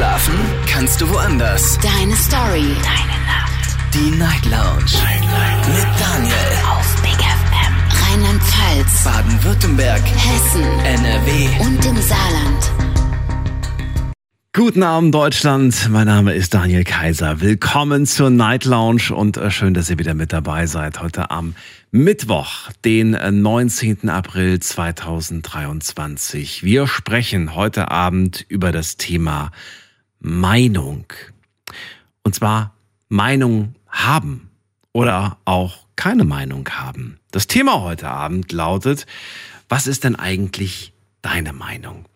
Schlafen kannst du woanders. Deine Story. Deine Nacht. Die Night Lounge. Night, Night. Mit Daniel. Auf Big FM. Rheinland-Pfalz. Baden-Württemberg. Hessen. NRW. Und im Saarland. Guten Abend Deutschland, mein Name ist Daniel Kaiser. Willkommen zur Night Lounge und äh, schön, dass ihr wieder mit dabei seid. Heute am Mittwoch, den 19. Äh, April 2023. Wir sprechen heute Abend über das Thema Meinung. Und zwar Meinung haben oder auch keine Meinung haben. Das Thema heute Abend lautet, was ist denn eigentlich deine Meinung?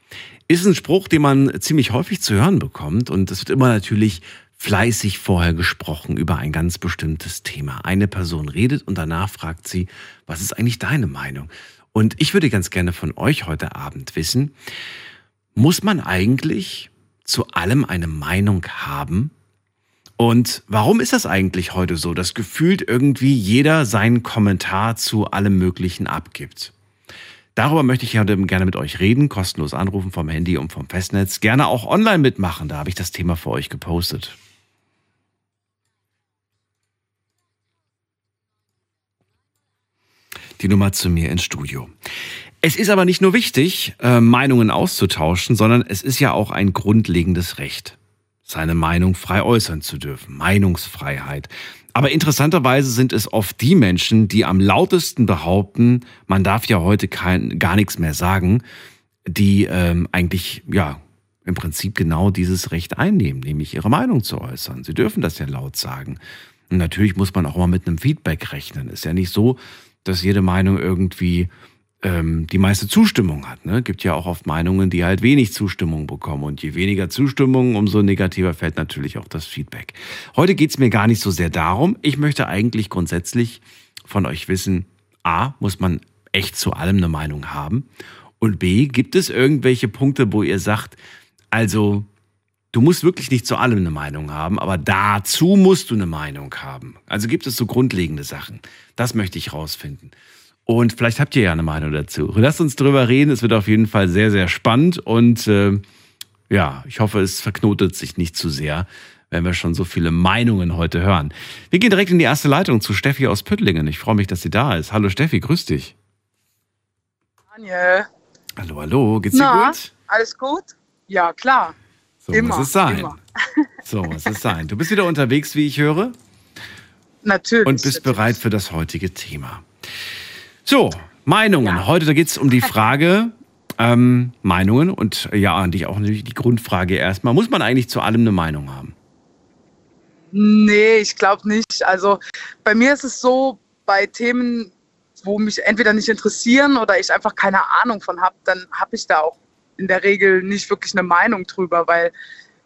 Ist ein Spruch, den man ziemlich häufig zu hören bekommt und es wird immer natürlich fleißig vorher gesprochen über ein ganz bestimmtes Thema. Eine Person redet und danach fragt sie, was ist eigentlich deine Meinung? Und ich würde ganz gerne von euch heute Abend wissen, muss man eigentlich zu allem eine Meinung haben? Und warum ist das eigentlich heute so, dass gefühlt irgendwie jeder seinen Kommentar zu allem Möglichen abgibt? Darüber möchte ich heute gerne mit euch reden, kostenlos anrufen vom Handy und vom Festnetz. Gerne auch online mitmachen, da habe ich das Thema für euch gepostet. Die Nummer zu mir ins Studio. Es ist aber nicht nur wichtig, äh, Meinungen auszutauschen, sondern es ist ja auch ein grundlegendes Recht, seine Meinung frei äußern zu dürfen. Meinungsfreiheit. Aber interessanterweise sind es oft die Menschen, die am lautesten behaupten, man darf ja heute kein, gar nichts mehr sagen, die ähm, eigentlich ja im Prinzip genau dieses Recht einnehmen, nämlich ihre Meinung zu äußern. Sie dürfen das ja laut sagen. Und natürlich muss man auch mal mit einem Feedback rechnen. Ist ja nicht so, dass jede Meinung irgendwie ähm, die meiste Zustimmung hat. Ne? Gibt ja auch oft Meinungen, die halt wenig Zustimmung bekommen. Und je weniger Zustimmung, umso negativer fällt natürlich auch das Feedback. Heute geht's mir gar nicht so sehr darum. Ich möchte eigentlich grundsätzlich von euch wissen, a, muss man echt zu allem eine Meinung haben? Und b, gibt es irgendwelche Punkte, wo ihr sagt, also du musst wirklich nicht zu allem eine Meinung haben, aber dazu musst du eine Meinung haben. Also gibt es so grundlegende Sachen. Das möchte ich rausfinden. Und vielleicht habt ihr ja eine Meinung dazu. Lasst uns drüber reden. Es wird auf jeden Fall sehr, sehr spannend. Und äh, ja, ich hoffe, es verknotet sich nicht zu sehr, wenn wir schon so viele Meinungen heute hören. Wir gehen direkt in die erste Leitung zu Steffi aus Püttlingen. Ich freue mich, dass sie da ist. Hallo Steffi, grüß dich. Daniel. Hallo, hallo. Geht's dir Na, gut? alles gut? Ja, klar. So immer, muss es sein. immer. So muss es sein. Du bist wieder unterwegs, wie ich höre, Natürlich. und bist natürlich. bereit für das heutige Thema. So, Meinungen. Ja. Heute da geht es um die Frage, ähm, Meinungen und äh, ja, an dich auch natürlich die Grundfrage erstmal. Muss man eigentlich zu allem eine Meinung haben? Nee, ich glaube nicht. Also bei mir ist es so, bei Themen, wo mich entweder nicht interessieren oder ich einfach keine Ahnung von habe, dann habe ich da auch in der Regel nicht wirklich eine Meinung drüber, weil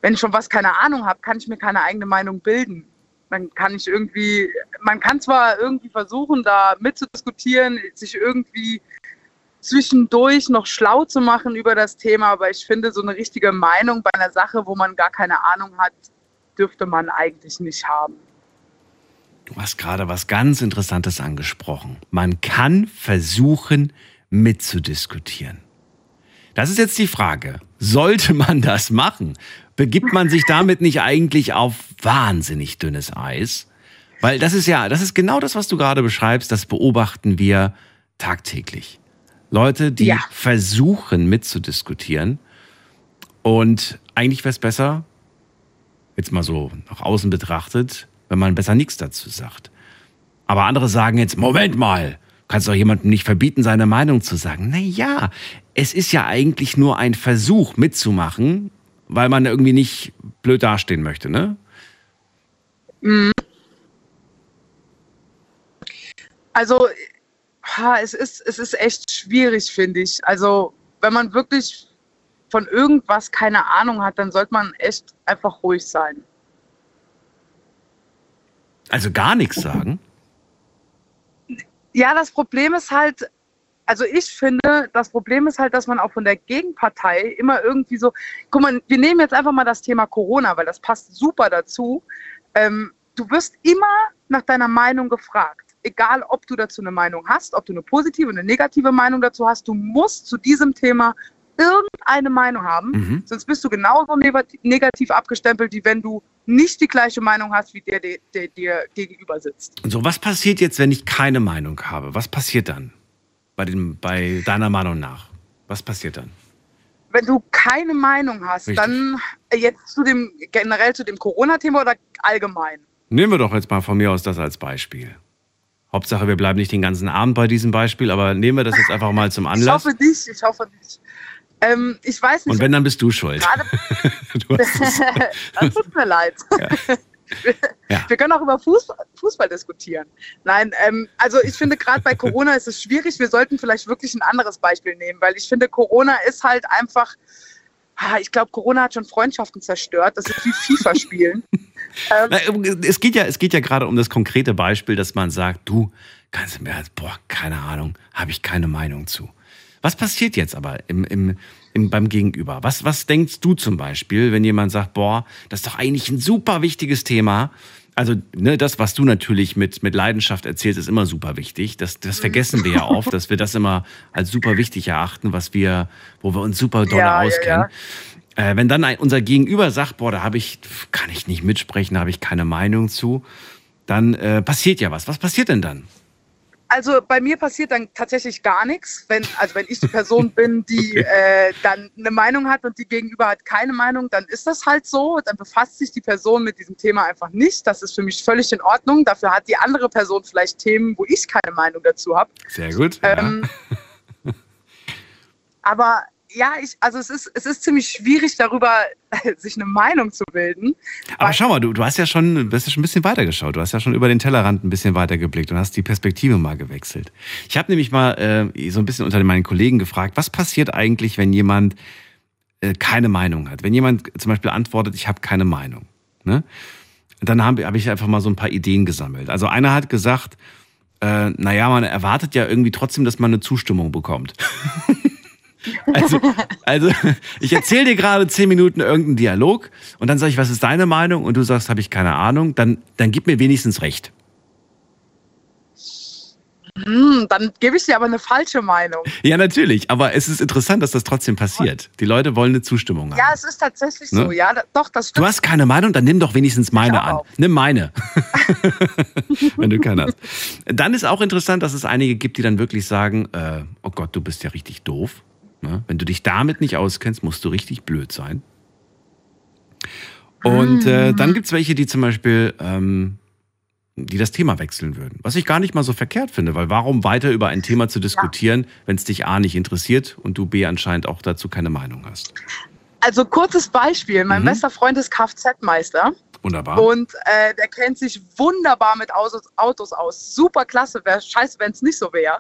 wenn ich schon was keine Ahnung habe, kann ich mir keine eigene Meinung bilden. Dann kann ich irgendwie, man kann zwar irgendwie versuchen, da mitzudiskutieren, sich irgendwie zwischendurch noch schlau zu machen über das Thema, aber ich finde, so eine richtige Meinung bei einer Sache, wo man gar keine Ahnung hat, dürfte man eigentlich nicht haben. Du hast gerade was ganz Interessantes angesprochen. Man kann versuchen, mitzudiskutieren. Das ist jetzt die Frage. Sollte man das machen? Begibt man sich damit nicht eigentlich auf wahnsinnig dünnes Eis? Weil das ist ja, das ist genau das, was du gerade beschreibst, das beobachten wir tagtäglich. Leute, die Ja. versuchen mitzudiskutieren und eigentlich wäre es besser, jetzt mal so nach außen betrachtet, wenn man besser nichts dazu sagt. Aber andere sagen jetzt, Moment mal, kannst doch jemandem nicht verbieten, seine Meinung zu sagen. Na ja, es ist ja eigentlich nur ein Versuch mitzumachen, weil man irgendwie nicht blöd dastehen möchte, ne? Also, ha, es ist, es ist echt schwierig, finde ich. Also, wenn man wirklich von irgendwas keine Ahnung hat, dann sollte man echt einfach ruhig sein. Also gar nichts sagen. Ja, das Problem ist halt, also ich finde, das Problem ist halt, dass man auch von der Gegenpartei immer irgendwie so, guck mal, wir nehmen jetzt einfach mal das Thema Corona, weil das passt super dazu. Ähm, du wirst immer nach deiner Meinung gefragt. Egal, ob du dazu eine Meinung hast, ob du eine positive oder eine negative Meinung dazu hast, du musst zu diesem Thema irgendeine Meinung haben, Mhm. sonst bist du genauso negati- negativ abgestempelt, wie wenn du nicht die gleiche Meinung hast, wie der, der, dir gegenüber sitzt. So, was passiert jetzt, wenn ich keine Meinung habe? Was passiert dann? Bei, dem, bei deiner Meinung nach? Was passiert dann? Wenn du keine Meinung hast, Richtig. dann äh, jetzt zu dem generell zu dem Corona-Thema oder allgemein? Nehmen wir doch jetzt mal von mir aus das als Beispiel. Hauptsache, wir bleiben nicht den ganzen Abend bei diesem Beispiel, aber nehmen wir das jetzt einfach mal zum Ich Anlass. hoffe nicht, ich hoffe nicht. Ähm, ich weiß nicht. Und wenn, dann bist du schuld. Du das tut mir leid. Ja. Wir können auch über Fußball, Fußball diskutieren. Nein, ähm, also ich finde gerade bei Corona ist es schwierig. Wir sollten vielleicht wirklich ein anderes Beispiel nehmen, weil ich finde, Corona ist halt einfach. ah, Ich glaube, Corona hat schon Freundschaften zerstört. Das ist wie FIFA spielen. ähm, es geht ja, es geht ja gerade um das konkrete Beispiel, dass man sagt, du kannst mir, boah, keine Ahnung, habe ich keine Meinung zu. Was passiert jetzt aber im, im, im, beim Gegenüber? Was, was denkst du zum Beispiel, wenn jemand sagt, boah, das ist doch eigentlich ein super wichtiges Thema? Also, ne, das, was du natürlich mit, mit Leidenschaft erzählst, ist immer super wichtig. Das, das vergessen wir ja oft, dass wir das immer als super wichtig erachten, was wir, wo wir uns super doll Ja, ja, auskennen. ja. Äh, wenn dann ein, unser Gegenüber sagt, boah, da habe ich, kann ich nicht mitsprechen, da habe ich keine Meinung zu, dann äh, passiert ja was. Was passiert denn dann? Also bei mir passiert dann tatsächlich gar nichts, wenn also wenn ich die Person bin, die äh, dann eine Meinung hat und die Gegenüber hat keine Meinung, dann ist das halt so. Dann befasst sich die Person mit diesem Thema einfach nicht. Das ist für mich völlig in Ordnung. Dafür hat die andere Person vielleicht Themen, wo ich keine Meinung dazu habe. Sehr gut. Ja. Ähm, aber ja, ich, also es ist, es ist ziemlich schwierig, darüber sich eine Meinung zu bilden. Aber schau mal, du, du hast ja schon, du hast ja schon ein bisschen weiter geschaut. Du hast ja schon über den Tellerrand ein bisschen weiter geblickt und hast die Perspektive mal gewechselt. Ich habe nämlich mal äh, so ein bisschen unter meinen Kollegen gefragt, was passiert eigentlich, wenn jemand äh, keine Meinung hat? Wenn jemand zum Beispiel antwortet, ich habe keine Meinung. Ne? Dann habe hab ich einfach mal so ein paar Ideen gesammelt. Also einer hat gesagt, äh, naja, man erwartet ja irgendwie trotzdem, dass man eine Zustimmung bekommt. Also, also ich erzähle dir gerade zehn Minuten irgendeinen Dialog und dann sage ich, was ist deine Meinung? Und du sagst, habe ich keine Ahnung. Dann, dann gib mir wenigstens recht. Hm, dann gebe ich dir aber eine falsche Meinung. Ja, natürlich. Aber es ist interessant, dass das trotzdem passiert. Die Leute wollen eine Zustimmung haben. Ja, es ist tatsächlich Ne? so. Ja, da, doch, das Du hast keine Meinung, dann nimm doch wenigstens meine an. Nimm meine. Wenn du keine hast. Dann ist auch interessant, dass es einige gibt, die dann wirklich sagen, äh, oh Gott, du bist ja richtig doof. Ne? Wenn du dich damit nicht auskennst, musst du richtig blöd sein. Und äh, dann gibt's welche, die zum Beispiel, ähm, die das Thema wechseln würden. Was ich gar nicht mal so verkehrt finde, weil warum weiter über ein Thema zu diskutieren, wenn es dich A nicht interessiert und du B anscheinend auch dazu keine Meinung hast. Also kurzes Beispiel. Mein Mhm. bester Freund ist Kfz-Meister Wunderbar. und äh, der kennt sich wunderbar mit Autos, Autos aus. Super klasse. Wäre scheiße, wenn es nicht so wäre.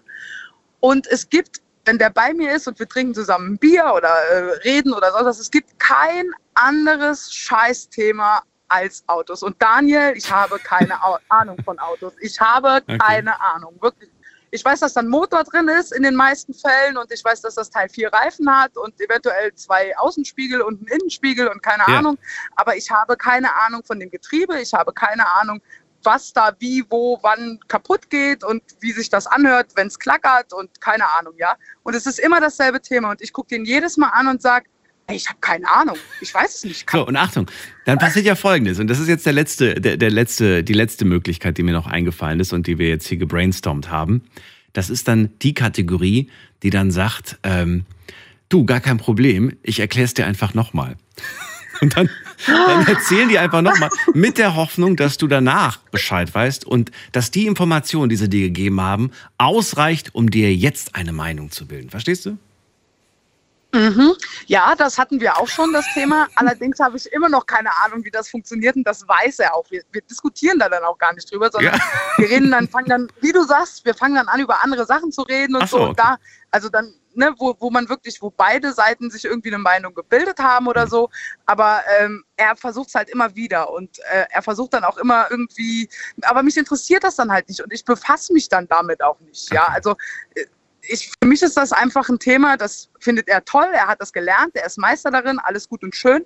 Und es gibt, wenn der bei mir ist und wir trinken zusammen ein Bier oder äh, reden oder sonst was, es gibt kein anderes Scheißthema als Autos. Und Daniel, ich habe keine Au Ahnung von Autos. Ich habe Okay. keine Ahnung. Wirklich. Ich weiß, dass da ein Motor drin ist in den meisten Fällen und ich weiß, dass das Teil vier Reifen hat und eventuell zwei Außenspiegel und einen Innenspiegel und keine Ja. Ahnung. Aber ich habe keine Ahnung von dem Getriebe. Ich habe keine Ahnung, was da wie, wo, wann kaputt geht und wie sich das anhört, wenn es klackert und keine Ahnung, ja. Und es ist immer dasselbe Thema und ich gucke den jedes Mal an und sage, ey, ich habe keine Ahnung. Ich weiß es nicht. So, und Achtung, dann passiert ja Folgendes. Und das ist jetzt der letzte, der, der letzte, die letzte Möglichkeit, die mir noch eingefallen ist und die wir jetzt hier gebrainstormt haben. Das ist dann die Kategorie, die dann sagt, ähm, du, gar kein Problem, ich erkläre es dir einfach nochmal. Und dann, dann erzählen die einfach nochmal mit der Hoffnung, dass du danach Bescheid weißt und dass die Information, die sie dir gegeben haben, ausreicht, um dir jetzt eine Meinung zu bilden. Verstehst du? Mhm. Ja, das hatten wir auch schon, das Thema. Allerdings habe ich immer noch keine Ahnung, wie das funktioniert und das weiß er auch. Wir, wir diskutieren da dann auch gar nicht drüber, sondern Ja. wir reden dann, fangen dann, wie du sagst, wir fangen dann an, über andere Sachen zu reden und Ach so, so. Und da, also dann, ne, wo, wo man wirklich, wo beide Seiten sich irgendwie eine Meinung gebildet haben oder Mhm. so. Aber ähm, er versucht es halt immer wieder und äh, er versucht dann auch immer irgendwie, aber mich interessiert das dann halt nicht und ich befasse mich dann damit auch nicht. Ja, also äh, ich, für mich ist das einfach ein Thema, das findet er toll, er hat das gelernt, er ist Meister darin, alles gut und schön,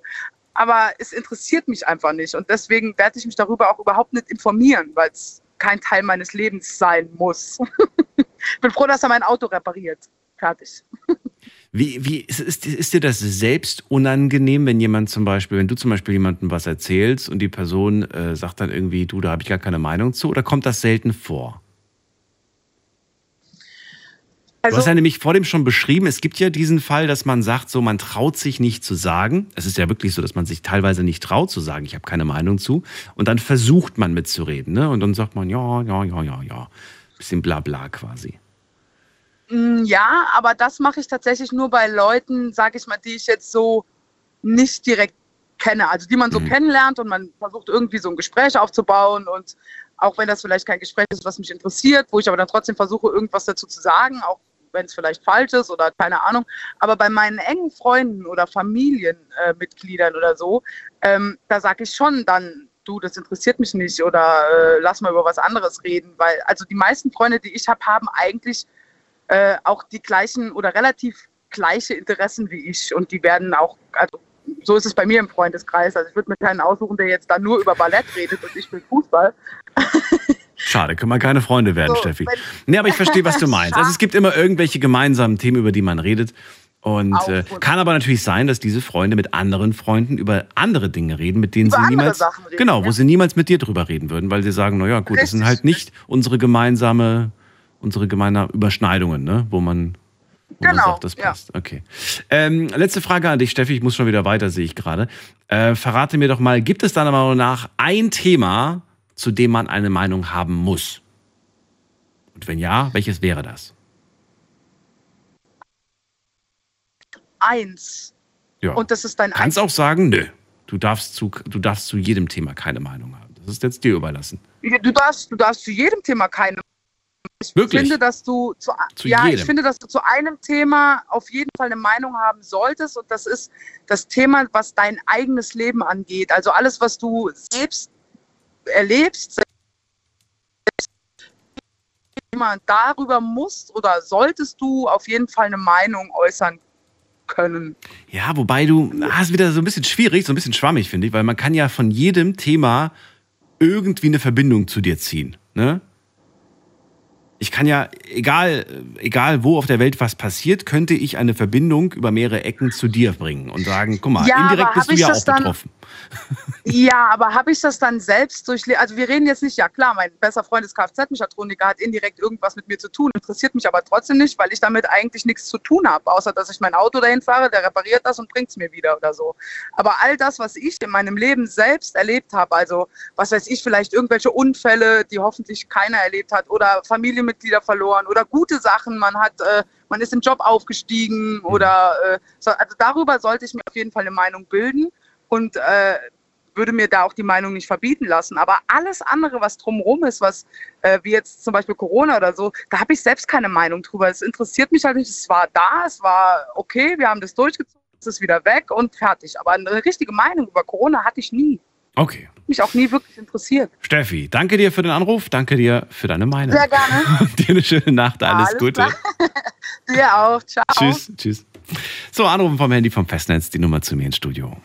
aber es interessiert mich einfach nicht und deswegen werde ich mich darüber auch überhaupt nicht informieren, weil es kein Teil meines Lebens sein muss. ich bin froh, dass er mein Auto repariert. Fertig. Wie, wie ist, ist, ist dir das selbst unangenehm, wenn jemand zum Beispiel, wenn du zum Beispiel jemandem was erzählst und die Person äh, sagt dann irgendwie, du, da habe ich gar keine Meinung zu, oder kommt das selten vor? Also, du hast ja nämlich vor dem schon beschrieben, es gibt ja diesen Fall, dass man sagt, so man traut sich nicht zu sagen. Es ist ja wirklich so, dass man sich teilweise nicht traut zu sagen, ich habe keine Meinung zu. Und dann versucht man mitzureden, ne? Und dann sagt man, ja, ja, ja, ja, ja. Bisschen Blabla quasi. Mm, Ja, aber das mache ich tatsächlich nur bei Leuten, sage ich mal, die ich jetzt so nicht direkt kenne. Also die man so Mhm. kennenlernt und man versucht irgendwie so ein Gespräch aufzubauen und auch wenn das vielleicht kein Gespräch ist, was mich interessiert, wo ich aber dann trotzdem versuche, irgendwas dazu zu sagen, auch wenn es vielleicht falsch ist oder keine Ahnung. Aber bei meinen engen Freunden oder Familienmitgliedern äh, oder so, ähm, da sage ich schon dann, du, das interessiert mich nicht oder äh, lass mal über was anderes reden, weil also die meisten Freunde, die ich habe, haben eigentlich äh, auch die gleichen oder relativ gleiche Interessen wie ich und die werden auch, also so ist es bei mir im Freundeskreis. Also ich würde mir keinen aussuchen, der jetzt da nur über Ballett redet und ich will Fußball. Schade, können wir keine Freunde werden, So, Steffi. Nee, aber ich verstehe, was du meinst. Also es gibt immer irgendwelche gemeinsamen Themen, über die man redet. Und äh, kann aber natürlich sein, dass diese Freunde mit anderen Freunden über andere Dinge reden, mit denen Über sie niemals, reden, genau, wo ja. sie niemals mit dir drüber reden würden, weil sie sagen, naja, gut, das sind Richtig. halt nicht unsere gemeinsame, unsere gemeinsamen Überschneidungen, ne, wo man, wo man Genau, sagt, das ja. passt. Okay. Ähm, letzte Frage an dich, Steffi. Ich muss schon wieder weiter, sehe ich gerade. Äh, verrate mir doch mal, gibt es deiner Meinung nach ein Thema, zu dem man eine Meinung haben muss? Und wenn ja, welches wäre das? Eins. Ja. Und das ist dein kannst auch sagen, nö. Du darfst, zu, du darfst zu jedem Thema keine Meinung haben. Das ist jetzt dir überlassen. Du darfst, du darfst zu jedem Thema keine. Ich Wirklich? finde, dass du zu, Zu ja, jedem? ich finde, dass du zu einem Thema auf jeden Fall eine Meinung haben solltest und das ist das Thema, was dein eigenes Leben angeht. Also alles, was du selbst erlebst, Thema, darüber musst oder solltest du auf jeden Fall eine Meinung äußern können. Ja, wobei du, das ist wieder so ein bisschen schwierig, so ein bisschen schwammig, finde ich, weil man kann ja von jedem Thema irgendwie eine Verbindung zu dir ziehen. Ne? Ich kann ja, egal, egal wo auf der Welt was passiert, könnte ich eine Verbindung über mehrere Ecken zu dir bringen und sagen, guck mal, Ja, indirekt bist du ja auch dann- betroffen. Ja, aber habe ich das dann selbst durchlebt? Also wir reden jetzt nicht, ja klar, mein bester Freund ist Kfz-Mechatroniker, hat indirekt irgendwas mit mir zu tun, interessiert mich aber trotzdem nicht, weil ich damit eigentlich nichts zu tun habe, außer dass ich mein Auto dahin fahre, der repariert das und bringt es mir wieder oder so. Aber all das, was ich in meinem Leben selbst erlebt habe, also was weiß ich, vielleicht irgendwelche Unfälle, die hoffentlich keiner erlebt hat oder Familienmitglieder verloren oder gute Sachen, man hat, äh, man ist im Job aufgestiegen oder äh, so, also darüber sollte ich mir auf jeden Fall eine Meinung bilden und äh, würde mir da auch die Meinung nicht verbieten lassen. Aber alles andere, was drumherum ist, was äh, wie jetzt zum Beispiel Corona oder so, da habe ich selbst keine Meinung drüber. Es interessiert mich halt nicht. Es war da, es war okay, wir haben das durchgezogen, es ist wieder weg und fertig. Aber eine richtige Meinung über Corona hatte ich nie. Okay. Mich auch nie wirklich interessiert. Steffi, danke dir für den Anruf, danke dir für deine Meinung. Sehr gerne. dir eine schöne Nacht, alles, Alles Gute. Dir auch. Ciao. Tschüss, tschüss. So, Anrufen vom Handy vom Festnetz, die Nummer zu mir ins Studio.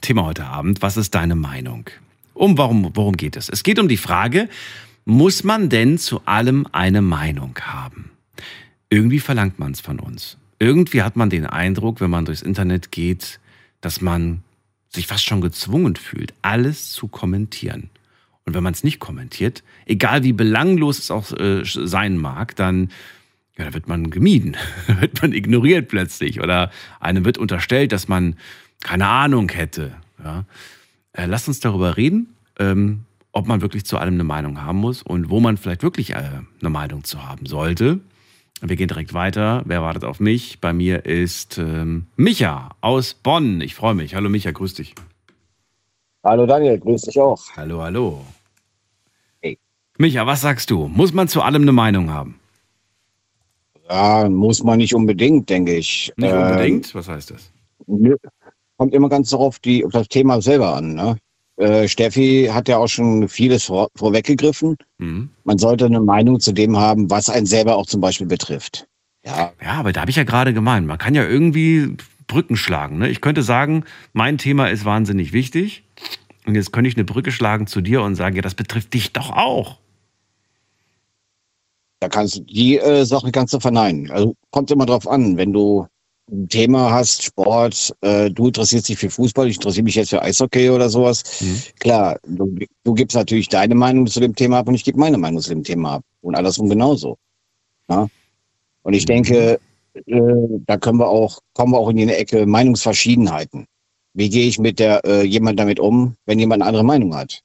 Thema heute Abend, was ist deine Meinung? Um warum, worum geht es? Es geht um die Frage, muss man denn zu allem eine Meinung haben? Irgendwie verlangt man es von uns. Irgendwie hat man den Eindruck, wenn man durchs Internet geht, dass man sich fast schon gezwungen fühlt, alles zu kommentieren. Und wenn man es nicht kommentiert, egal wie belanglos es auch äh, sein mag, dann ja, da wird man gemieden, wird man ignoriert plötzlich oder einem wird unterstellt, dass man keine Ahnung hätte. Ja. Äh, lasst uns darüber reden, ähm, ob man wirklich zu allem eine Meinung haben muss und wo man vielleicht wirklich äh, eine Meinung zu haben sollte. Wir gehen direkt weiter. Wer wartet auf mich? Bei mir ist ähm, Micha aus Bonn. Ich freue mich. Hallo Micha, grüß dich. Hallo Daniel, grüß dich auch. Hallo, hallo. Hey. Micha, was sagst du? Muss man zu allem eine Meinung haben? Ja, muss man nicht unbedingt, denke ich. Nicht Ähm, unbedingt? Was heißt das? Kommt immer ganz darauf die, auf das Thema selber an. Ne? Äh, Steffi hat ja auch schon vieles vor, vorweggegriffen. Mhm. Man sollte eine Meinung zu dem haben, was einen selber auch zum Beispiel betrifft. Ja, Ja, aber da habe ich ja gerade gemeint, man kann ja irgendwie Brücken schlagen. Ne? Ich könnte sagen, mein Thema ist wahnsinnig wichtig. Und jetzt könnte ich eine Brücke schlagen zu dir und sagen, ja, das betrifft dich doch auch. Da kannst du die äh, Sache kannst du verneinen. Also kommt immer drauf an, wenn du ein Thema hast, Sport, äh, du interessierst dich für Fußball, ich interessiere mich jetzt für Eishockey oder sowas. Mhm. Klar, du, du gibst natürlich deine Meinung zu dem Thema ab und ich gebe meine Meinung zu dem Thema ab. Und andersrum genauso. Ja? Und ich denke, äh, da können wir auch, kommen wir auch in die Ecke Meinungsverschiedenheiten. Wie gehe ich mit der äh, jemand damit um, wenn jemand eine andere Meinung hat?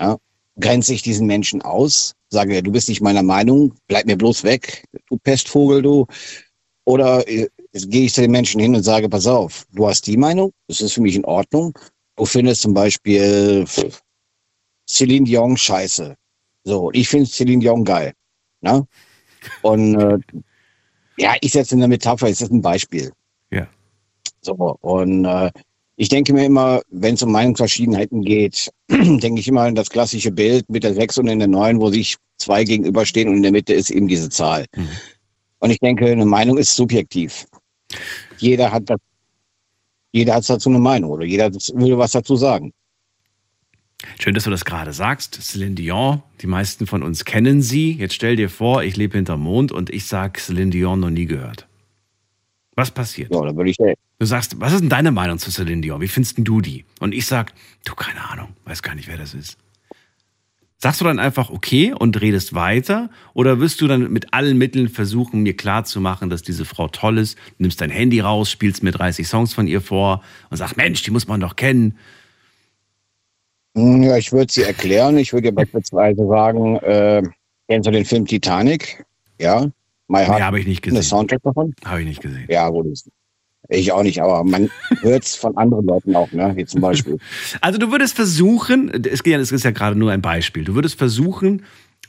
Ja? Grenze ich diesen Menschen aus? Sage, du bist nicht meiner Meinung, bleib mir bloß weg, du Pestvogel, du. Oder äh, gehe ich zu den Menschen hin und sage, pass auf, du hast die Meinung, das ist für mich in Ordnung. Du findest zum Beispiel Celine Dion scheiße. So, ich finde Celine Dion geil. Ne? Und äh, ja, ich setze eine Metapher, es ist ein Beispiel. Ja. So, und äh, ich denke mir immer, wenn es um Meinungsverschiedenheiten geht, denke ich immer an das klassische Bild mit der 6 und in der 9, wo sich zwei gegenüberstehen und in der Mitte ist eben diese Zahl. Mhm. Und ich denke, eine Meinung ist subjektiv. Jeder hat jeder hat dazu eine Meinung oder jeder will was dazu sagen. Schön, dass du das gerade sagst. Celine Dion, die meisten von uns kennen sie. Jetzt stell dir vor, ich lebe hinterm Mond und ich sage Celine Dion noch nie gehört. Was passiert? Ja, da würde ich sagen, Du sagst, was ist denn deine Meinung zu Celine Dion? Wie findest du die? Und ich sag, du, keine Ahnung, weiß gar nicht, wer das ist. Sagst du dann einfach okay und redest weiter? Oder wirst du dann mit allen Mitteln versuchen, mir klarzumachen, dass diese Frau toll ist? Nimmst dein Handy raus, spielst mir 30 Songs von ihr vor und sagst, Mensch, die muss man doch kennen. Hm, Ja, ich würde sie erklären. Ich würde dir beispielsweise sagen, äh, kennst du den Film Titanic? Ja. My Nee, Heart, habe ich nicht eine gesehen. Soundtrack davon? Habe ich nicht gesehen. Ja, gut. ist- Ich auch nicht, aber man hört es von anderen Leuten auch, ne? Wie zum Beispiel. Also du würdest versuchen, es geht ja- es ist ja gerade nur ein Beispiel, du würdest versuchen,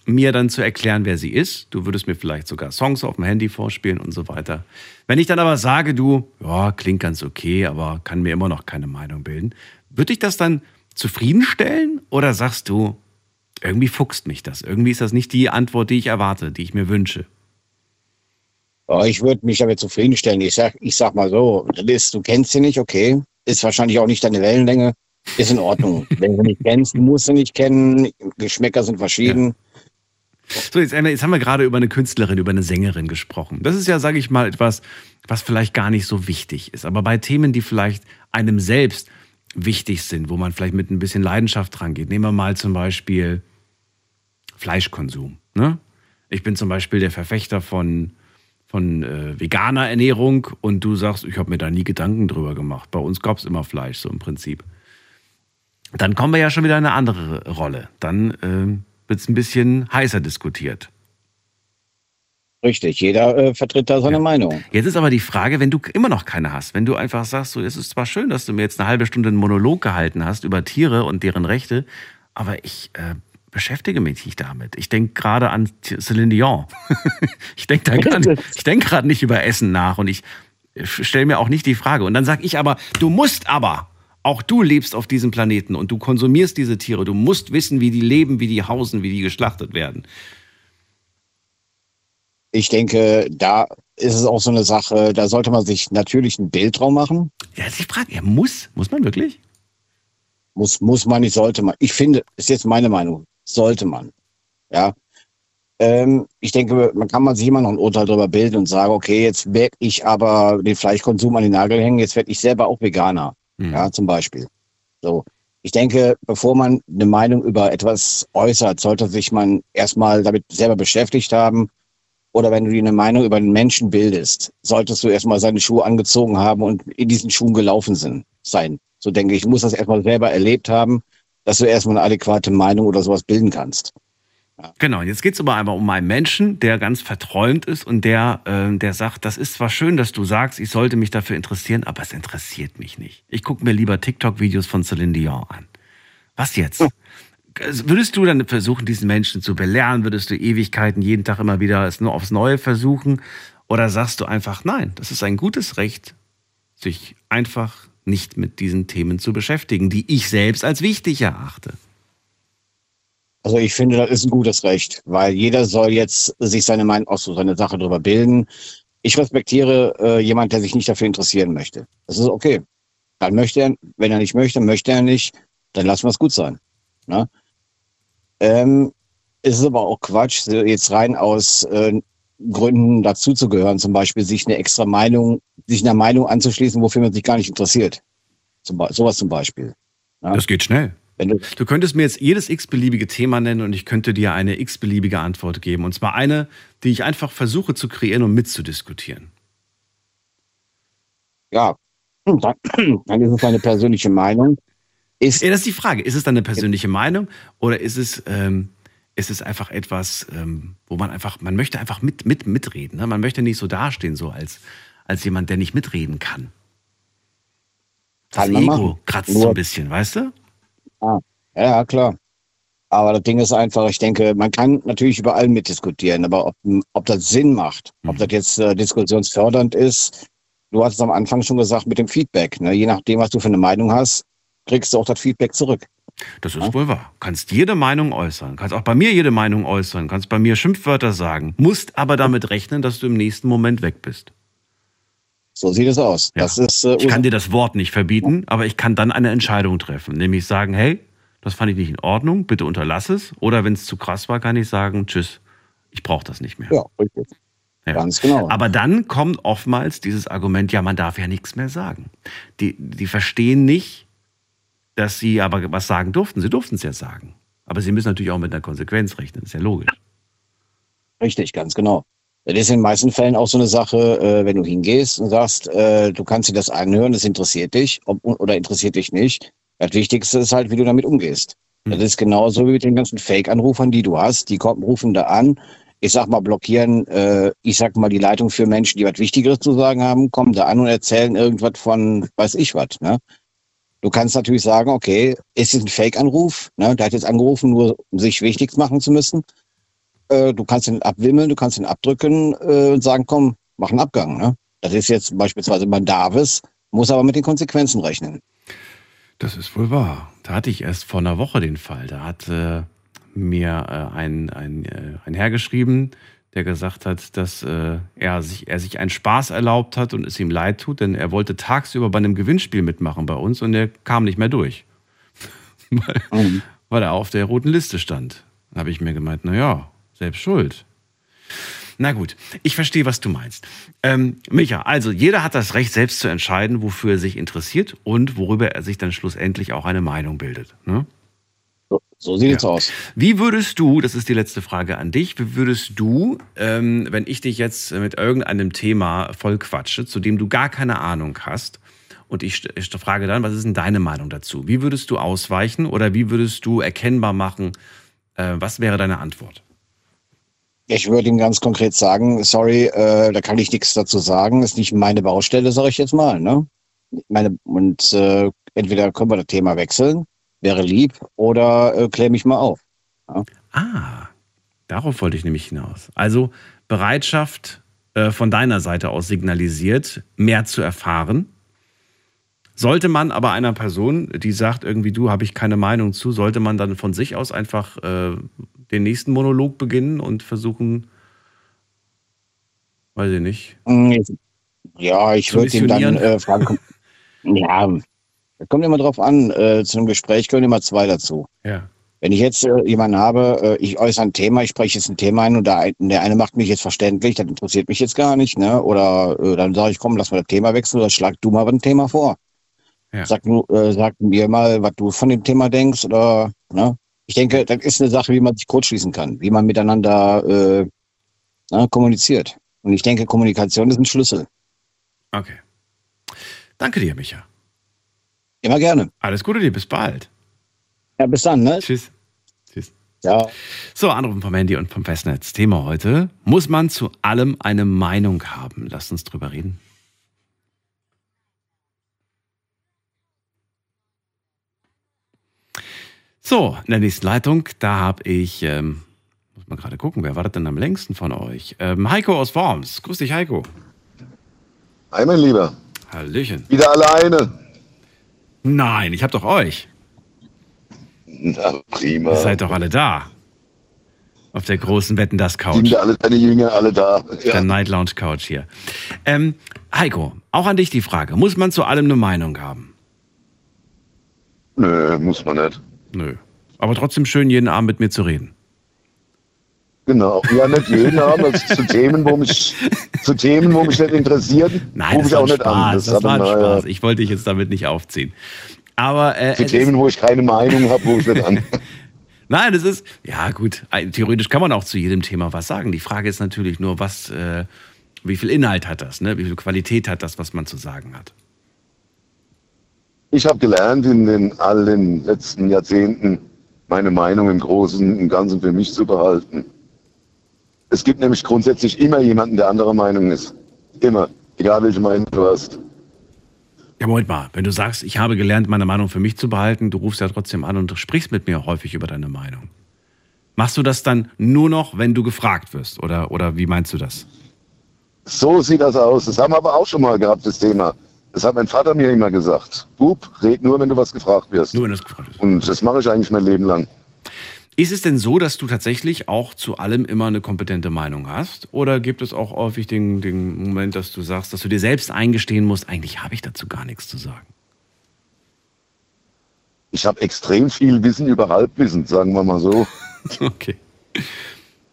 mir dann zu erklären, wer sie ist. Du würdest mir vielleicht sogar Songs auf dem Handy vorspielen und so weiter. Wenn ich dann aber sage, du, ja, klingt ganz okay, aber kann mir immer noch keine Meinung bilden, würde ich das dann zufriedenstellen oder sagst du, irgendwie fuchst mich das? Irgendwie ist das nicht die Antwort, die ich erwarte, die ich mir wünsche. Ja, ich würde mich damit zufriedenstellen. Ich sag, ich sag mal so, ist, du kennst sie nicht, okay. Ist wahrscheinlich auch nicht deine Wellenlänge. Ist in Ordnung. Wenn du nicht kennst, musst du nicht kennen. Geschmäcker sind verschieden. So, jetzt, haben wir- jetzt haben wir gerade über eine Künstlerin, über eine Sängerin gesprochen. Das ist ja, sage ich mal, etwas, was vielleicht gar nicht so wichtig ist. Aber bei Themen, die vielleicht einem selbst wichtig sind, wo man vielleicht mit ein bisschen Leidenschaft dran geht, nehmen wir mal zum Beispiel Fleischkonsum. Ne? Ich bin zum Beispiel der Verfechter von, von äh, veganer Ernährung und du sagst, ich habe mir da nie Gedanken drüber gemacht. Bei uns gab es immer Fleisch, so im Prinzip. Dann kommen wir ja schon wieder in eine andere Rolle. Dann ähm, wird es ein bisschen heißer diskutiert. Richtig. Jeder äh, vertritt da seine Ja. Meinung. Jetzt ist aber die Frage, wenn du immer noch keine hast, wenn du einfach sagst, so, es ist zwar schön, dass du mir jetzt eine halbe Stunde einen Monolog gehalten hast über Tiere und deren Rechte, aber ich äh, beschäftige mich nicht damit. Ich denke gerade an Celine Dion. ich denke da gerade, ich denke gerade nicht über Essen nach und ich stelle mir auch nicht die Frage. Und dann sag ich aber, du musst aber. Auch du lebst auf diesem Planeten und du konsumierst diese Tiere. Du musst wissen, wie die leben, wie die hausen, wie die geschlachtet werden. Ich denke, da ist es auch so eine Sache, da sollte man sich natürlich ein Bild drauf machen. Ja, ist die Frage. Ja, muss? Muss man wirklich? Muss, muss man nicht, sollte man. Ich finde, ist jetzt meine Meinung, sollte man. Ja. Ähm, ich denke, man kann man sich immer noch ein Urteil darüber bilden und sagen, okay, jetzt werde ich aber den Fleischkonsum an den Nagel hängen, jetzt werde ich selber auch Veganer. Hm. Ja, zum Beispiel. So. Ich denke, bevor man eine Meinung über etwas äußert, sollte sich man erstmal damit selber beschäftigt haben. Oder wenn du dir eine Meinung über einen Menschen bildest, solltest du erstmal seine Schuhe angezogen haben und in diesen Schuhen gelaufen sind, sein. So denke ich, du musst das erstmal selber erlebt haben, dass du erstmal eine adäquate Meinung oder sowas bilden kannst. Genau, und jetzt geht es aber einmal um einen Menschen, der ganz verträumt ist und der, äh, der sagt, das ist zwar schön, dass du sagst, ich sollte mich dafür interessieren, aber es interessiert mich nicht. Ich gucke mir lieber TikTok-Videos von Celine Dion an. Was jetzt? Also Würdest du dann versuchen, diesen Menschen zu belehren? Würdest du Ewigkeiten jeden Tag immer wieder es nur aufs Neue versuchen? Oder sagst du einfach, nein, das ist ein gutes Recht, sich einfach nicht mit diesen Themen zu beschäftigen, die ich selbst als wichtig erachte? Also ich finde, das ist ein gutes Recht, weil jeder soll jetzt sich seine Meinung auch so seine Sache darüber bilden. Ich respektiere äh, jemand, der sich nicht dafür interessieren möchte. Das ist okay. Dann möchte er, wenn er nicht möchte, möchte er nicht, dann lassen wir es gut sein. Ne? Ähm, es ist aber auch Quatsch, jetzt rein aus äh, Gründen dazuzugehören, zum Beispiel sich eine extra Meinung, sich einer Meinung anzuschließen, wofür man sich gar nicht interessiert. Zum, sowas zum Beispiel. Ja? Das geht schnell. Du, Du könntest mir jetzt jedes x-beliebige Thema nennen und ich könnte dir eine x-beliebige Antwort geben. Und zwar eine, die ich einfach versuche zu kreieren und mitzudiskutieren. ja, dann, dann ist es meine persönliche Meinung. Ist, Ja, das ist die Frage. Ist es dann eine persönliche Meinung oder ist es, ähm, ist es einfach etwas, ähm, wo man einfach, man möchte einfach mit, mit, mitreden. Ne? Man möchte nicht so dastehen, so als, als jemand, der nicht mitreden kann. Das Kann Ego machen. kratzt Nur- so ein bisschen, weißt du? ja, klar. Aber das Ding ist einfach, ich denke, man kann natürlich über allem mitdiskutieren, aber ob, ob das Sinn macht, ob Mhm. das jetzt äh, diskussionsfördernd ist, du hast es am Anfang schon gesagt mit dem Feedback. Ne? Je nachdem, was du für eine Meinung hast, kriegst du auch das Feedback zurück. Das ist wohl wahr. Kannst jede Meinung äußern. Kannst auch bei mir jede Meinung äußern. Kannst bei mir Schimpfwörter sagen. Musst aber damit rechnen, dass du im nächsten Moment weg bist. So sieht es aus. Ja. Das ist äh, Ich kann dir das Wort nicht verbieten, aber ich kann dann eine Entscheidung treffen. Nämlich sagen, hey, das fand ich nicht in Ordnung, bitte unterlass es. Oder wenn es zu krass war, kann ich sagen, tschüss, ich brauche das nicht mehr. ja, richtig. Ja. Ganz genau. Aber dann kommt oftmals dieses Argument, ja, man darf ja nichts mehr sagen. Die, die verstehen nicht, dass sie aber was sagen durften. Sie durften es ja sagen. Aber sie müssen natürlich auch mit einer Konsequenz rechnen, ist ja logisch. Richtig, ganz genau. Das ist in den meisten Fällen auch so eine Sache, äh, wenn du hingehst und sagst, äh, du kannst dir das anhören, das interessiert dich oder interessiert dich nicht. Das Wichtigste ist halt, wie du damit umgehst. Das ist genauso wie mit den ganzen Fake-Anrufern, die du hast. Die kommen, rufen da an. Ich sag mal, blockieren, äh, ich sag mal, die Leitung für Menschen, die was Wichtigeres zu sagen haben, kommen da an und erzählen irgendwas von, weiß ich was. Ne? Du kannst natürlich sagen, okay, ist es ein Fake-Anruf? Ne? Der hat jetzt angerufen, nur um sich wichtig machen zu müssen. Äh, du kannst ihn abwimmeln, du kannst ihn abdrücken äh, und sagen, komm, mach einen Abgang. Ne? Das ist jetzt beispielsweise bei Davis, muss aber mit den Konsequenzen rechnen. Das ist wohl wahr. Da hatte ich erst vor einer Woche den Fall. Da hat äh, mir äh, ein, ein, äh, ein Herr geschrieben, der gesagt hat, dass äh, er, sich, er sich einen Spaß erlaubt hat und es ihm leid tut, denn er wollte tagsüber bei einem Gewinnspiel mitmachen bei uns und er kam nicht mehr durch. weil, Mhm. weil er auf der roten Liste stand. Da habe ich mir gemeint, na ja, selbst schuld. Na gut, ich verstehe, was du meinst. Ähm, Micha, also jeder hat das Recht, selbst zu entscheiden, wofür er sich interessiert und worüber er sich dann schlussendlich auch eine Meinung bildet. Ne? So, sieht Ja. es aus. Wie würdest du, das ist die letzte Frage an dich, wie würdest du, ähm, wenn ich dich jetzt mit irgendeinem Thema voll quatsche, zu dem du gar keine Ahnung hast, und ich, ich frage dann, was ist denn deine Meinung dazu? Wie würdest du ausweichen oder wie würdest du erkennbar machen, äh, was wäre deine Antwort? Ich würde ihm ganz konkret sagen, sorry, äh, da kann ich nichts dazu sagen, ist nicht meine Baustelle, sage ich jetzt mal. Ne? Meine, und äh, entweder können wir das Thema wechseln, wäre lieb, oder äh, klär mich mal auf. Ah, darauf wollte ich nämlich hinaus. Also Bereitschaft äh, von deiner Seite aus signalisiert, mehr zu erfahren. Sollte man aber einer Person, die sagt, irgendwie du, habe ich keine Meinung zu, sollte man dann von sich aus einfach äh, den nächsten Monolog beginnen und versuchen, weiß ich nicht. Mm, Ja, ich würde ihm dann äh, fragen. ja, das kommt immer drauf an. Äh, zu einem Gespräch gehören immer zwei dazu. Ja. Wenn ich jetzt äh, jemanden habe, äh, ich äußere ein Thema, ich spreche jetzt ein Thema ein und der, ein- der eine macht mich jetzt verständlich, das interessiert mich jetzt gar nicht, ne? Oder äh, dann sage ich, komm, lass mal das Thema wechseln oder schlag du mal ein Thema vor. Ja. Sag, du, äh, sag mir mal, was du von dem Thema denkst oder, ne? Ich denke, das ist eine Sache, wie man sich kurzschließen kann, wie man miteinander äh, na, kommuniziert. Und ich denke, Kommunikation ist ein Schlüssel. Okay. Danke dir, Micha. Immer gerne. Alles Gute dir, bis bald. Ja, bis dann, ne? Tschüss. Tschüss. Ja. So, Anrufen vom Handy und vom Festnetz. Thema heute. Muss man zu allem eine Meinung haben? Lasst uns drüber reden. So, in der nächsten Leitung, da habe ich, ähm, muss mal gerade gucken, wer war das denn am längsten von euch? Ähm, Heiko aus Worms. Grüß dich, Heiko. Hi, mein Lieber. Hallöchen. Wieder alleine. Nein, ich habe doch euch. Na, prima. Ihr seid doch alle da. Auf der großen Wetten das Couch. Sind alle deine Jünger alle da? Der Ja. Night Lounge Couch hier. Ähm, Heiko, auch an dich die Frage. Muss man zu allem eine Meinung haben? Nö, muss man nicht. Nö. Aber trotzdem schön, jeden Abend mit mir zu reden. Genau. Ja, nicht jeden Abend, also zu Themen, wo mich, zu Themen, wo mich nicht interessieren, Nein, rufe das ich auch nicht Spaß. an. Das, hat war ein Spaß. äh, Ich wollte dich jetzt damit nicht aufziehen. Aber äh, Zu Themen, wo ich keine Meinung habe, rufe ich nicht an. Nein, das ist, ja gut, theoretisch kann man auch zu jedem Thema was sagen. Die Frage ist natürlich nur, was, äh, wie viel Inhalt hat das, ne? wie viel Qualität hat das, was man zu sagen hat. Ich habe gelernt, in den all den letzten Jahrzehnten meine Meinung im Großen und Ganzen für mich zu behalten. Es gibt nämlich grundsätzlich immer jemanden, der anderer Meinung ist. Immer. Egal welche Meinung du hast. Ja, Moment mal, wenn du sagst, ich habe gelernt, meine Meinung für mich zu behalten, du rufst ja trotzdem an und sprichst mit mir häufig über deine Meinung. Machst du das dann nur noch, wenn du gefragt wirst? Oder, oder wie meinst du das? So sieht das aus. Das haben wir aber auch schon mal gehabt, das Thema. Das hat mein Vater mir immer gesagt. Bub, red nur, wenn du was gefragt wirst. Nur wenn das gefragt ist. Und das mache ich eigentlich mein Leben lang. Ist es denn so, dass du tatsächlich auch zu allem immer eine kompetente Meinung hast? Oder gibt es auch häufig den, den Moment, dass du sagst, dass du dir selbst eingestehen musst, eigentlich habe ich dazu gar nichts zu sagen? Ich habe extrem viel Wissen über Halbwissen, sagen wir mal so. Okay.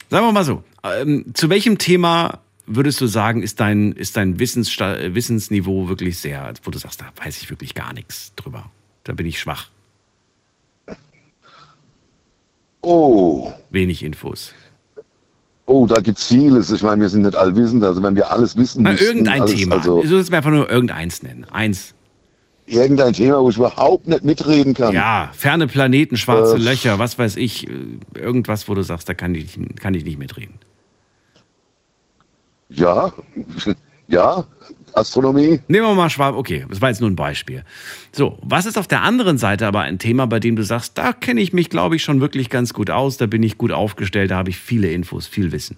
Sagen wir mal so, ähm, zu welchem Thema würdest du sagen, ist dein, ist dein Wissenssta Wissensniveau wirklich sehr, wo du sagst, da weiß ich wirklich gar nichts drüber. Da bin ich schwach. Oh, Wenig Infos. oh, da gibt's vieles. Ich meine, wir sind nicht allwissend. Also wenn wir alles wissen Na, müssten, irgendein alles, Thema. Also du sollst mir einfach nur irgendeins nennen. Eins. irgendein Thema, wo ich überhaupt nicht mitreden kann. Ja, ferne Planeten, schwarze Äh, Löcher, was weiß ich. äh, Irgendwas, wo du sagst, da kann ich, kann ich nicht mitreden. Ja, ja, Astronomie. Nehmen wir mal Schwab. Okay, das war jetzt nur ein Beispiel. So, was ist auf der anderen Seite aber ein Thema, bei dem du sagst, da kenne ich mich, glaube ich, schon wirklich ganz gut aus, da bin ich gut aufgestellt, da habe ich viele Infos, viel Wissen.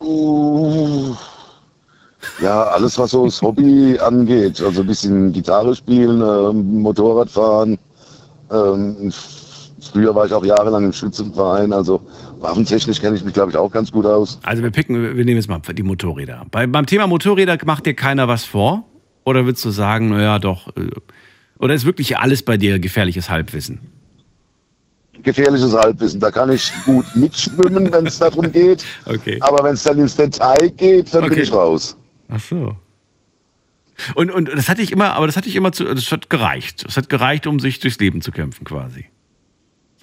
Uh, ja, alles, was so das Hobby angeht. Also ein bisschen Gitarre spielen, ähm, Motorrad fahren. Ähm, früher war ich auch jahrelang im Schützenverein. Also waffentechnisch kenne ich mich, glaube ich, auch ganz gut aus. Also wir picken, wir nehmen jetzt mal die Motorräder. Bei, beim Thema Motorräder macht dir keiner was vor? Oder würdest du sagen, naja, doch, äh, oder ist wirklich alles bei dir gefährliches Halbwissen? Gefährliches Halbwissen. Da kann ich gut mitschwimmen, wenn es darum geht. Okay. Aber wenn es dann ins Detail geht, dann Okay. bin ich raus. Ach so. Und, und das hatte ich immer, aber das hatte ich immer zu, das hat gereicht. Das hat gereicht, um sich durchs Leben zu kämpfen, quasi.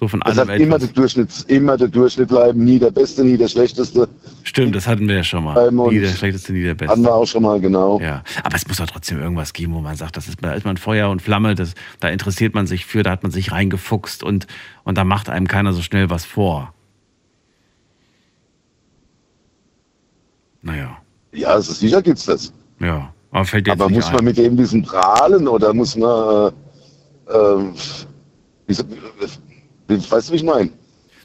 So von Das hat immer der Durchschnitt, immer der Durchschnitt bleiben, nie der Beste, nie der Schlechteste. Stimmt, das hatten wir ja schon mal. Und Nie der schlechteste, nie der Hatten beste. wir auch schon mal, genau. Ja, aber es muss doch trotzdem irgendwas geben, wo man sagt, das ist, da ist man Feuer und Flamme, das, da interessiert man sich für, da hat man sich reingefuchst und, und da macht einem keiner so schnell was vor. Naja, Ja, also sicher gibt's das. ja. Aber fällt dir Aber muss ein. man mit dem Wissen prahlen oder muss man, äh, äh, weißt du, wie ich meine?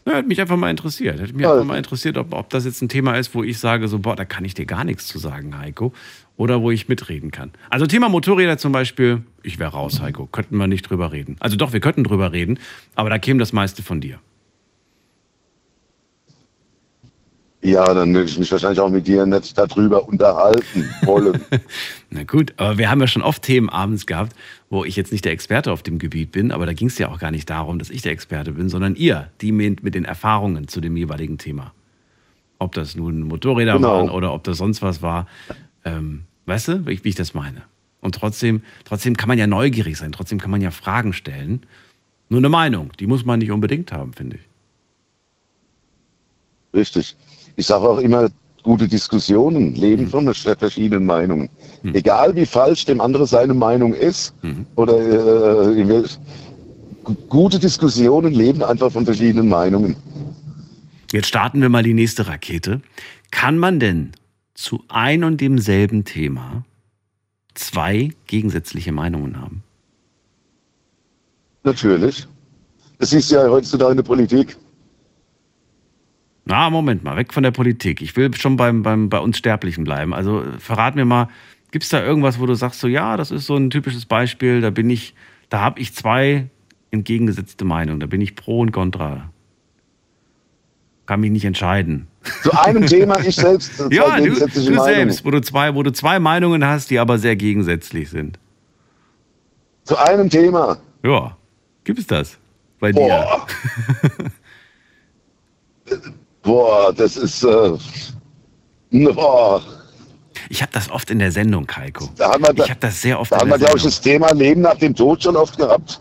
Ja, hat mich einfach mal interessiert. Hat mich Ja. einfach mal interessiert, ob, ob das jetzt ein Thema ist, wo ich sage, so, boah, da kann ich dir gar nichts zu sagen, Heiko. Oder wo ich mitreden kann. Also Thema Motorräder zum Beispiel, ich wäre raus, Heiko. Könnten wir nicht drüber reden. Also doch, wir könnten drüber reden, aber da käme das meiste von dir. Ja, dann würde ich mich wahrscheinlich auch mit dir nicht darüber unterhalten wollen. Na gut, aber wir haben ja schon oft Themen abends gehabt, wo ich jetzt nicht der Experte auf dem Gebiet bin, aber da ging es ja auch gar nicht darum, dass ich der Experte bin, sondern ihr, die mit, mit den Erfahrungen zu dem jeweiligen Thema. Ob das nun Motorräder Genau. waren oder ob das sonst was war. Ähm, weißt du, wie ich, wie ich das meine? Und trotzdem, trotzdem kann man ja neugierig sein, trotzdem kann man ja Fragen stellen. Nur eine Meinung, die muss man nicht unbedingt haben, finde ich. Richtig. Ich sage auch immer, gute Diskussionen Mhm. leben von verschiedenen Meinungen. Egal wie falsch dem anderen seine Meinung ist, Mhm. oder äh, gute Diskussionen leben einfach von verschiedenen Meinungen. Jetzt starten wir mal die nächste Rakete. Kann man denn zu ein und demselben Thema zwei gegensätzliche Meinungen haben? Natürlich. Das du ja heutzutage in der Politik. Na, Moment mal, weg von der Politik. Ich will schon beim, beim, bei uns Sterblichen bleiben. Also äh, verrat mir mal, gibt es da irgendwas, wo du sagst, so ja, das ist so ein typisches Beispiel, da bin ich, da habe ich zwei entgegengesetzte Meinungen, da bin ich pro und contra. Kann mich nicht entscheiden. Zu einem Thema ich selbst zwei Ja, du, du Meinungen. selbst, wo du, zwei, wo du zwei Meinungen hast, die aber sehr gegensätzlich sind. Zu einem Thema. Ja, gibt es das? bei dir? Boah. Das ist. Äh, boah. Ich habe das oft in der Sendung, Heiko. Da haben wir, Ich habe das sehr oft da haben wir, glaube ich, das Thema Leben nach dem Tod schon oft gehabt.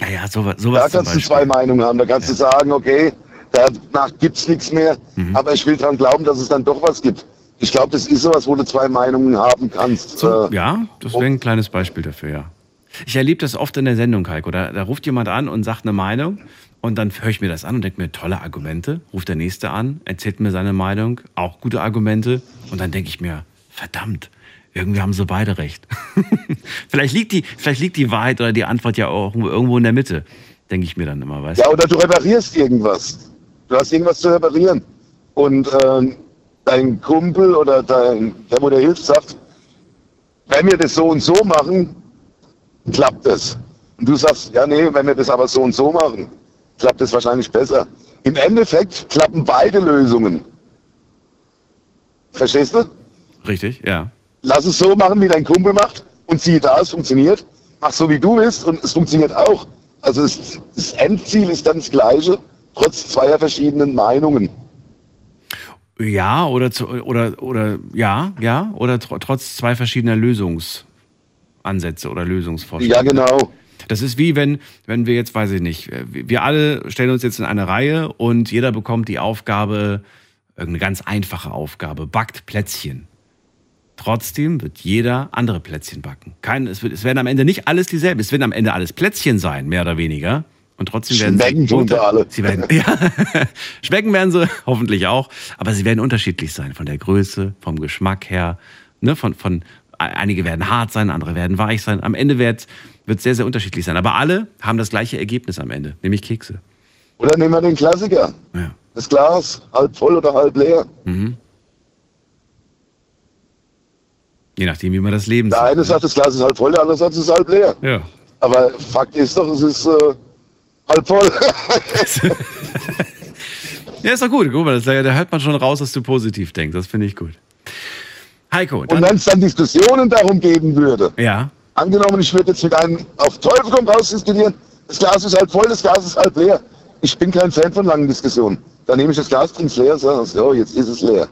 Naja, sowas, Da sowas zum kannst du zwei Meinungen haben. Da kannst du sagen, okay, danach gibt's nichts mehr, Mhm. aber ich will dran glauben, dass es dann doch was gibt. Ich glaube, das ist sowas, wo du zwei Meinungen haben kannst. Zum, Äh, ja, das wäre ein kleines Beispiel dafür, ja. Ich erlebe das oft in der Sendung, Heiko. Da, da ruft jemand an und sagt eine Meinung und dann höre ich mir das an und denke mir, tolle Argumente. Ruft der Nächste an, erzählt mir seine Meinung, auch gute Argumente. Und dann denke ich mir, verdammt, irgendwie haben sie beide recht. vielleicht, liegt die, vielleicht liegt die Wahrheit oder die Antwort ja auch irgendwo in der Mitte, denke ich mir dann immer, weißt Ja, oder du reparierst irgendwas. Du hast irgendwas zu reparieren. Und ähm, dein Kumpel oder dein, der, wo dir hilft, sagt, wenn wir das so und so machen, klappt das. Und du sagst, ja, nee, wenn wir das aber so und so machen, klappt es wahrscheinlich besser. Im Endeffekt klappen beide Lösungen. Verstehst du? Richtig, ja. Lass es so machen, wie dein Kumpel macht und siehe da, es funktioniert. Mach so, wie du willst und es funktioniert auch. Also es, das Endziel ist dann das gleiche, trotz zweier verschiedenen Meinungen. Ja, oder, zu, oder, oder ja, ja, oder tr trotz zwei verschiedener Lösungsansätze oder Lösungsvorschläge. Ja, genau. Das ist wie wenn, wenn wir jetzt, weiß ich nicht, wir alle stellen uns jetzt in eine Reihe und jeder bekommt die Aufgabe, irgendeine ganz einfache Aufgabe, backt Plätzchen. Trotzdem wird jeder andere Plätzchen backen. Kein, es, wird, es werden am Ende nicht alles dieselben. Es werden am Ende alles Plätzchen sein, mehr oder weniger. Und trotzdem werden Schmecken tun sie alle. Sie werden, ja, schmecken werden sie hoffentlich auch, aber sie werden unterschiedlich sein von der Größe, vom Geschmack her. Ne, von, von, einige werden hart sein, andere werden weich sein. Am Ende wird wird sehr, sehr unterschiedlich sein. Aber alle haben das gleiche Ergebnis am Ende, nämlich Kekse. Oder nehmen wir den Klassiker. Ja. Das Glas, halb voll oder halb leer. Mhm. Je nachdem, wie man das Leben Der eine sagt, das Glas ist halb voll, der andere sagt, es ist halb leer. Ja. Aber Fakt ist doch, es ist äh, halb voll. ja, ist doch gut. Guck mal, da hört man schon raus, dass du positiv denkst. Das finde ich gut. Heiko, Und dann, wenn es dann Diskussionen darum geben würde, ja, angenommen, ich würde jetzt mit einem auf Teufel komm raus diskutieren, das Glas ist halb voll, das Glas ist halb leer. Ich bin kein Fan von langen Diskussionen. Dann nehme ich das Glas, trinke es leer und sage, so, jetzt ist es leer.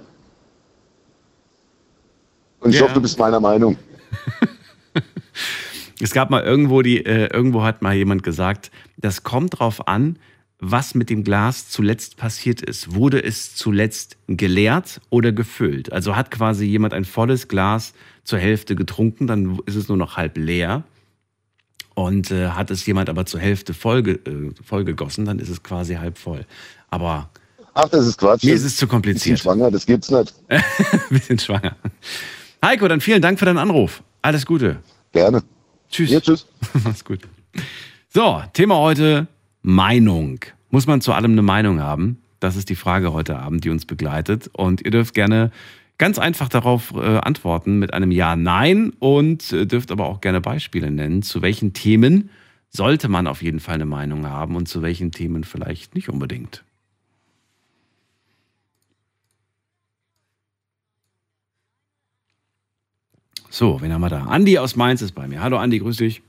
Und ich Ja. hoffe, du bist meiner Meinung. Es gab mal irgendwo die, äh, irgendwo hat mal jemand gesagt, das kommt drauf an, was mit dem Glas zuletzt passiert ist. Wurde es zuletzt geleert oder gefüllt? Also hat quasi jemand ein volles Glas zur Hälfte getrunken, dann ist es nur noch halb leer. Und äh, hat es jemand aber zur Hälfte vollge, äh, vollgegossen, dann ist es quasi halb voll. Aber Ach, das ist Quatsch. mir ist es zu bisschen kompliziert. schwanger, das gibt's nicht. Bisschen schwanger. Heiko, dann vielen Dank für deinen Anruf. Alles Gute. Gerne. Tschüss. Ja, tschüss. Mach's gut. So, Thema heute Meinung. Muss man zu allem eine Meinung haben? Das ist die Frage heute Abend, die uns begleitet. Und ihr dürft gerne ganz einfach darauf äh, antworten mit einem Ja, Nein und äh, dürft aber auch gerne Beispiele nennen, zu welchen Themen sollte man auf jeden Fall eine Meinung haben und zu welchen Themen vielleicht nicht unbedingt. So, wen haben wir da? Andi aus Mainz ist bei mir. Hallo Andi, grüß dich.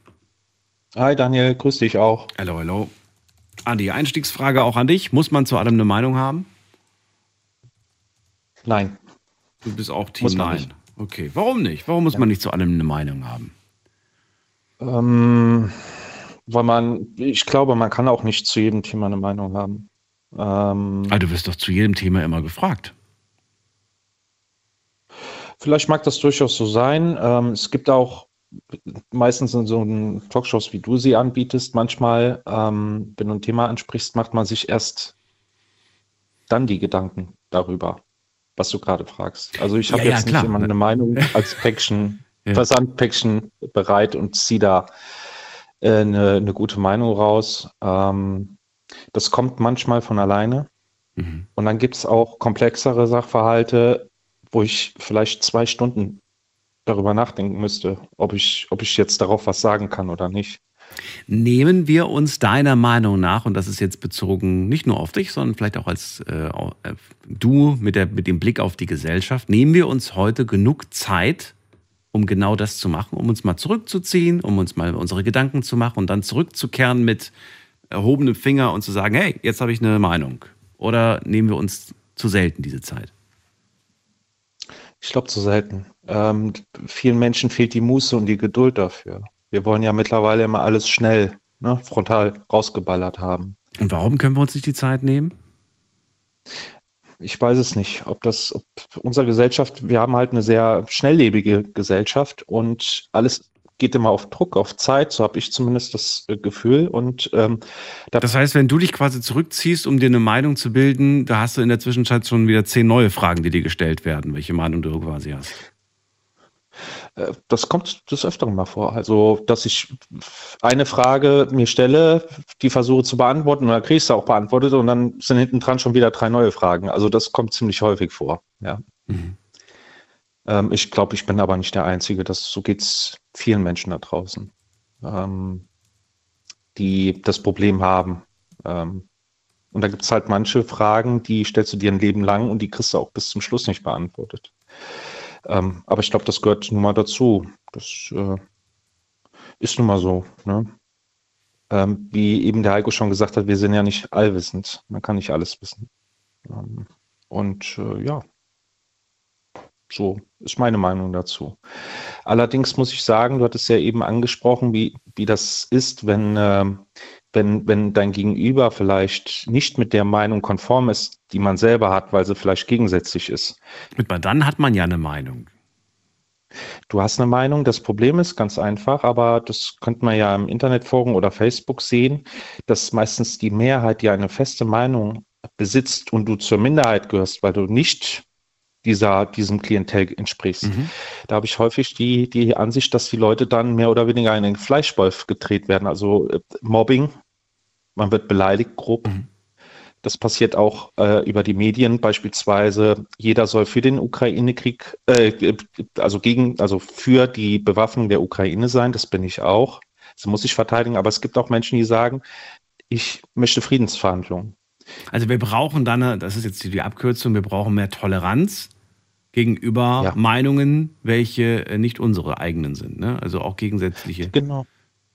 Hi Daniel, grüß dich auch. Hallo, hallo. Andi, Einstiegsfrage auch an dich. Muss man zu allem eine Meinung haben? Nein, Du bist auch Team Muss Nein. nicht. Okay, warum nicht? Warum muss man nicht zu allem eine Meinung haben? ähm, weil man, ich glaube, man kann auch nicht zu jedem Thema eine Meinung haben. Ähm, Ah, du wirst doch zu jedem Thema immer gefragt. vielleicht mag das durchaus so sein. Ähm, es gibt auch meistens in so Talkshows, wie du sie anbietest, manchmal, ähm, wenn du ein Thema ansprichst, macht man sich erst dann die Gedanken darüber, was du gerade fragst. Also ich habe Ja, ja, jetzt klar. nicht immer eine Meinung als Päckchen, Ja. Versandpäckchen bereit und ziehe da äh, eine, eine gute Meinung raus. Ähm, das kommt manchmal von alleine. Mhm. Und dann gibt es auch komplexere Sachverhalte, wo ich vielleicht zwei Stunden darüber nachdenken müsste, ob ich, ob ich jetzt darauf was sagen kann oder nicht. Nehmen wir uns deiner Meinung nach, und das ist jetzt bezogen nicht nur auf dich, sondern vielleicht auch als äh, äh, du mit, der, mit dem Blick auf die Gesellschaft, nehmen wir uns heute genug Zeit, um genau das zu machen, um uns mal zurückzuziehen, um uns mal unsere Gedanken zu machen und dann zurückzukehren mit erhobenem Finger und zu sagen, hey, jetzt habe ich eine Meinung? Oder nehmen wir uns zu selten diese Zeit? Ich glaube zu selten. Ähm, vielen Menschen fehlt die Muße und die Geduld dafür. Wir wollen ja mittlerweile immer alles schnell, ne, frontal rausgeballert haben. Und warum können wir uns nicht die Zeit nehmen? Ich weiß es nicht, ob das, ob unsere Gesellschaft, wir haben halt eine sehr schnelllebige Gesellschaft und alles geht immer auf Druck, auf Zeit, so habe ich zumindest das äh, Gefühl. Und ähm, da das heißt, wenn du dich quasi zurückziehst, um dir eine Meinung zu bilden, da hast du in der Zwischenzeit schon wieder zehn neue Fragen, die dir gestellt werden, welche Meinung du quasi hast. Äh, das kommt des Öfteren mal vor. Also, dass ich eine Frage mir stelle, die versuche zu beantworten und dann kriege ich sie auch beantwortet und dann sind hinten dran schon wieder drei neue Fragen. Also, das kommt ziemlich häufig vor. Ja. Mhm. Ähm, ich glaube, ich bin aber nicht der Einzige. Das, so geht es vielen Menschen da draußen, ähm, die das Problem haben. Ähm, und da gibt es halt manche Fragen, die stellst du dir ein Leben lang und die kriegst du auch bis zum Schluss nicht beantwortet. Ähm, aber ich glaube, das gehört nun mal dazu. Das äh, ist nun mal so. Ne? Ähm, wie eben der Heiko schon gesagt hat, wir sind ja nicht allwissend. Man kann nicht alles wissen. Ähm, und äh, ja, so ist meine Meinung dazu. Allerdings muss ich sagen, du hattest ja eben angesprochen, wie, wie das ist, wenn, äh, wenn, wenn dein Gegenüber vielleicht nicht mit der Meinung konform ist, die man selber hat, weil sie vielleicht gegensätzlich ist. Mit dann hat man ja eine Meinung. Du hast eine Meinung, das Problem ist ganz einfach, aber das könnte man ja im Internetforum oder Facebook sehen, dass meistens die Mehrheit ja eine feste Meinung besitzt und du zur Minderheit gehörst, weil du nicht dieser, diesem Klientel entsprichst. Mhm. Da habe ich häufig die, die Ansicht, dass die Leute dann mehr oder weniger in den Fleischwolf gedreht werden. Also äh, Mobbing, man wird beleidigt grob. Mhm. Das passiert auch äh, über die Medien, beispielsweise jeder soll für den Ukraine-Krieg, äh, also gegen, also für die Bewaffnung der Ukraine sein, das bin ich auch. Das muss ich verteidigen, aber es gibt auch Menschen, die sagen, ich möchte Friedensverhandlungen. Also wir brauchen dann, das ist jetzt die Abkürzung, wir brauchen mehr Toleranz gegenüber ja. Meinungen, welche äh, nicht unsere eigenen sind. Ne? Also auch gegensätzliche. Genau.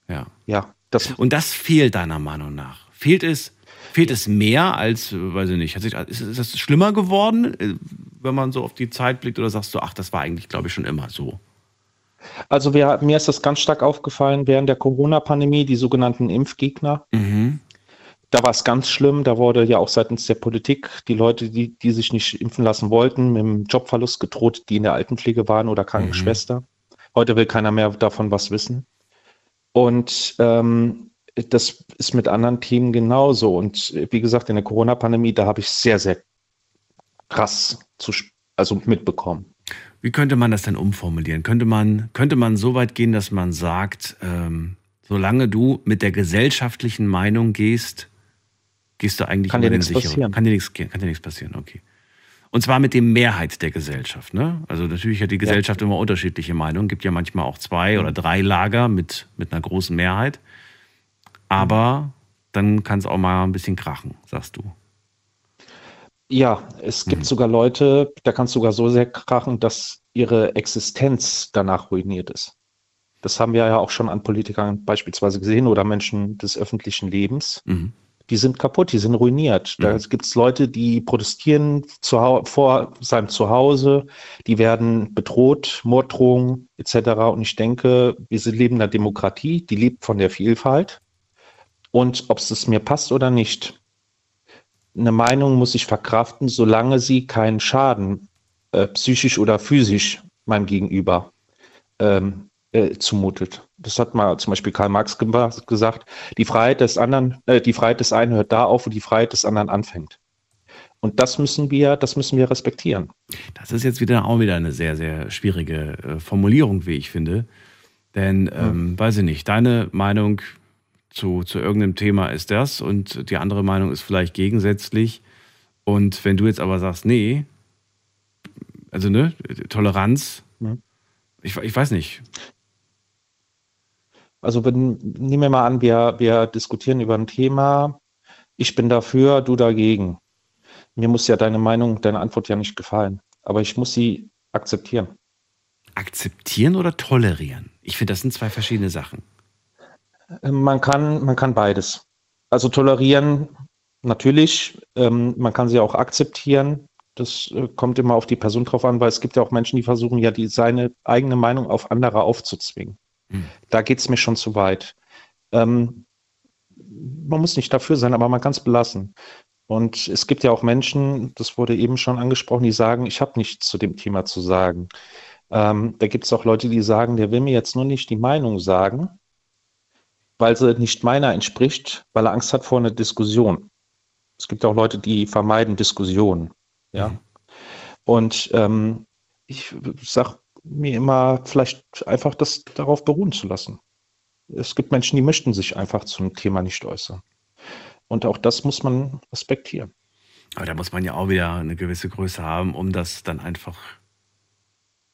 Ja. Ja. Das Und das fehlt deiner Meinung nach. Fehlt es, fehlt es mehr als, weiß ich nicht, sich, ist, ist das schlimmer geworden, äh, wenn man so auf die Zeit blickt oder sagst du, ach, das war eigentlich, glaube ich, schon immer so? Also wir, mir ist das ganz stark aufgefallen während der Corona-Pandemie, die sogenannten Impfgegner. Mhm da war es ganz schlimm. Da wurde ja auch seitens der Politik die Leute, die, die sich nicht impfen lassen wollten, mit dem Jobverlust gedroht, die in der Altenpflege waren oder Krankenschwester. Mhm. Heute will keiner mehr davon was wissen. Und ähm, das ist mit anderen Themen genauso. Und wie gesagt, in der Corona-Pandemie, da habe ich sehr, sehr krass zu, also mitbekommen. Wie könnte man das denn umformulieren? Könnte man, könnte man so weit gehen, dass man sagt, ähm, solange du mit der gesellschaftlichen Meinung gehst, gehst du eigentlich kann dir nichts passieren. Kann dir nichts, kann dir nichts passieren, okay. Und zwar mit dem Mehrheit der Gesellschaft. Ne? Also natürlich hat die Gesellschaft ja. immer unterschiedliche Meinungen. Gibt ja manchmal auch zwei oder drei Lager mit, mit einer großen Mehrheit. Aber dann kann es auch mal ein bisschen krachen, sagst du. Ja, es gibt mhm. sogar Leute, da kann es sogar so sehr krachen, dass ihre Existenz danach ruiniert ist. Das haben wir ja auch schon an Politikern beispielsweise gesehen oder Menschen des öffentlichen Lebens. Mhm die sind kaputt, die sind ruiniert. Da mhm. gibt es Leute, die protestieren vor seinem Zuhause, die werden bedroht, Morddrohungen etc. Und ich denke, wir leben in einer Demokratie, die lebt von der Vielfalt. Und ob es mir passt oder nicht, eine Meinung muss ich verkraften, solange sie keinen Schaden, äh, psychisch oder physisch, meinem Gegenüber ähm, äh, zumutet. Das hat mal zum Beispiel Karl Marx gesagt, die Freiheit des anderen, äh, die Freiheit des einen hört da auf, wo die Freiheit des anderen anfängt. Und das müssen wir, das müssen wir respektieren. Das ist jetzt wieder auch wieder eine sehr, sehr schwierige äh, Formulierung, wie ich finde. Denn, ähm, ja. weiß ich nicht, deine Meinung zu, zu irgendeinem Thema ist das und die andere Meinung ist vielleicht gegensätzlich. Und wenn du jetzt aber sagst, nee, also ne, Toleranz, ja. ich, ich weiß nicht. Also wenn, nehmen wir mal an, wir, wir diskutieren über ein Thema, ich bin dafür, du dagegen. Mir muss ja deine Meinung, deine Antwort ja nicht gefallen, aber ich muss sie akzeptieren. Akzeptieren oder tolerieren? Ich finde, das sind zwei verschiedene Sachen. Man kann, man kann beides. Also tolerieren natürlich, ähm, man kann sie auch akzeptieren. Das äh, kommt immer auf die Person drauf an, weil es gibt ja auch Menschen, die versuchen ja die, seine eigene Meinung auf andere aufzuzwingen. Hm. Da geht es mir schon zu weit. Ähm, man muss nicht dafür sein, aber man kann es belassen. Und es gibt ja auch Menschen, das wurde eben schon angesprochen, die sagen, ich habe nichts zu dem Thema zu sagen. Ähm, da gibt es auch Leute, die sagen, der will mir jetzt nur nicht die Meinung sagen, weil sie nicht meiner entspricht, weil er Angst hat vor einer Diskussion. Es gibt auch Leute, die vermeiden Diskussionen. Ja. Mhm. Und ähm, ich sage mir immer, vielleicht einfach das darauf beruhen zu lassen. Es gibt Menschen, die möchten sich einfach zum Thema nicht äußern. Und auch das muss man respektieren. Aber da muss man ja auch wieder eine gewisse Größe haben, um das dann einfach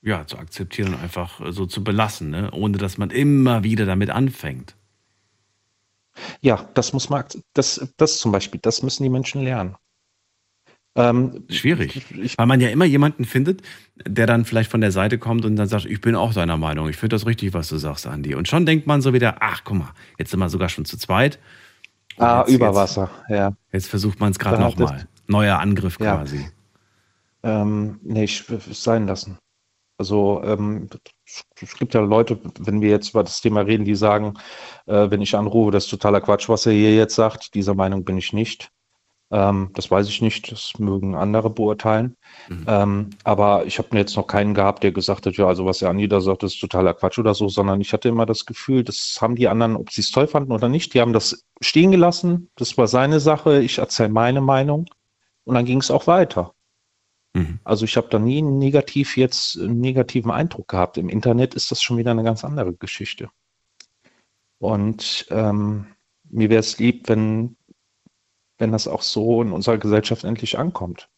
ja, zu akzeptieren und einfach so zu belassen, ne? ohne dass man immer wieder damit anfängt. Ja, das muss man, das, das zum Beispiel, das müssen die Menschen lernen. Ähm, Schwierig. Ich, Weil man ja immer jemanden findet, der dann vielleicht von der Seite kommt und dann sagt, ich bin auch deiner Meinung, ich finde das richtig, was du sagst, Andi. Und schon denkt man so wieder, ach, guck mal, jetzt sind wir sogar schon zu zweit. Und ah, jetzt, über jetzt, Wasser, ja. Jetzt versucht man es gerade nochmal. Neuer Angriff Ja. quasi. Ähm, nee, ich will es sein lassen. Also ähm, es gibt ja Leute, wenn wir jetzt über das Thema reden, die sagen, äh, wenn ich anrufe, das ist totaler Quatsch, was er hier jetzt sagt. Dieser Meinung bin ich nicht. Ähm, das weiß ich nicht, das mögen andere beurteilen. Mhm. Ähm, aber ich habe jetzt noch keinen gehabt, der gesagt hat, ja, also was der Andi da sagt, das ist totaler Quatsch oder so, sondern ich hatte immer das Gefühl, das haben die anderen, ob sie es toll fanden oder nicht, die haben das stehen gelassen, das war seine Sache, ich erzähle meine Meinung und dann ging es auch weiter. Mhm. Also ich habe da nie negativ jetzt einen negativen Eindruck gehabt. Im Internet ist das schon wieder eine ganz andere Geschichte. Und ähm, mir wäre es lieb, wenn, wenn das auch so in unserer Gesellschaft endlich ankommt.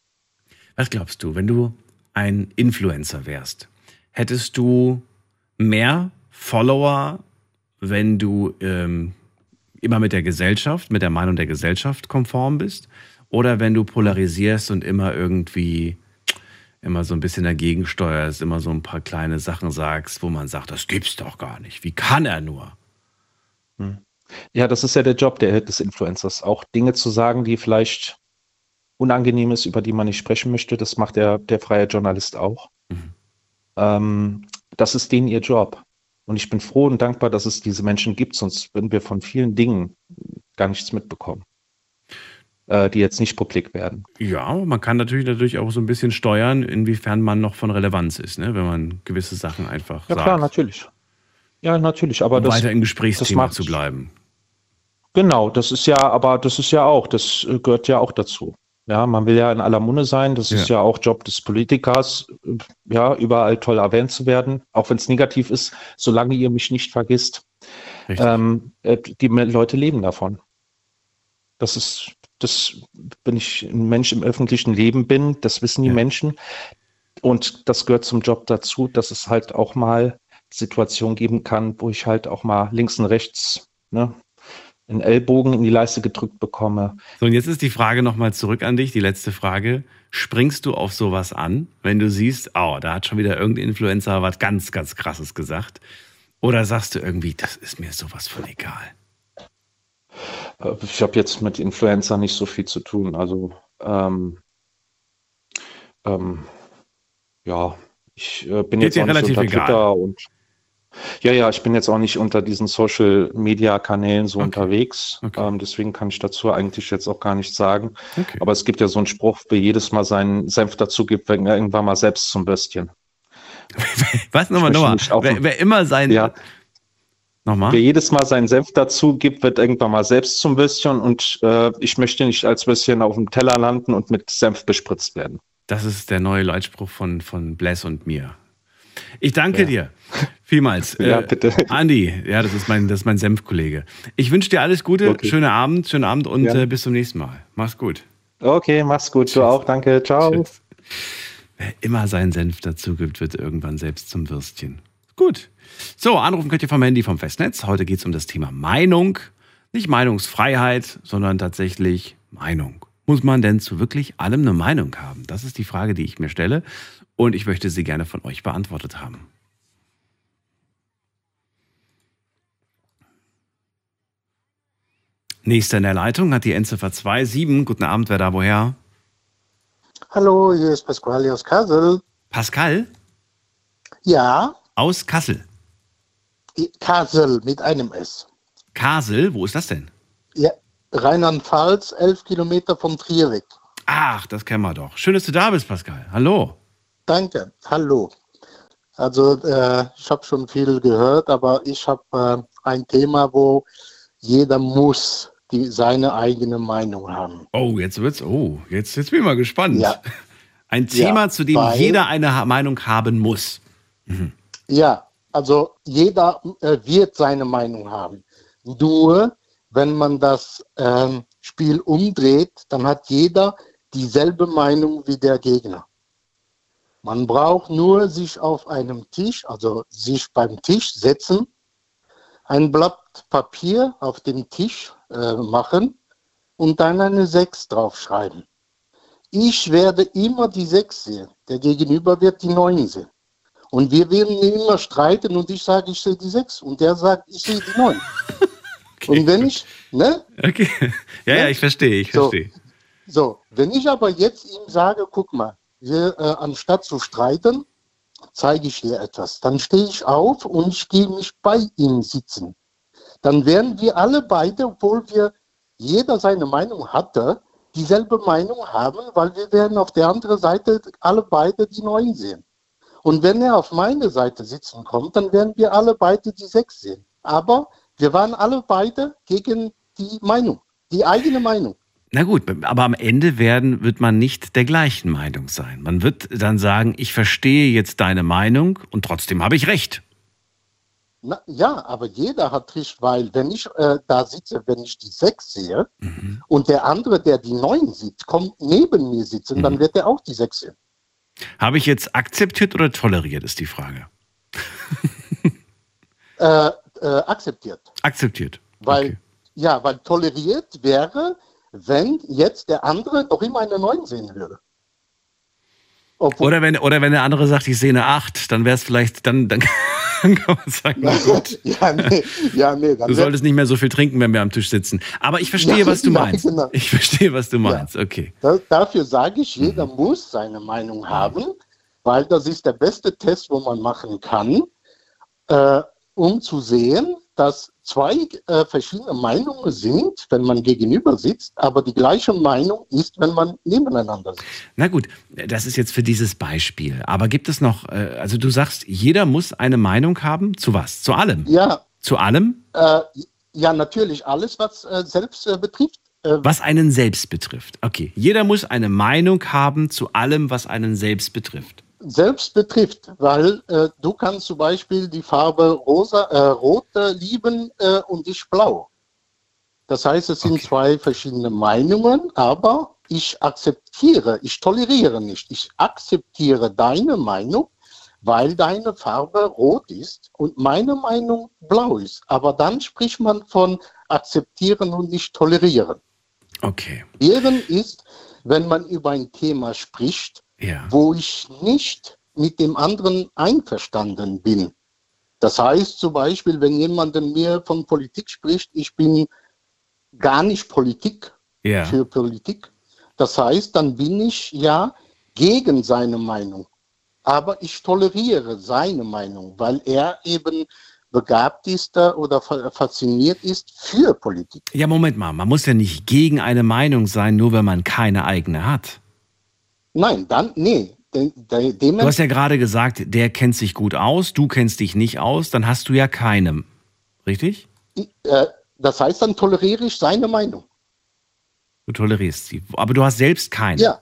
Was glaubst du, wenn du ein Influencer wärst, hättest du mehr Follower, wenn du ähm, immer mit der Gesellschaft, mit der Meinung der Gesellschaft konform bist? Oder wenn du polarisierst und immer irgendwie immer so ein bisschen dagegen steuerst, immer so ein paar kleine Sachen sagst, wo man sagt, das gibt's doch gar nicht. Wie kann er nur? Ja, das ist ja der Job der, des Influencers, auch Dinge zu sagen, die vielleicht unangenehm ist, über die man nicht sprechen möchte. Das macht der, der freie Journalist auch. Mhm. Ähm, das ist denen ihr Job. Und ich bin froh und dankbar, dass es diese Menschen gibt, sonst würden wir von vielen Dingen gar nichts mitbekommen, äh, die jetzt nicht publik werden. Ja, man kann natürlich natürlich auch so ein bisschen steuern, inwiefern man noch von Relevanz ist, ne? wenn man gewisse Sachen einfach Ja, sagt, klar, natürlich. Ja, natürlich, aber um das, weiter im Gesprächsthema zu bleiben. Genau, das ist ja, aber das ist ja auch, das äh, gehört ja auch dazu. Ja, man will ja in aller Munde sein. Das ist Ja. ja auch Job des Politikers, äh, ja, überall toll erwähnt zu werden, auch wenn es negativ ist, solange ihr mich nicht vergisst. Ähm, äh, die Leute leben davon. Das ist, das, wenn ich ein Mensch im öffentlichen Leben bin, das wissen die Ja. Menschen. Und das gehört zum Job dazu, dass es halt auch mal Situationen geben kann, wo ich halt auch mal links und rechts ne, einen Ellbogen in die Leiste gedrückt bekomme. So, und jetzt ist die Frage nochmal zurück an dich, die letzte Frage. Springst du auf sowas an, wenn du siehst, oh, da hat schon wieder irgendein Influencer was ganz, ganz krasses gesagt? Oder sagst du irgendwie, das ist mir sowas von egal? Ich habe jetzt mit Influencer nicht so viel zu tun. Also ähm, ähm, ja, ich äh, bin Geht jetzt auch nicht relativ unter egal. Twitter und ja, ja, ich bin jetzt auch nicht unter diesen Social Media Kanälen so Okay. unterwegs. Okay. Ähm, deswegen kann ich dazu eigentlich jetzt auch gar nichts sagen. Okay. Aber es gibt ja so einen Spruch, wer jedes Mal seinen Senf dazu gibt, wenn er irgendwann mal selbst zum Würstchen. Was? Nochmal, nochmal. Wer, wer immer sein. Ja. Nochmal? Wer jedes Mal seinen Senf dazu gibt, wird irgendwann mal selbst zum Würstchen und äh, ich möchte nicht als Würstchen auf dem Teller landen und mit Senf bespritzt werden. Das ist der neue Leitspruch von, von Bless und mir. Ich danke Ja. dir vielmals. Ja, Äh, bitte. Andi, ja, das ist mein, das ist mein Senfkollege. Ich wünsche dir alles Gute, Okay. schönen Abend, schönen Abend und Ja. äh, bis zum nächsten Mal. Mach's gut. Okay, mach's gut. Du auch. Danke. Ciao. Tschüss. Wer immer seinen Senf dazu gibt, wird irgendwann selbst zum Würstchen. Gut. So, anrufen könnt ihr vom Handy vom Festnetz. Heute geht es um das Thema Meinung. Nicht Meinungsfreiheit, sondern tatsächlich Meinung. Muss man denn zu wirklich allem eine Meinung haben? Das ist die Frage, die ich mir stelle. Und ich möchte sie gerne von euch beantwortet haben. Nächster in der Leitung hat die Endziffer 27. Guten Abend, wer da woher? Hallo, hier ist Pasquale aus Kassel. Pascal Ja, aus Kassel. Kassel mit einem S. Kasel, wo ist das denn? Ja, Rheinland-Pfalz, elf Kilometer von Trier weg. Ach, das kennen wir doch. Schön, dass du da bist, Pascal. Hallo. Danke, hallo. Also äh, ich habe schon viel gehört, aber ich habe äh, ein Thema, wo jeder muss die, seine eigene Meinung haben. Oh, jetzt wird's. Oh, jetzt, jetzt bin ich mal gespannt. Ja. Ein Thema, Ja, zu dem weil- jeder eine Meinung haben muss. Ja, also jeder äh, wird seine Meinung haben. Nur wenn man das ähm, Spiel umdreht, dann hat jeder dieselbe Meinung wie der Gegner. Man braucht nur sich auf einem Tisch, also sich beim Tisch setzen, ein Blatt Papier auf den Tisch äh, machen und dann eine 6 draufschreiben. Ich werde immer die 6 sehen, der Gegenüber wird die 9 sehen. Und wir werden immer streiten und ich sage, ich sehe die 6 und der sagt, ich sehe die 9. Und wenn ich, ne? Okay. Ja, ja, ich verstehe, ich So. verstehe. So, wenn ich aber jetzt ihm sage, guck mal, wir, äh, anstatt zu streiten, zeige ich dir etwas. Dann stehe ich auf und ich gehe mich bei ihm sitzen. Dann werden wir alle beide, obwohl wir jeder seine Meinung hatte, dieselbe Meinung haben, weil wir werden auf der anderen Seite alle beide die Neuen sehen. Und wenn er auf meine Seite sitzen kommt, dann werden wir alle beide die Sechs sehen. Aber wir waren alle beide gegen die Meinung, die eigene Meinung. Na gut, aber am Ende werden, wird man nicht der gleichen Meinung sein. Man wird dann sagen, ich verstehe jetzt deine Meinung und trotzdem habe ich recht. Na, ja, aber jeder hat recht, weil wenn ich äh, da sitze, wenn ich die sechs sehe und der andere, der die neun sieht, kommt neben mir sitzen, dann wird er auch die sechs sehen. Habe ich jetzt akzeptiert oder toleriert, ist die Frage. Äh, äh, akzeptiert. Akzeptiert. Weil, Okay. ja, weil toleriert wäre, wenn jetzt der andere noch immer eine neun sehen würde. Obwohl, Oder wenn, oder wenn der andere sagt, ich sehe eine 8, dann wäre es vielleicht, dann, dann kann man sagen, na gut. ja, nee, ja, nee, Du solltest nicht mehr so viel trinken, wenn wir am Tisch sitzen. Aber ich verstehe, Ja, was du ja, meinst. genau. Ich verstehe, was du meinst. Okay. Da, dafür sage ich, jeder muss seine Meinung haben, weil das ist der beste Test, wo man machen kann, äh, um zu sehen, dass zwei äh, verschiedene Meinungen sind, wenn man gegenüber sitzt, aber die gleiche Meinung ist, wenn man nebeneinander sitzt. Na gut, das ist jetzt für dieses Beispiel. Aber gibt es noch, äh, also du sagst, jeder muss eine Meinung haben zu was? Zu allem? Ja, Zu allem, äh, ja, natürlich alles, was äh, selbst äh, betrifft. Äh, was einen selbst betrifft. Okay, jeder muss eine Meinung haben zu allem, was einen selbst betrifft. Selbst betrifft, weil äh, du kannst zum Beispiel die Farbe rosa, äh, rot lieben äh, und ich blau. Das heißt, es sind Okay. zwei verschiedene Meinungen, aber ich akzeptiere, ich toleriere nicht. Ich akzeptiere deine Meinung, weil deine Farbe rot ist und meine Meinung blau ist. Aber dann spricht man von akzeptieren und nicht tolerieren. Okay, Ehren ist, wenn man über ein Thema spricht, ja. wo ich nicht mit dem anderen einverstanden bin. Das heißt zum Beispiel, wenn jemand mir von Politik spricht, ich bin gar nicht Politik Ja. für Politik. Das heißt, dann bin ich ja gegen seine Meinung. Aber ich toleriere seine Meinung, weil er eben begabt ist oder fa- fasziniert ist für Politik. Ja, Moment mal, man muss ja nicht gegen eine Meinung sein, nur wenn man keine eigene hat. Nein, dann, nee. De, Du hast ja gerade gesagt, der kennt sich gut aus, du kennst dich nicht aus, dann hast du ja keinem. Richtig? äh, das heißt, dann toleriere ich seine Meinung. Du tolerierst sie. Aber du hast selbst keine. Ja.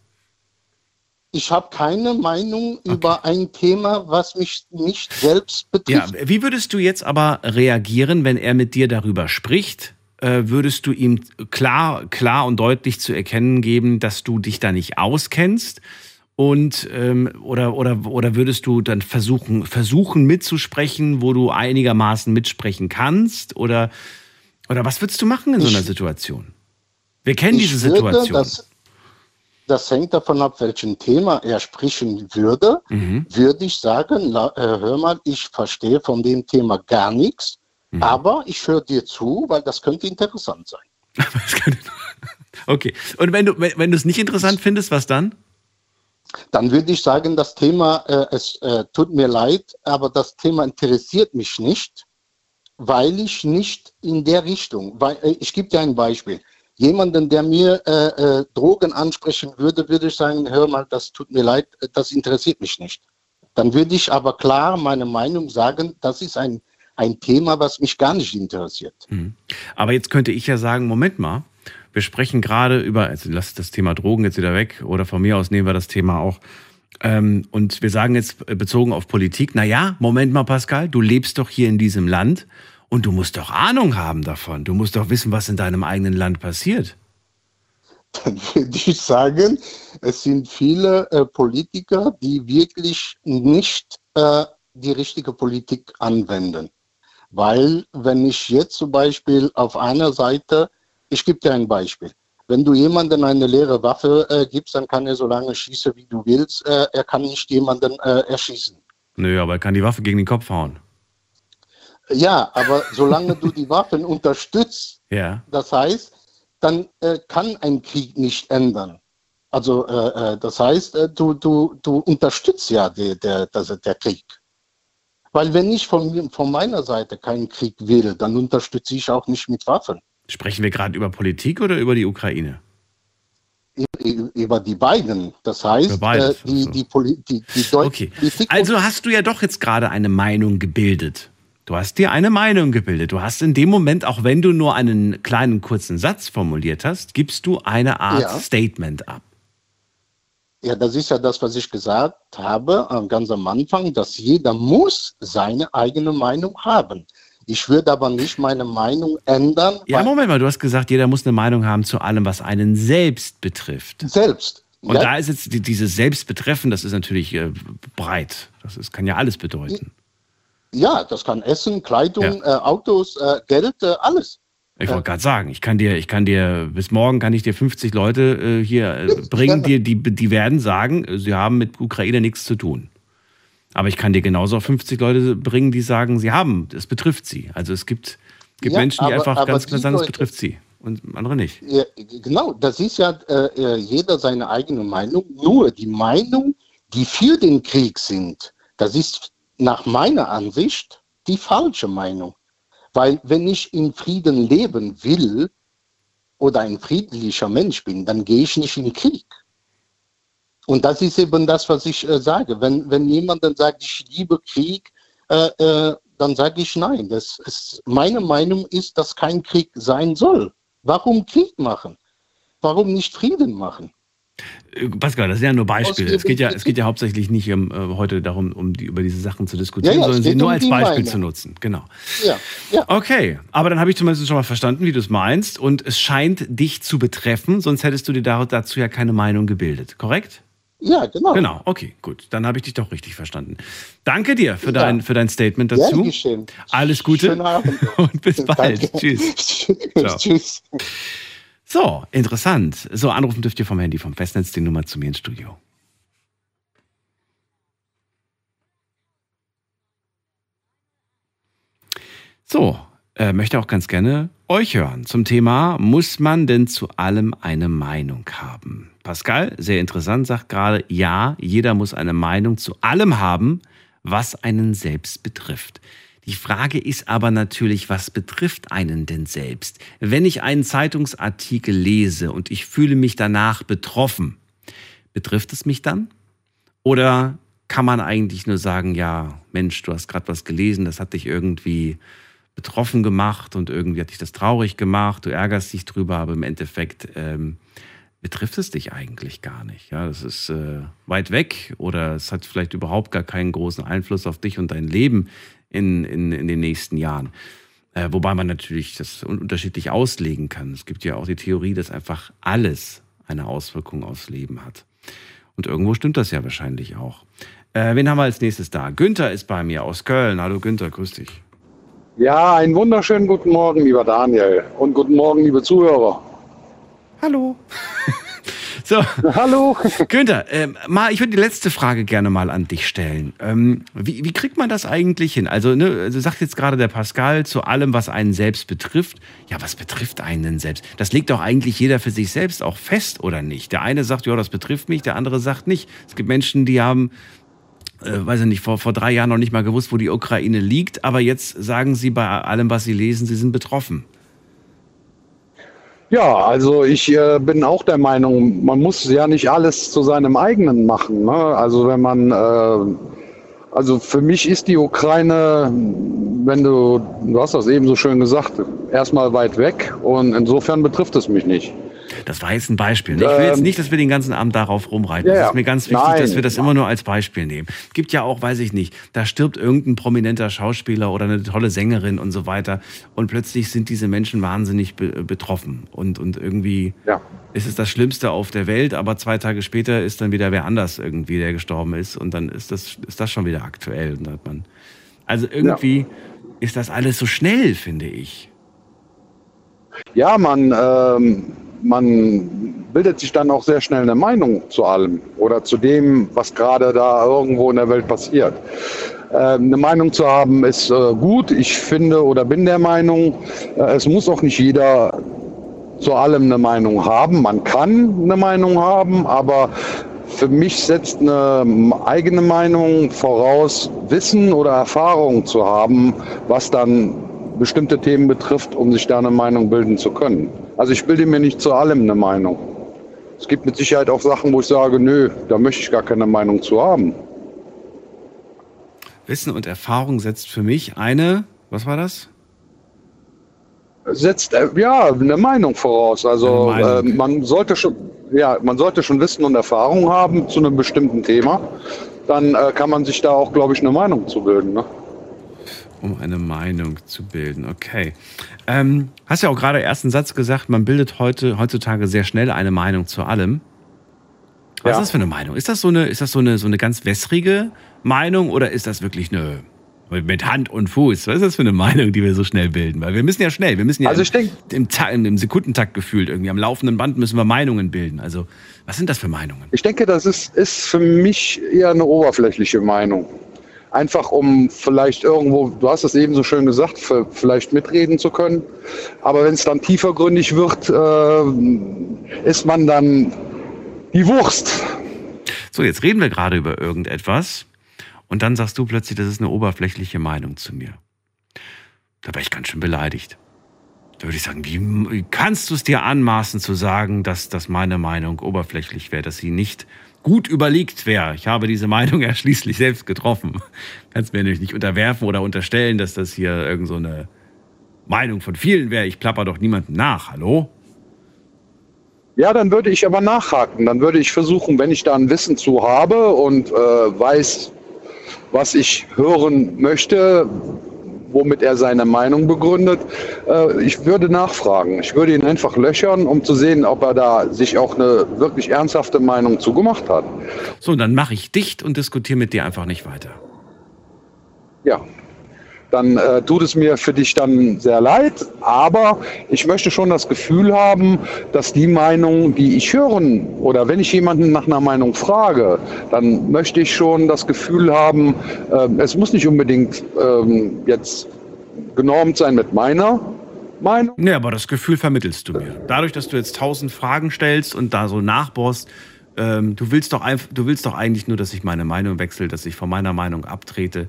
Ich habe keine Meinung über ein Thema, was mich nicht selbst Ja, betrifft. wie würdest du jetzt aber reagieren, wenn er mit dir darüber spricht? Äh, würdest du ihm klar, klar und deutlich zu erkennen geben, dass du dich da nicht auskennst? Und ähm, oder, oder, oder würdest du dann versuchen, versuchen mitzusprechen, wo du einigermaßen mitsprechen kannst? Oder, oder was würdest du machen in so einer Situation? Wir kennen diese würde Situation. Das, das hängt davon ab, welchen Thema er sprechen würde. Mhm. Würde ich sagen, äh, hör mal, ich verstehe von dem Thema gar nichts, Mhm. aber ich höre dir zu, weil das könnte interessant sein. Okay. Und wenn du wenn, wenn du es nicht interessant findest, was dann? Dann würde ich sagen, das Thema, äh, es äh, tut mir leid, aber das Thema interessiert mich nicht, weil ich nicht in der Richtung, weil äh, ich gebe dir ein Beispiel. Jemanden, der mir äh, äh, Drogen ansprechen würde, würde ich sagen, hör mal, das tut mir leid, das interessiert mich nicht. Dann würde ich aber klar meine Meinung sagen, das ist ein, ein Thema, was mich gar nicht interessiert. Mhm. Aber jetzt könnte ich ja sagen, Moment mal, wir sprechen gerade über, also lass das Thema Drogen jetzt wieder weg oder von mir aus nehmen wir das Thema auch. Ähm, und wir sagen jetzt bezogen auf Politik, na ja, Moment mal, Pascal, du lebst doch hier in diesem Land und du musst doch Ahnung haben davon. Du musst doch wissen, was in deinem eigenen Land passiert. Dann würde ich sagen, es sind viele äh, Politiker, die wirklich nicht äh, die richtige Politik anwenden. Weil wenn ich jetzt zum Beispiel auf einer Seite ich gebe dir ein Beispiel. Wenn du jemandem eine leere Waffe äh, gibst, dann kann er so lange schießen, wie du willst. Äh, er kann nicht jemanden äh, erschießen. Nö, aber er kann die Waffe gegen den Kopf hauen. Ja, aber solange du die Waffen unterstützt, ja. das heißt, dann äh, kann ein Krieg nicht ändern. Also äh, äh, das heißt, du, du, du unterstützt ja der, der, der, der Krieg. Weil wenn ich von, von meiner Seite keinen Krieg will, dann unterstütze ich auch nicht mit Waffen. Sprechen wir gerade über Politik oder über die Ukraine? Über die beiden. Das heißt, beides, äh, die, die, die, die deutsche Okay. Politik. Also hast du ja doch jetzt gerade eine Meinung gebildet. Du hast dir eine Meinung gebildet. Du hast in dem Moment, auch wenn du nur einen kleinen kurzen Satz formuliert hast, gibst du eine Art Ja. Statement ab. Ja, das ist ja das, was ich gesagt habe ganz am Anfang, dass jeder muss seine eigene Meinung haben. Ich würde aber nicht meine Meinung ändern, Ja, Moment mal, du hast gesagt, jeder muss eine Meinung haben zu allem, was einen selbst betrifft. selbst. Und ja, da ist jetzt die- dieses Selbstbetreffen, das ist natürlich äh, breit. Das ist, kann ja alles bedeuten. ja, das kann Essen, Kleidung, Ja. äh, Autos, äh, Geld, äh, alles. Ich wollte gerade sagen, ich kann dir, ich kann dir, bis morgen kann ich dir 50 Leute äh, hier äh, bringen, die, die, die werden sagen, äh, sie haben mit Ukraine nichts zu tun. Aber ich kann dir genauso auch 50 Leute bringen, die sagen, sie haben, es betrifft sie. Also es gibt, gibt Ja, Menschen, die aber- einfach aber ganz klar sagen, es betrifft sie und andere nicht. Ja, genau, das ist ja äh, äh, jeder seine eigene Meinung. Nur die Meinung, die für den Krieg sind, das ist nach meiner Ansicht die falsche Meinung. Weil wenn ich in Frieden leben will oder ein friedlicher Mensch bin, dann gehe ich nicht in Krieg. Und das ist eben das, was ich äh, sage. Wenn, wenn jemand dann sagt, ich liebe Krieg, äh, äh, dann sage ich nein. Das ist, meine Meinung ist, dass kein Krieg sein soll. Warum Krieg machen? Warum nicht Frieden machen? Äh, Pascal, das sind ja nur Beispiele. Es geht ja, es geht ja hauptsächlich nicht um, äh, heute darum, um die, über diese Sachen zu diskutieren, Ja, ja, sondern sie nur um als Beispiel Meinung. zu nutzen. Genau. Ja, ja. Okay, aber dann habe ich zumindest schon mal verstanden, wie du es meinst. Und es scheint dich zu betreffen, sonst hättest du dir da- dazu ja keine Meinung gebildet, korrekt? Ja, genau. Genau, okay, gut. Dann habe ich dich doch richtig verstanden. Danke dir für, Ja. dein, für dein Statement Gerne dazu. geschehen. Alles Gute Schönen Abend. und bis bald. Danke. Tschüss. Ciao. Tschüss. So, interessant. So, anrufen dürft ihr vom Handy, vom Festnetz, die Nummer zu mir ins Studio. So, äh, möchte auch ganz gerne euch hören zum Thema, muss man denn zu allem eine Meinung haben? Pascal, sehr interessant, sagt gerade, ja, jeder muss eine Meinung zu allem haben, was einen selbst betrifft. Die Frage ist aber natürlich, was betrifft einen denn selbst? Wenn ich einen Zeitungsartikel lese und ich fühle mich danach betroffen, betrifft es mich dann? Oder kann man eigentlich nur sagen, ja, Mensch, du hast gerade was gelesen, das hat dich irgendwie betroffen gemacht und irgendwie hat dich das traurig gemacht, du ärgerst dich drüber, aber im Endeffekt ähm, betrifft es dich eigentlich gar nicht. Ja, das ist äh, weit weg oder es hat vielleicht überhaupt gar keinen großen Einfluss auf dich und dein Leben in, in, in den nächsten Jahren. Äh, wobei man natürlich das un- unterschiedlich auslegen kann. Es gibt ja auch die Theorie, dass einfach alles eine Auswirkung aufs Leben hat. Und irgendwo stimmt das ja wahrscheinlich auch. Äh, wen haben wir als nächstes da? Günther ist bei mir aus Köln. Hallo Günther, grüß dich. Ja, einen wunderschönen guten Morgen, lieber Daniel. Und guten Morgen, liebe Zuhörer. Hallo. So. Hallo. Günther, ähm, mal, ich würde die letzte Frage gerne mal an dich stellen. Ähm, wie, wie kriegt man das eigentlich hin? Also, ne, also sagt jetzt gerade der Pascal zu allem, was einen selbst betrifft. Ja, was betrifft einen denn selbst? Das legt doch eigentlich jeder für sich selbst auch fest, oder nicht? Der eine sagt, ja, das betrifft mich, der andere sagt nicht. Es gibt Menschen, die haben äh, weiß ich nicht, vor, vor drei Jahren noch nicht mal gewusst, wo die Ukraine liegt, aber jetzt sagen sie bei allem, was sie lesen, sie sind betroffen. Ja, also ich äh, bin auch der Meinung, man muss ja nicht alles zu seinem eigenen machen. Ne? Also wenn man, äh, also für mich ist die Ukraine, wenn du, du hast das eben so schön gesagt, erstmal weit weg und insofern betrifft es mich nicht. Das war jetzt ein Beispiel. ne? Ich will jetzt Ähm, nicht, dass wir den ganzen Abend darauf rumreiten. ja, Es ja. ist mir ganz wichtig, Nein. dass wir das immer nur als Beispiel nehmen. Gibt ja auch, weiß ich nicht, da stirbt irgendein prominenter Schauspieler oder eine tolle Sängerin und so weiter. Und plötzlich sind diese Menschen wahnsinnig be betroffen. Und, und irgendwie Ja. ist es das Schlimmste auf der Welt, aber zwei Tage später ist dann wieder wer anders irgendwie, der gestorben ist. Und dann ist das, ist das schon wieder aktuell. Und hat man, also irgendwie ist das alles so schnell, finde ich. Ja, man, ähm, man bildet sich dann auch sehr schnell eine Meinung zu allem oder zu dem, was gerade da irgendwo in der Welt passiert. Ähm, eine Meinung zu haben ist äh, gut. Ich finde oder bin der Meinung, äh, es muss auch nicht jeder zu allem eine Meinung haben. Man kann eine Meinung haben, aber für mich setzt eine eigene Meinung voraus, Wissen oder Erfahrung zu haben, was dann bestimmte Themen betrifft, um sich da eine Meinung bilden zu können. Also ich bilde mir nicht zu allem eine Meinung. Es gibt mit Sicherheit auch Sachen, wo ich sage, nö, da möchte ich gar keine Meinung zu haben. Wissen und Erfahrung setzt für mich eine, was war das? setzt äh, ja eine Meinung voraus. Also Meinung. äh, man sollte schon, ja, man sollte schon Wissen und Erfahrung haben zu einem bestimmten Thema. Dann äh, kann man sich da auch, glaube ich, eine Meinung zu bilden. Ne? Um eine Meinung zu bilden, okay. Ähm, hast ja auch gerade ersten Satz gesagt, man bildet heute, heutzutage sehr schnell eine Meinung zu allem. Was Ja. ist das für eine Meinung? Ist das so eine, ist das so eine, so eine ganz wässrige Meinung oder ist das wirklich eine mit Hand und Fuß? Was ist das für eine Meinung, die wir so schnell bilden? Weil wir müssen ja schnell, wir müssen ja Also denk- im, Ta- im Sekundentakt gefühlt irgendwie am laufenden Band müssen wir Meinungen bilden. Also was sind das für Meinungen? Ich denke, das ist, ist für mich eher eine oberflächliche Meinung. Einfach um vielleicht irgendwo, du hast es eben so schön gesagt, vielleicht mitreden zu können. Aber wenn es dann tiefergründig wird, äh, ist man dann die Wurst. So, jetzt reden wir gerade über irgendetwas und dann sagst du plötzlich, das ist eine oberflächliche Meinung zu mir. Da wäre ich ganz schön beleidigt. Da würde ich sagen, wie kannst du es dir anmaßen zu sagen, dass, dass meine Meinung oberflächlich wäre, dass sie nicht gut überlegt wäre? Ich habe diese Meinung ja schließlich selbst getroffen. Kannst mir nämlich nicht unterwerfen oder unterstellen, dass das hier irgend so eine Meinung von vielen wäre. Ich plapper doch niemandem nach. Hallo? Ja, dann würde ich aber nachhaken. Dann würde ich versuchen, wenn ich da ein Wissen zu habe und äh, weiß, was ich hören möchte, womit er seine Meinung begründet, äh, ich würde nachfragen. Ich würde ihn einfach löchern, um zu sehen, ob er da sich auch eine wirklich ernsthafte Meinung zugemacht hat. So, dann mache ich dicht und diskutiere mit dir einfach nicht weiter. Ja, dann äh, tut es mir für dich dann sehr leid, aber ich möchte schon das Gefühl haben, dass die Meinung, die ich hören oder wenn ich jemanden nach einer Meinung frage, dann möchte ich schon das Gefühl haben, äh, es muss nicht unbedingt ähm, jetzt genormt sein mit meiner Meinung. Nee, aber das Gefühl vermittelst du mir. Dadurch, dass du jetzt tausend Fragen stellst und da so nachbohrst, ähm, du willst doch einfach, du willst doch eigentlich nur, dass ich meine Meinung wechsle, dass ich von meiner Meinung abtrete.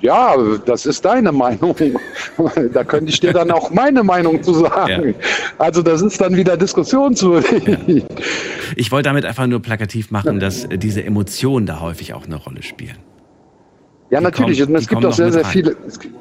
Ja, das ist deine Meinung. da könnte ich dir dann auch meine Meinung zu sagen. Also das ist dann wieder diskussionswürdig. Ich wollte damit einfach nur plakativ machen, dass äh, diese Emotionen da häufig auch eine Rolle spielen. Ja, Die natürlich. kommen- es gibt auch sehr, sehr viele. Es gibt,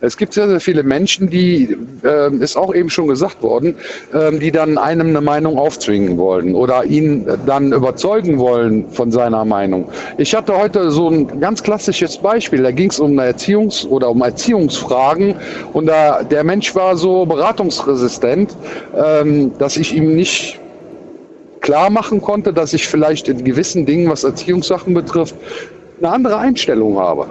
es gibt sehr, sehr viele Menschen, die, ähm, ist auch eben schon gesagt worden, ähm, die dann einem eine Meinung aufzwingen wollen oder ihn dann überzeugen wollen von seiner Meinung. Ich hatte heute so ein ganz klassisches Beispiel. Da ging es um Erziehungs- oder um Erziehungsfragen und da, der Mensch war so beratungsresistent, ähm, dass ich ihm nicht klar machen konnte, dass ich vielleicht in gewissen Dingen, was Erziehungssachen betrifft, eine andere Einstellung habe.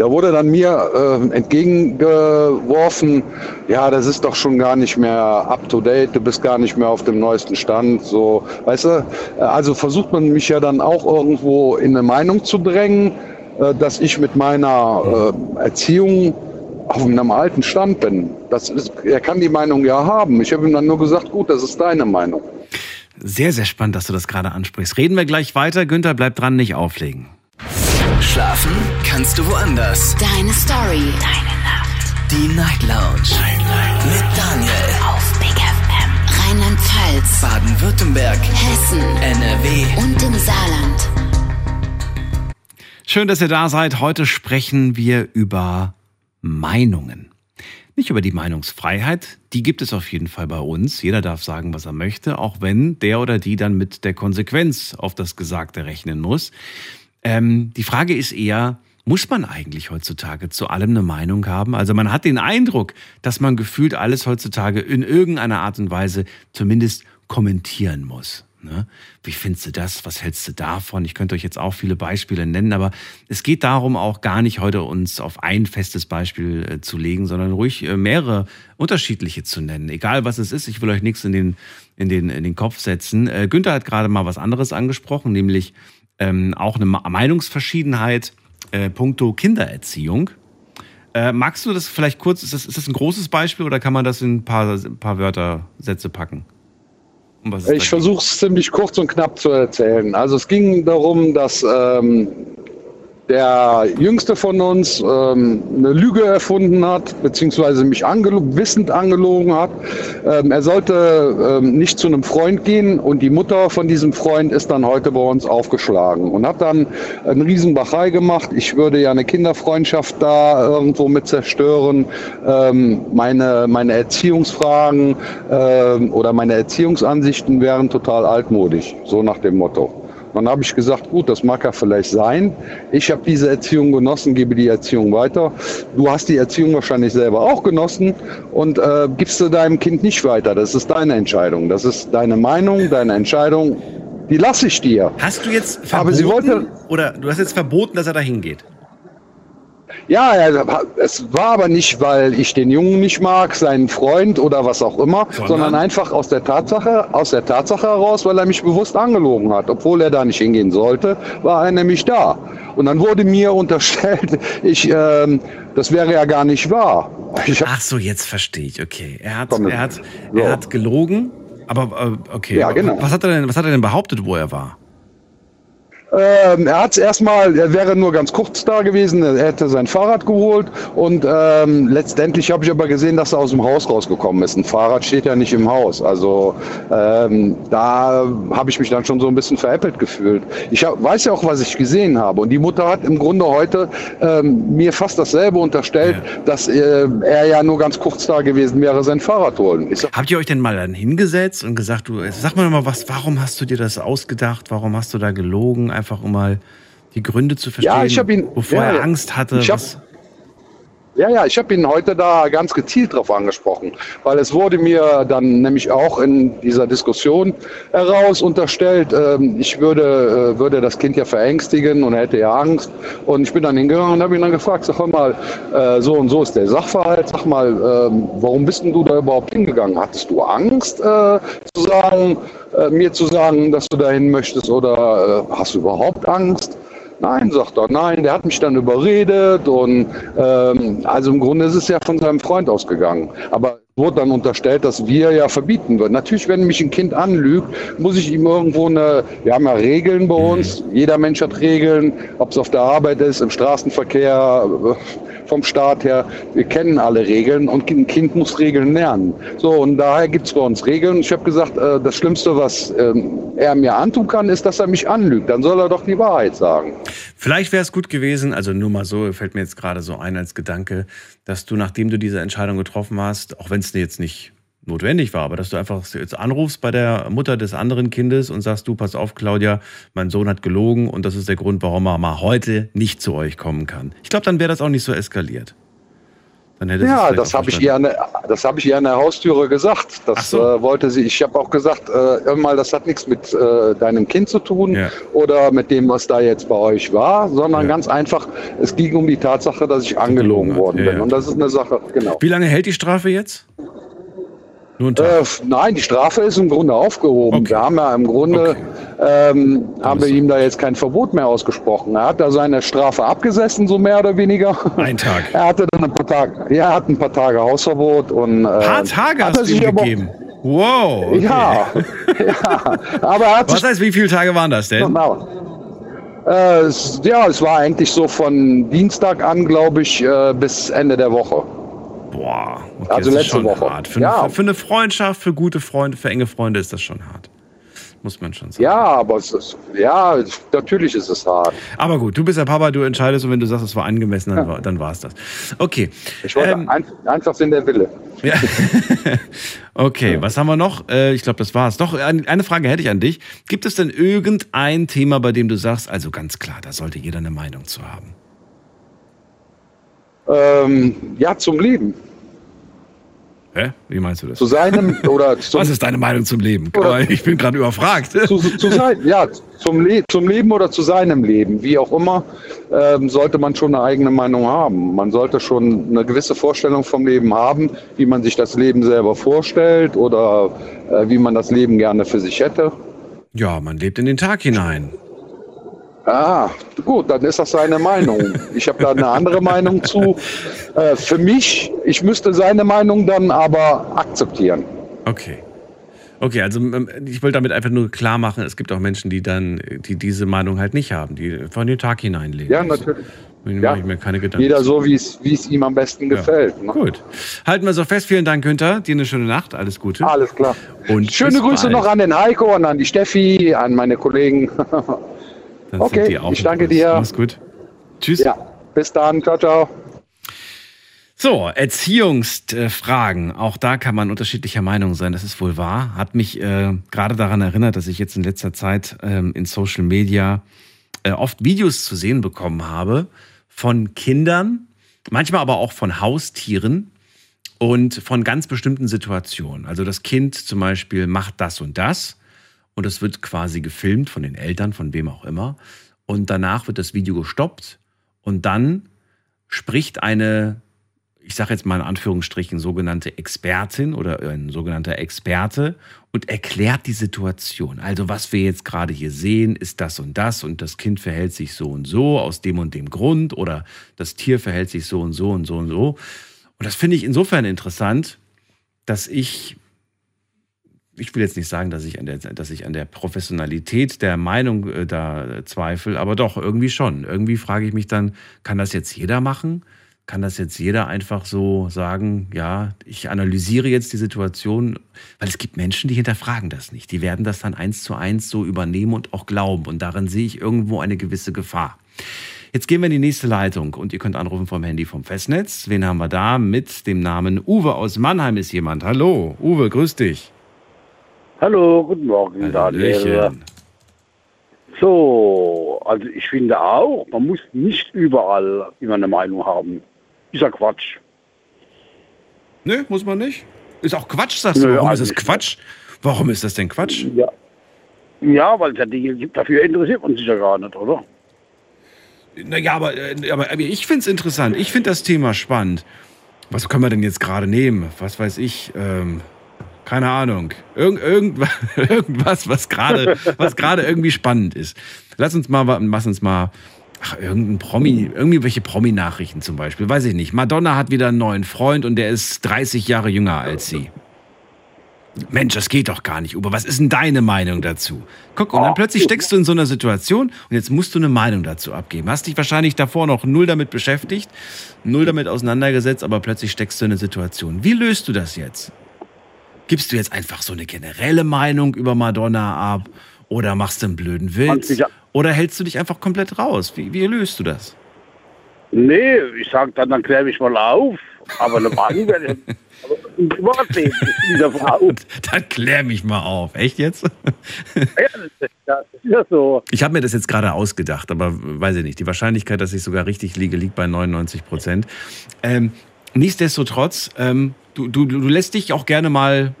Da wurde dann mir äh, entgegengeworfen, ja, das ist doch schon gar nicht mehr up to date, du bist gar nicht mehr auf dem neuesten Stand. So, weißt du, also versucht man mich ja dann auch irgendwo in eine Meinung zu drängen, äh, dass ich mit meiner äh, Erziehung auf einem alten Stand bin. Das ist, er kann die Meinung ja haben. Ich habe ihm dann nur gesagt, gut, das ist deine Meinung. Sehr, sehr spannend, dass du das gerade ansprichst. Reden wir gleich weiter. Günther, bleib dran, nicht auflegen. Schlafen kannst du woanders. Deine Story. Deine Nacht. Die Night Lounge. Night, Night. Mit Daniel. Auf Big FM. Rheinland-Pfalz. Baden-Württemberg. Hessen. NRW. Und im Saarland. Schön, dass ihr da seid. Heute sprechen wir über Meinungen. Nicht über die Meinungsfreiheit, die gibt es auf jeden Fall bei uns. Jeder darf sagen, was er möchte, auch wenn der oder die dann mit der Konsequenz auf das Gesagte rechnen muss. Ähm, die Frage ist eher, muss man eigentlich heutzutage zu allem eine Meinung haben? Also man hat den Eindruck, dass man gefühlt alles heutzutage in irgendeiner Art und Weise zumindest kommentieren muss. Ne? Wie findest du das? Was hältst du davon? Ich könnte euch jetzt auch viele Beispiele nennen, aber es geht darum, auch gar nicht heute uns auf ein festes Beispiel äh, zu legen, sondern ruhig äh, mehrere unterschiedliche zu nennen. Egal was es ist, ich will euch nichts in den, in den, in den Kopf setzen. Äh, Günther hat gerade mal was anderes angesprochen, nämlich ähm, auch eine Meinungsverschiedenheit äh, puncto Kindererziehung. Äh, magst du das vielleicht kurz, ist das, ist das ein großes Beispiel oder kann man das in ein paar, ein paar Wörter, Sätze packen? Ich versuche es ziemlich kurz und knapp zu erzählen. Also es ging darum, dass ähm, der Jüngste von uns ähm, eine Lüge erfunden hat, beziehungsweise mich angelo wissend angelogen hat. Ähm, er sollte ähm, nicht zu einem Freund gehen und die Mutter von diesem Freund ist dann heute bei uns aufgeschlagen und hat dann einen riesen Bachei gemacht. Ich würde ja eine Kinderfreundschaft da irgendwo mit zerstören. Ähm, meine, meine Erziehungsfragen ähm, oder meine Erziehungsansichten wären total altmodisch, so nach dem Motto. Dann habe ich gesagt, gut, das mag ja vielleicht sein. Ich habe diese Erziehung genossen, gebe die Erziehung weiter. Du hast die Erziehung wahrscheinlich selber auch genossen und äh, gibst du deinem Kind nicht weiter. Das ist deine Entscheidung. Das ist deine Meinung, deine Entscheidung. Die lasse ich dir. Hast du jetzt verboten, Aber sie wollte- oder du hast jetzt verboten, dass er da hingeht? Ja, es war aber nicht, weil ich den Jungen nicht mag, seinen Freund oder was auch immer, Sondern? sondern, einfach aus der Tatsache, aus der Tatsache heraus, weil er mich bewusst angelogen hat. Obwohl er da nicht hingehen sollte, war er nämlich da. Und dann wurde mir unterstellt, ich, ähm, das wäre ja gar nicht wahr. Ach so, jetzt verstehe ich. Okay, er hat, er hat, so. er hat gelogen. Aber äh, okay, Ja, genau. was hat er denn, was hat er denn behauptet, wo er war? Ähm, er hat es erstmal, er wäre nur ganz kurz da gewesen, er hätte sein Fahrrad geholt und ähm, letztendlich habe ich aber gesehen, dass er aus dem Haus rausgekommen ist. Ein Fahrrad steht ja nicht im Haus. Also ähm, da habe ich mich dann schon so ein bisschen veräppelt gefühlt. Ich hab, weiß ja auch, was ich gesehen habe. Und die Mutter hat im Grunde heute ähm, mir fast dasselbe unterstellt, Ja. dass äh, er ja nur ganz kurz da gewesen wäre, sein Fahrrad holen. Ich Habt ihr euch denn mal dann hingesetzt und gesagt, du, sag mal mal was, warum hast du dir das ausgedacht? Warum hast du da gelogen? Einfach um mal die Gründe zu verstehen, Ja, ihn- wovor ja, er. Angst hatte. Ich hab- was, Ja, ja, ich habe ihn heute da ganz gezielt drauf angesprochen, weil es wurde mir dann nämlich auch in dieser Diskussion heraus unterstellt, ähm, ich würde, äh, würde das Kind ja verängstigen und er hätte ja Angst. Und ich bin dann hingegangen und habe ihn dann gefragt, sag mal, äh, so und so ist der Sachverhalt, sag mal, ähm, warum bist denn du da überhaupt hingegangen? Hattest du Angst äh, zu sagen, äh, mir zu sagen, dass du dahin möchtest oder äh, hast du überhaupt Angst? Nein, sagt er, nein, der hat mich dann überredet und ähm, also im Grunde ist es ja von seinem Freund ausgegangen. Aber wurde dann unterstellt, dass wir ja verbieten würden. Natürlich, wenn mich ein Kind anlügt, muss ich ihm irgendwo eine, wir haben ja Regeln bei uns, jeder Mensch hat Regeln, ob es auf der Arbeit ist, im Straßenverkehr, vom Staat her, wir kennen alle Regeln und ein Kind muss Regeln lernen. So, und daher gibt es bei uns Regeln. Ich habe gesagt, äh, das Schlimmste, was ähm, er mir antun kann, ist, dass er mich anlügt. Dann soll er doch die Wahrheit sagen. Vielleicht wäre es gut gewesen, also nur mal so, fällt mir jetzt gerade so ein als Gedanke, dass du, nachdem du diese Entscheidung getroffen hast, auch wenn es jetzt nicht notwendig war, aber dass du einfach jetzt anrufst bei der Mutter des anderen Kindes und sagst, du, pass auf, Claudia, mein Sohn hat gelogen und das ist der Grund, warum er mal heute nicht zu euch kommen kann. Ich glaube, dann wäre das auch nicht so eskaliert. Dann hätte sie es Ja, das habe ich, ihr an der- das hab ich ihr an der Haustüre gesagt. Das so. äh, wollte sie. Ich habe auch gesagt, äh, irgendwann, das hat nichts mit äh, deinem Kind zu tun Ja. oder mit dem, was da jetzt bei euch war, sondern Ja. ganz einfach, es ging um die Tatsache, dass ich angelogen worden bin. Und das ist eine Sache, genau. Wie lange hält die Strafe jetzt? Äh, nein, die Strafe ist im Grunde aufgehoben. Okay. Wir haben ja im Grunde Okay. ähm, haben wir ihm da jetzt kein Verbot mehr ausgesprochen. Er hat da seine Strafe abgesessen, so mehr oder weniger. Ein Tag. Er hatte dann ein paar Tage, ja, hat ein paar Tage Hausverbot und äh, Ein paar Tage hat er sich gegeben. Wow. Okay. Ja, ja, aber er hat Was heißt, wie viele Tage waren das denn? Genau. Äh, ja, es war eigentlich so von Dienstag an, glaube ich, äh, bis Ende der Woche. Boah, okay, Also das ist schon Woche. hart. Für, Ja. eine, für eine Freundschaft, für gute Freunde, für enge Freunde ist das schon hart. Muss man schon sagen. Ja, aber es ist, ja, natürlich ist es hart. Aber gut, du bist der Papa, du entscheidest und wenn du sagst, es war angemessen, dann, war, dann war es das. Okay. Ich wollte Ähm, ein, einfach sind der Wille. Ja. okay, was haben wir noch? Äh, ich glaube, das war's. Doch, ein- eine Frage hätte ich an dich. Gibt es denn irgendein Thema, bei dem du sagst, also ganz klar, da sollte jeder eine Meinung zu haben? Ähm, ja, zum Leben. Hä? Wie meinst du das? Zu seinem oder zum, Was ist deine Meinung zum Leben? Oder- Ich bin gerade überfragt. zu, zu sein, ja, zum, Le zum Leben oder zu seinem Leben, wie auch immer, ähm, sollte man schon eine eigene Meinung haben. Man sollte schon eine gewisse Vorstellung vom Leben haben, wie man sich das Leben selber vorstellt oder äh, wie man das Leben gerne für sich hätte. Ja, man lebt in den Tag hinein. Ah, gut, dann ist das seine Meinung. Ich habe da eine andere Meinung zu. Äh, für mich, ich müsste seine Meinung dann aber akzeptieren. Okay. Okay, also ähm, ich wollte damit einfach nur klar machen, es gibt auch Menschen, die dann, die diese Meinung halt nicht haben, die von den Tag hinein leben. Ja, natürlich. Da Ja. ich mir keine Gedanken. Jeder so, wie es ihm am besten gefällt. Ne? Gut. Halten wir so fest. Vielen Dank, Günther. Dir eine schöne Nacht. Alles Gute. Alles klar. Und Schöne Grüße bald. noch an den Heiko und an die Steffi, an meine Kollegen. Dann Okay, ich danke dir. Mach's gut. Tschüss. ja, bis dann. Ciao, ciao. So, Erziehungsfragen. Auch da kann man unterschiedlicher Meinung sein. Das ist wohl wahr. Hat mich äh, gerade daran erinnert, dass ich jetzt in letzter Zeit ähm, in Social Media äh, oft Videos zu sehen bekommen habe von Kindern, manchmal aber auch von Haustieren und von ganz bestimmten Situationen. Also das Kind zum Beispiel macht das und das und es wird quasi gefilmt von den Eltern, von wem auch immer. Und danach wird das Video gestoppt und dann spricht eine, ich sage jetzt mal in Anführungsstrichen, sogenannte Expertin oder ein sogenannter Experte und erklärt die Situation. Also was wir jetzt gerade hier sehen, ist das und das und das Kind verhält sich so und so aus dem und dem Grund oder das Tier verhält sich so und so und so und so. Und das finde ich insofern interessant, dass ich ich will jetzt nicht sagen, dass ich an der, dass ich an der Professionalität der Meinung äh, da zweifle, aber doch, irgendwie schon. Irgendwie frage ich mich dann, kann das jetzt jeder machen? Kann das jetzt jeder einfach so sagen, ja, ich analysiere jetzt die Situation, weil es gibt Menschen, die hinterfragen das nicht. Die werden das dann eins zu eins so übernehmen und auch glauben. Und darin sehe ich irgendwo eine gewisse Gefahr. Jetzt gehen wir in die nächste Leitung und ihr könnt anrufen vom Handy vom Festnetz. Wen haben wir da? Mit dem Namen Uwe aus Mannheim ist jemand. Hallo, Uwe, grüß dich. Hallo, guten Morgen, Daniel. So, also ich finde auch, man muss nicht überall immer eine Meinung haben. Ist ja Quatsch. Nö, muss man nicht. Ist auch Quatsch, sagst du. Nö, Warum ist ich- Quatsch? Warum ist das denn Quatsch? Ja. Ja, weil es ja Dinge gibt, dafür interessiert man sich ja gar nicht, oder? Naja, aber, äh, aber, aber ich finde es interessant. Ich finde das Thema spannend. Was können wir denn jetzt gerade nehmen? Was weiß ich? Ähm, keine Ahnung. Irgend, irgendwas, irgendwas, was gerade was gerade irgendwie spannend ist. Lass uns mal, lass uns mal, ach, irgendein Promi, irgendwie welche Promi-Nachrichten zum Beispiel. Weiß ich nicht. Madonna hat wieder einen neuen Freund und der ist 30 Jahre jünger als sie. Mensch, das geht doch gar nicht, Uwe. Was ist denn deine Meinung dazu? Guck, und dann plötzlich steckst du in so einer Situation und jetzt musst du eine Meinung dazu abgeben. Hast dich wahrscheinlich davor noch null damit beschäftigt, null damit auseinandergesetzt, aber plötzlich steckst du in einer Situation. Wie löst du das jetzt? Gibst du jetzt einfach so eine generelle Meinung über Madonna ab oder machst du einen blöden Witz? Oder hältst du dich einfach komplett raus? Wie, wie löst du das? Nee, ich sag dann, dann klär mich mal auf. Aber eine Meinung werde ich im Privatleben dieser Frau. Dann klär mich mal auf. Echt jetzt? Ja, das ist ja so. Ich habe mir das jetzt gerade ausgedacht, aber weiß ich nicht. Die Wahrscheinlichkeit, dass ich sogar richtig liege, liegt bei 99 Prozent. Ähm, nichtsdestotrotz, ähm, du, du, du lässt dich auch gerne mal,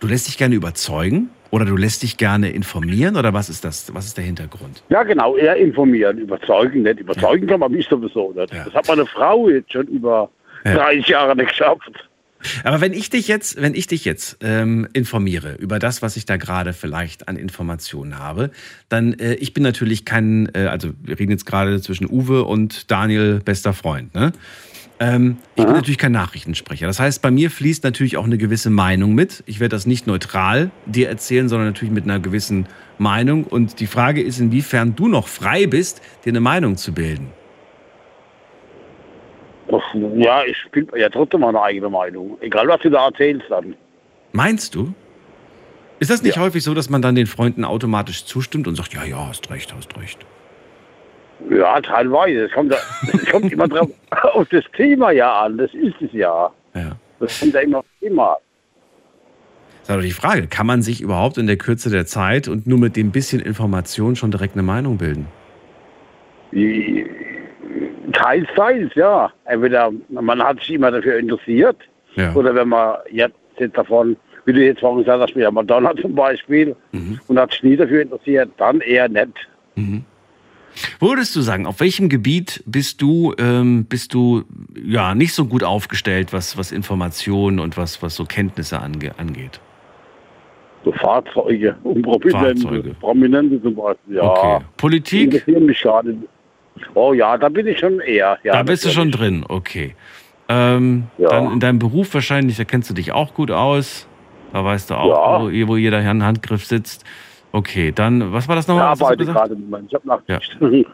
du lässt dich gerne überzeugen oder du lässt dich gerne informieren oder was ist das? Was ist der Hintergrund? Ja, genau, eher informieren, überzeugen, nicht überzeugen kann man mich sowieso nicht. Ja. Das hat meine Frau jetzt schon über Ja. 30 Jahre nicht geschafft. Aber wenn ich dich jetzt, wenn ich dich jetzt ähm, informiere über das, was ich da gerade vielleicht an Informationen habe, dann äh, ich bin natürlich kein, äh, also wir reden jetzt gerade zwischen Uwe und Daniel, bester Freund, ne? Ähm, ich bin natürlich kein Nachrichtensprecher. Das heißt, bei mir fließt natürlich auch eine gewisse Meinung mit. Ich werde das nicht neutral dir erzählen, sondern natürlich mit einer gewissen Meinung. Und die Frage ist, inwiefern du noch frei bist, dir eine Meinung zu bilden. Ach, Ja, ich bin ja trotzdem meine eigene Meinung. Egal, was du da erzählst dann. Meinst du? Ist das nicht häufig so, dass man dann den Freunden automatisch zustimmt und sagt, ja, ja, hast recht, hast recht? Ja, teilweise. Es kommt, es kommt immer drauf auf das Thema ja an. Das ist es ja. Ja. Das kommt ja immer auf das Thema an. Das ist aber die Frage, kann man sich überhaupt in der Kürze der Zeit und nur mit dem bisschen Information schon direkt eine Meinung bilden? Teils, teils, ja. Entweder man hat sich immer dafür interessiert Ja. oder wenn man jetzt, jetzt davon, wie du jetzt vorhin gesagt hast, der Madonna zum Beispiel, Mhm. und hat sich nie dafür interessiert, dann eher nicht. Wo würdest du sagen, auf welchem Gebiet bist du, ähm, bist du ja nicht so gut aufgestellt, was, was Informationen und was, was so Kenntnisse ange angeht? So Fahrzeuge und Prominente, Fahrzeuge. Prominente zum Beispiel, ja. Okay. Politik, mich gerade. Oh ja, da bin ich schon eher. Ja, da bist du schon drin, okay. Ähm, Ja. Dann in deinem Beruf wahrscheinlich, da kennst du dich auch gut aus. Da weißt du auch, Ja. wo, wo jeder Hand- Handgriff sitzt. Okay, dann, was war das nochmal? du arbeite gerade im Moment. Ich habe Nachricht.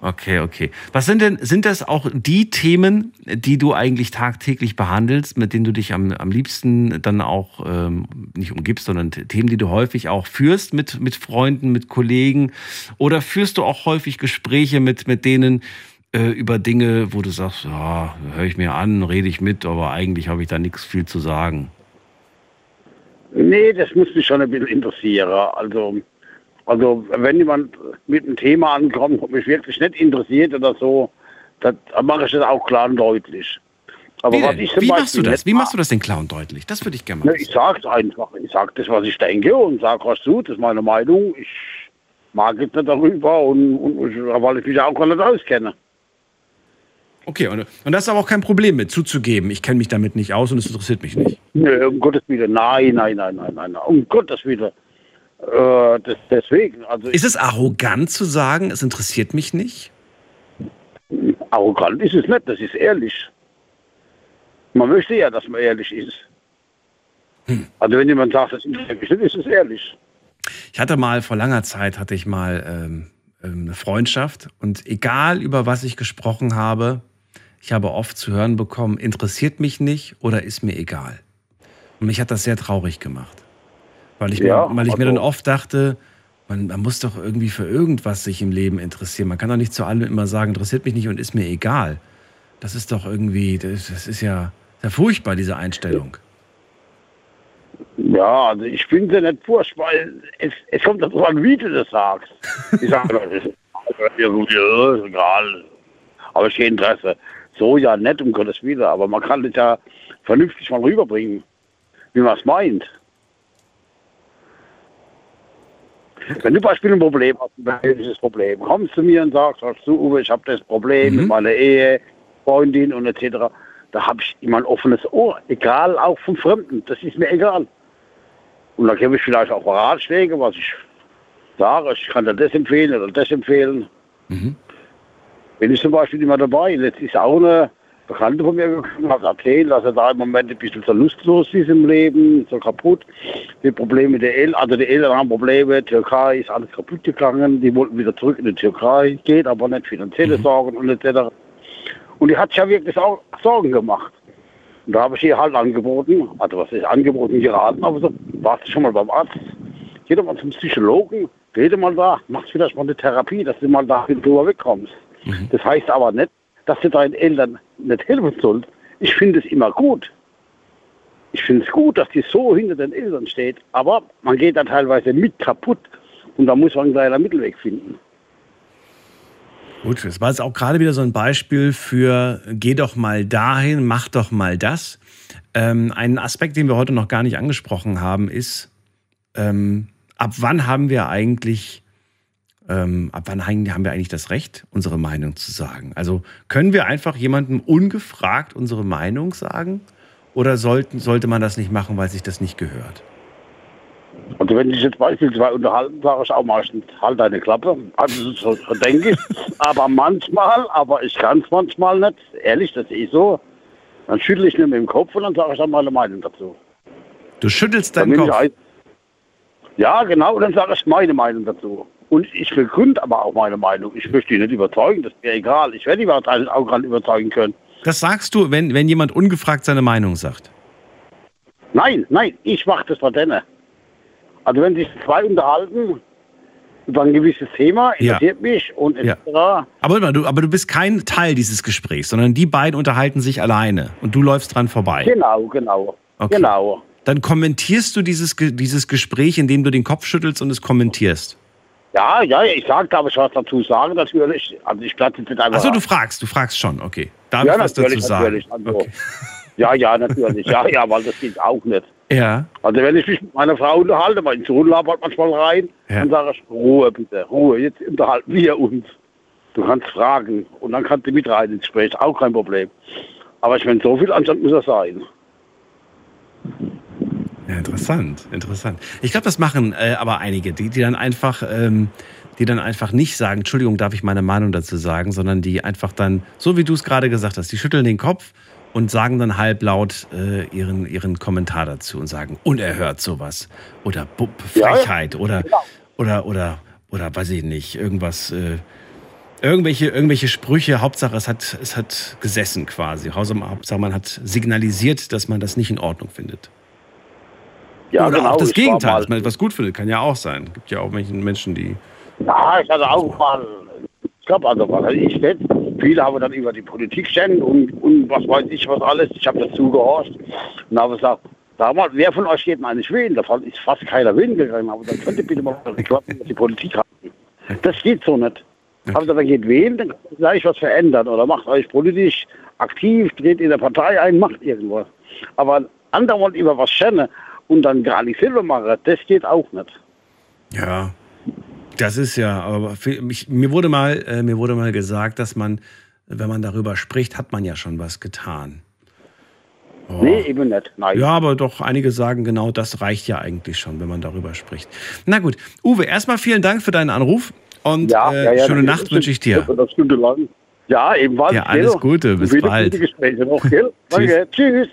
Okay, okay. Was sind denn, sind das auch die Themen, die du eigentlich tagtäglich behandelst, mit denen du dich am, am liebsten dann auch ähm, nicht umgibst, sondern Themen, die du häufig auch führst mit, mit Freunden, mit Kollegen? Oder führst du auch häufig Gespräche mit, mit denen äh, über Dinge, wo du sagst, ja, höre ich mir an, rede ich mit, aber eigentlich habe ich da nichts viel zu sagen? Nee, das muss mich schon ein bisschen interessieren. Also, also wenn jemand mit einem Thema ankommt, das mich wirklich nicht interessiert oder so, dann mache ich das auch klar und deutlich. Aber Wie, was denn? ich Wie machst du das? Wie machst du das denn klar und deutlich? Das würde ich gerne mal Ne, ich sag's einfach. Ich sag das, was ich denke und sag, was du, das ist meine Meinung. Ich mag jetzt nicht darüber und, und, und weil ich mich auch gar nicht auskenne. Okay, und, und das ist aber auch kein Problem mit zuzugeben. Ich kenne mich damit nicht aus und es interessiert mich nicht. Nö, um Gottes Willen, nein, nein, nein, nein, nein, nein. um Gottes Willen. Äh, das, deswegen, also Ist es arrogant zu sagen, es interessiert mich nicht? arrogant ist es nicht, das ist ehrlich. Man möchte ja, dass man ehrlich ist. Also wenn jemand sagt, das interessiert mich nicht, ist es ehrlich. Ich hatte mal vor langer Zeit hatte ich mal ähm, ähm, eine Freundschaft und egal über was ich gesprochen habe, ich habe oft zu hören bekommen, interessiert mich nicht oder ist mir egal. Und mich hat das sehr traurig gemacht, weil ich, Ja, mir, weil ich mir also- dann oft dachte, man, man muss doch irgendwie für irgendwas sich im Leben interessieren. Man kann doch nicht zu allem immer sagen, interessiert mich nicht und ist mir egal. Das ist doch irgendwie, das, das ist ja sehr furchtbar, diese Einstellung. Ja, also ich finde ja nicht furchtbar. Es, es kommt darauf an, wie du das sagst. Ich sage, das ist egal. Aber ich Interesse. So ja nett, um Gottes Willen. Aber man kann das ja vernünftig mal rüberbringen, wie man es meint. Wenn du zum Beispiel ein Problem hast, ein persönliches Problem, kommst zu mir und sagst, sagst du, Uwe, ich habe das Problem mit meiner Ehe, Freundin und etc., da habe ich immer ein offenes Ohr, egal, auch vom Fremden, das ist mir egal. Und dann gebe ich vielleicht auch Ratschläge, was ich sage, ich kann dir das empfehlen oder das empfehlen. Bin ich zum Beispiel immer dabei. Jetzt ist auch eine Bekannte von mir gekommen, hat erzählt, dass er da im Moment ein bisschen so lustlos ist im Leben, so kaputt. Die Probleme der Eltern, also die Eltern haben Probleme, Türkei ist alles kaputt gegangen, die wollten wieder zurück in die Türkei, geht aber nicht, finanzielle Sorgen und etc. Und die hat sich ja wirklich auch Sorgen gemacht. Und da habe ich ihr halt angeboten, also was ist angeboten, geraten, aber so, warst du schon mal beim Arzt, geh doch mal zum Psychologen, rede mal da, mach vielleicht mal eine Therapie, dass du mal da drüber wegkommst. Das heißt aber nicht, dass du deinen Eltern nicht helfen sollst. Ich finde es immer gut. Ich finde es gut, dass die so hinter den Eltern steht, aber man geht da teilweise mit kaputt und da muss man einen kleinen Mittelweg finden. Gut, das war jetzt auch gerade wieder so ein Beispiel für geh doch mal dahin, mach doch mal das. Ähm, ein Aspekt, den wir heute noch gar nicht angesprochen haben, ist, ähm, ab wann haben wir eigentlich, ähm, ab wann haben wir eigentlich das Recht, unsere Meinung zu sagen? Also können wir einfach jemandem ungefragt unsere Meinung sagen? Oder sollten, sollte man das nicht machen, weil sich das nicht gehört? Also wenn ich jetzt beispielsweise unterhalten, sage ich auch meistens, halt deine Klappe. Also so, so denke ich. aber manchmal, aber ich kann es manchmal nicht. Ehrlich, das ist eh so. Dann schüttle ich mir mit dem Kopf und dann sage ich dann meine Meinung dazu. Du schüttelst deinen Kopf? Ein... Ja, genau, und dann sage ich meine Meinung dazu. Und ich begründe aber auch meine Meinung. Ich möchte die nicht überzeugen, das ist mir egal. Ich werde die Parteien auch gerade überzeugen können. Das sagst du, wenn, wenn jemand ungefragt seine Meinung sagt? Nein, nein, ich mache das von denen. Also wenn sich zwei unterhalten über ein gewisses Thema, interessiert ja. mich und etc. Ja. Aber, du, aber du bist kein Teil dieses Gesprächs, sondern die beiden unterhalten sich alleine und du läufst dran vorbei. Genau, genau. Okay. Genau. Dann kommentierst du dieses, dieses Gespräch, indem du den Kopf schüttelst und es kommentierst. Ja, ja, ich sage, darf ich was dazu sagen, natürlich. Also ich platze jetzt einfach. Achso, du fragst, du fragst schon, okay. Darf ja, ich was dazu sagen? Natürlich. Also, okay. Ja, ja, natürlich. ja, ja, weil das geht auch nicht. Ja. Also wenn ich mich mit meiner Frau unterhalte, mein Sohn labert manchmal rein, ja. dann sage ich, Ruhe bitte, Ruhe, jetzt unterhalten wir uns. Du kannst fragen und dann kannst du mit rein ins Gespräch, auch kein Problem. Aber ich meine, so viel Anstand muss er sein. Ja, interessant, interessant. Ich glaube, das machen äh, aber einige, die, die dann einfach, ähm, die dann einfach nicht sagen, Entschuldigung, darf ich meine Meinung dazu sagen, sondern die einfach dann, so wie du es gerade gesagt hast, die schütteln den Kopf und sagen dann halblaut äh, ihren, ihren Kommentar dazu und sagen, unerhört sowas. Oder Bub, Frechheit ja, oder, genau. oder, oder, oder, weiß ich nicht, irgendwas, äh, irgendwelche, irgendwelche Sprüche, Hauptsache es hat, es hat gesessen quasi. Hauptsache man hat signalisiert, dass man das nicht in Ordnung findet. Ja, Oder genau, auch das Gegenteil, dass man etwas gut findet, kann ja auch sein. Es gibt ja auch Menschen, die. Ja, ich hatte auch mal, ich glaube, also was ich nicht, Viele haben dann über die Politik stellen und, und was weiß ich was alles. Ich habe dazu gehorcht und habe gesagt, sag mal, wer von euch geht denn eigentlich wählen? Da ist fast keiner wählen gegangen. Aber dann könnt ihr bitte mal reklamen, was die Politik hat. Das geht so nicht. Aber dann geht wählen, dann gleich was verändern oder macht euch politisch aktiv, dreht in der Partei ein, macht irgendwas. Aber andauernd über was schenne und dann gar nicht selber machen, das geht auch nicht. Ja, das ist ja, aber mich, mir wurde mal, äh, mir wurde mal gesagt, dass man, wenn man darüber spricht, hat man ja schon was getan. Oh. Nee, eben nicht. Nein. Ja, aber doch, einige sagen genau, das reicht ja eigentlich schon, wenn man darüber spricht. Na gut, Uwe, erstmal vielen Dank für deinen Anruf und ja, äh, ja, ja, schöne Nacht wünsche ich dir. Ja, ebenfalls. Ja, alles Gute, bis bald. Noch, Danke, tschüss.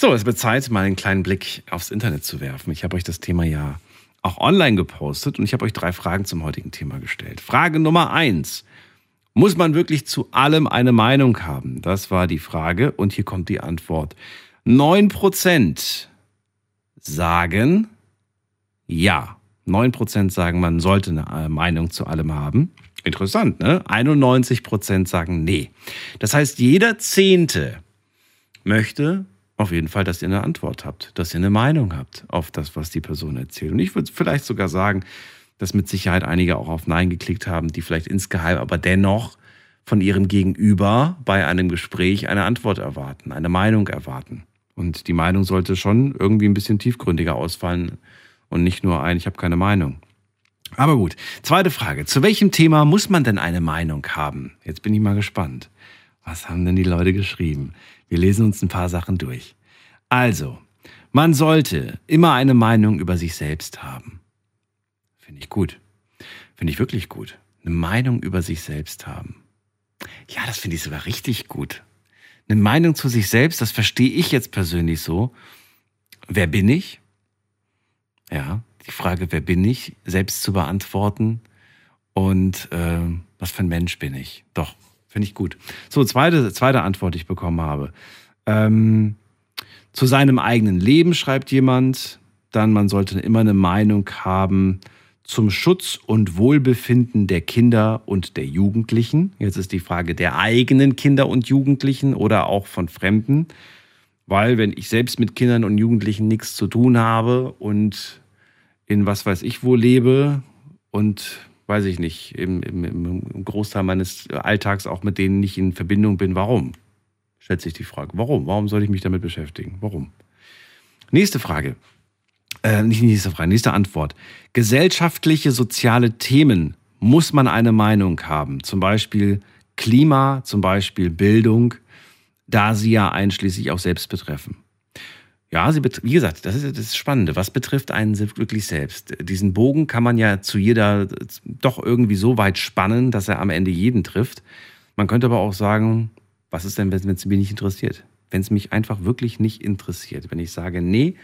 So, es wird Zeit, mal einen kleinen Blick aufs Internet zu werfen. Ich habe euch das Thema ja auch online gepostet und ich habe euch drei Fragen zum heutigen Thema gestellt. Frage Nummer eins. Muss man wirklich zu allem eine Meinung haben? Das war die Frage und hier kommt die Antwort. Neun Prozent sagen ja. Neun Prozent sagen, man sollte eine äh, Meinung zu allem haben. Interessant, ne? 91 Prozent sagen nee. Das heißt, jeder Zehnte möchte auf jeden Fall, dass ihr eine Antwort habt, dass ihr eine Meinung habt auf das, was die Person erzählt. Und ich würde vielleicht sogar sagen, dass mit Sicherheit einige auch auf Nein geklickt haben, die vielleicht insgeheim aber dennoch von ihrem Gegenüber bei einem Gespräch eine Antwort erwarten, eine Meinung erwarten. Und die Meinung sollte schon irgendwie ein bisschen tiefgründiger ausfallen und nicht nur ein, ich habe keine Meinung. Aber gut, zweite Frage. Zu welchem Thema muss man denn eine Meinung haben? Jetzt bin ich mal gespannt. Was haben denn die Leute geschrieben? Wir lesen uns ein paar Sachen durch. Also, man sollte immer eine Meinung über sich selbst haben. Finde ich gut. Finde ich wirklich gut. Eine Meinung über sich selbst haben. Ja, das finde ich sogar richtig gut. Eine Meinung zu sich selbst, das verstehe ich jetzt persönlich so. Wer bin ich? Ja, die Frage, wer bin ich, selbst zu beantworten. Und äh, was für ein Mensch bin ich? Doch, Finde ich gut. So, zweite, zweite Antwort, die ich bekommen habe. Ähm, zu seinem eigenen Leben schreibt jemand. Dann, man sollte immer eine Meinung haben zum Schutz und Wohlbefinden der Kinder und der Jugendlichen. Jetzt ist die Frage der eigenen Kinder und Jugendlichen oder auch von Fremden. Weil wenn ich selbst mit Kindern und Jugendlichen nichts zu tun habe und in was weiß ich wo lebe und weiß ich nicht, im, im, im Großteil meines Alltags auch mit denen nicht in Verbindung bin. Warum? Stellt sich die Frage. Warum? Warum soll ich mich damit beschäftigen? Warum? Nächste Frage. Äh, nicht nächste Frage, nächste Antwort. Gesellschaftliche, soziale Themen muss man eine Meinung haben. Zum Beispiel Klima, zum Beispiel Bildung, da sie ja einschließlich auch selbst betreffen. Ja, sie wie gesagt, das ist das Spannende. Was betrifft einen wirklich selbst? Diesen Bogen kann man ja zu jeder doch irgendwie so weit spannen, dass er am Ende jeden trifft. Man könnte aber auch sagen, was ist denn, wenn es mich nicht interessiert? Wenn es mich einfach wirklich nicht interessiert. Wenn ich sage, nee,